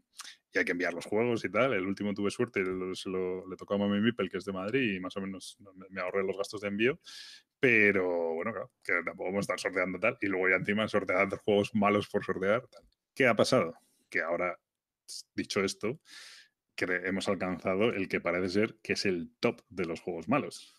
hay que enviar los juegos y tal. El último tuve suerte, lo, lo, le tocó a Mami Mipel, que es de Madrid, y más o menos me, me, ahorré los gastos de envío. Pero bueno, claro, que tampoco vamos a estar sorteando tal. Y luego ya encima sorteando juegos malos por sortear. Tal. ¿Qué ha pasado? Que ahora, dicho esto, que hemos alcanzado el que parece ser que es el top de los juegos malos.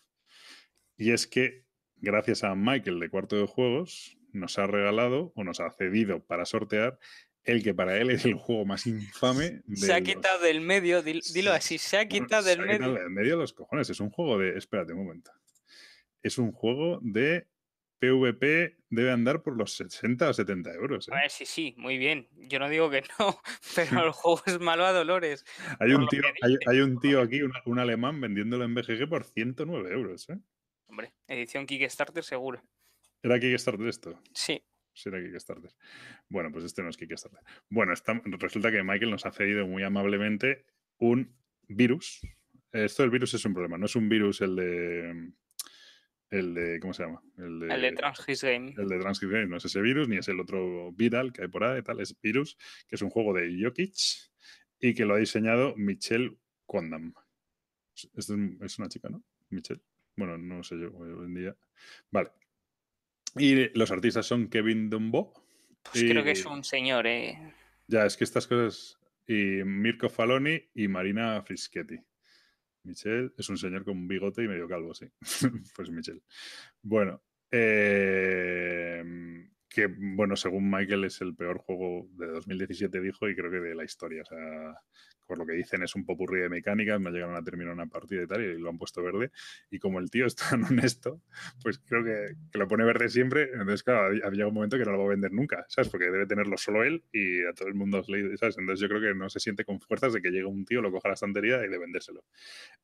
Y es que, gracias a Michael de Cuarto de Juegos, nos ha regalado o nos ha cedido para sortear el que para él es el juego más infame.
De se ha quitado los... del medio, dilo así, se ha quitado del
se ha
medio.
Quitado del medio los cojones. Es un juego de. Espérate un momento. Es un juego de PvP, debe andar por los 60 o 70 euros. ¿eh?
A ver, sí, sí, muy bien. Yo no digo que no, pero el juego es malo a dolores.
Hay un tío, hay, hay, un tío aquí, un, un, alemán, vendiéndolo en BGG por 109 euros. ¿eh?
Hombre, edición Kickstarter seguro.
¿Era Kickstarter esto?
Sí.
Será Kickstarter. Bueno, pues este no es Kickstarter. Bueno, está, resulta que Michael nos ha cedido muy amablemente un virus. Esto del virus es un problema. No es un virus el de. El de. ¿Cómo se llama?
El de, el de Transgis Game.
El de Transgis Game. No es ese virus, ni es el otro Viral que hay por ahí. Tal. Es virus, que es un juego de Jokic y que lo ha diseñado Michelle Condam. Es, es una chica, ¿no? Michelle. Bueno, no sé yo hoy en día. Vale. Y los artistas son Kevin Dumbo.
Pues
y,
creo que es un señor, ¿eh?
Ya, es que estas cosas. Y Mirko Faloni y Marina Fischetti. Michelle es un señor con un bigote y medio calvo, sí. pues Michelle. Bueno. Eh, que, bueno, según Michael es el peor juego de 2017, dijo, y creo que de la historia. O sea, por lo que dicen es un popurrí de mecánicas, no llegaron a terminar una partida y tal, y lo han puesto verde. Y como el tío es tan honesto, pues creo que, que lo pone verde siempre. Entonces, claro, había un momento que no lo va a vender nunca, ¿sabes? Porque debe tenerlo solo él y a todo el mundo, ¿sabes? Entonces yo creo que no se siente con fuerzas de que llegue un tío, lo coja a la estantería y de vendérselo.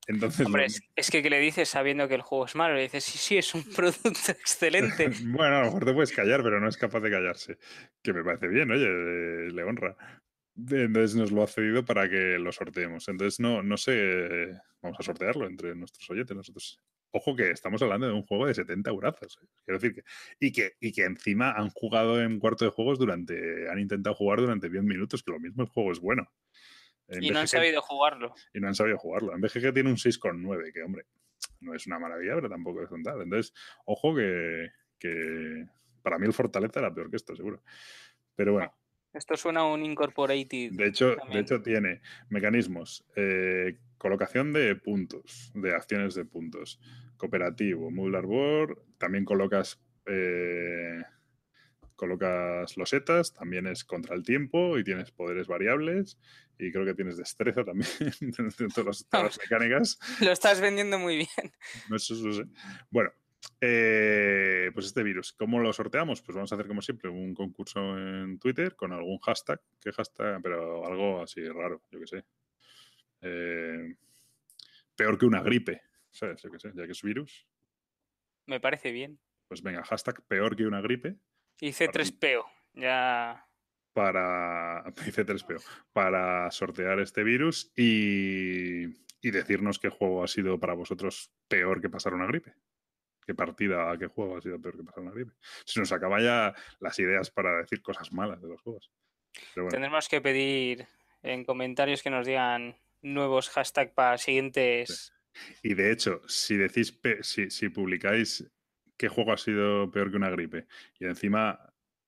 Entonces,
Hombre, es, que, ¿qué le dices sabiendo que el juego es malo? Le dices, sí, sí, es un producto excelente.
bueno, a lo mejor te puedes callar, pero no es capaz de callarse. Que me parece bien, oye, le honra. Entonces nos lo ha cedido para que lo sorteemos. Entonces no, no sé, vamos a sortearlo entre nuestros oyentes. Nosotros. Ojo que estamos hablando de un juego de 70 eurazos. ¿eh? Quiero decir que y, que. y que encima han jugado en cuarto de juegos durante. Han intentado jugar durante 10 minutos, que lo mismo el juego es bueno.
En y BGG, no han sabido jugarlo.
Y no han sabido jugarlo. En BGG tiene un 6,9, que hombre, no es una maravilla, pero tampoco es tal. Entonces, ojo que, que para mí el Fortaleza era peor que esto, seguro. Pero bueno.
Esto suena a un incorporated.
De hecho, de hecho tiene mecanismos, eh, colocación de puntos, de acciones de puntos, cooperativo, modular board, también colocas eh, colocas losetas, también es contra el tiempo y tienes poderes variables y creo que tienes destreza también de todas las mecánicas.
Lo estás vendiendo muy bien.
No. Bueno, eh, pues este virus, ¿cómo lo sorteamos? Pues vamos a hacer como siempre un concurso en Twitter con algún hashtag, ¿qué hashtag? Pero algo así raro, yo que sé. Eh, peor que una gripe, ¿sabes? Yo que sé, ya que es virus.
Me parece bien.
Pues venga, hashtag peor que una gripe.
Y C3PO, ya.
Para. C3PO. Para sortear este virus y, y decirnos qué juego ha sido para vosotros peor que pasar una gripe qué partida, qué juego ha sido peor que pasar una gripe. Se nos acaba ya las ideas para decir cosas malas de los juegos.
Tendremos que pedir en comentarios que nos digan nuevos hashtags para siguientes.
Y de hecho, si decís, si, si, publicáis qué juego ha sido peor que una gripe y encima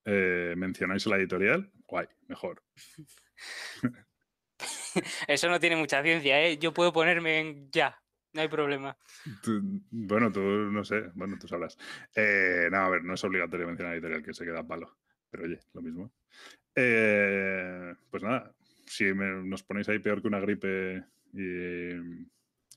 eh, mencionáis la editorial, guay, mejor.
Eso no tiene mucha ciencia, ¿eh? Yo puedo ponerme en ya. No hay problema.
bueno, tú no sé, bueno, tú sabrás. Eh, no, a ver, no es obligatorio mencionar editorial que se queda palo, pero oye, lo mismo. Eh, pues nada, si nos ponéis ahí peor que una gripe y,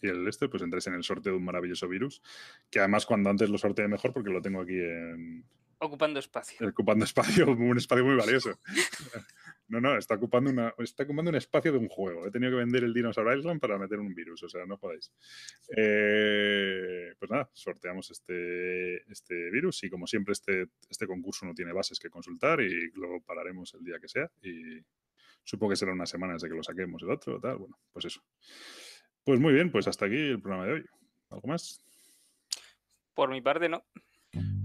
el este, pues entréis en el sorteo de un maravilloso virus, que además cuando antes lo sorteé mejor porque lo tengo aquí en...
Ocupando espacio.
Ocupando espacio, un espacio muy valioso. No, no, está ocupando, una, está ocupando un espacio de un juego. He tenido que vender el Dinosaur Island para meter un virus, o sea, no podéis. Eh, pues nada, sorteamos este, este virus y como siempre este, este concurso no tiene bases que consultar y luego pararemos el día que sea y supongo que será unas semanas de que lo saquemos el otro, tal, bueno, pues eso. Pues muy bien, pues hasta aquí el programa de hoy. ¿Algo más?
Por mi parte, no.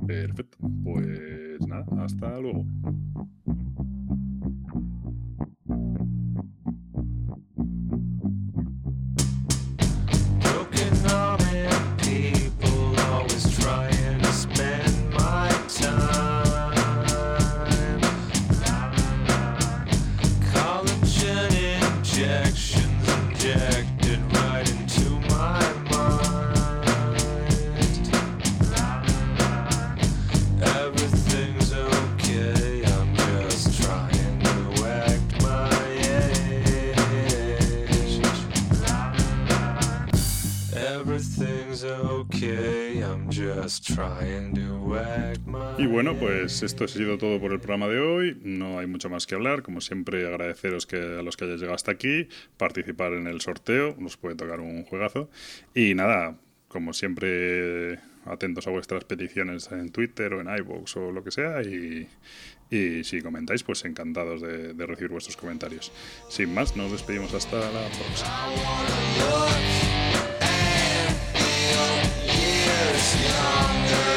Perfecto. Pues nada, hasta luego. Y bueno, pues esto ha sido todo por el programa de hoy. No hay mucho más que hablar. Como siempre, agradeceros que a los que hayáis llegado hasta aquí, participar en el sorteo, nos puede tocar un juegazo. Y nada, como siempre, atentos a vuestras peticiones en Twitter o en iVoox o lo que sea. Y, si comentáis, pues encantados de, de recibir vuestros comentarios. Sin más, nos despedimos hasta la próxima. It's yonder.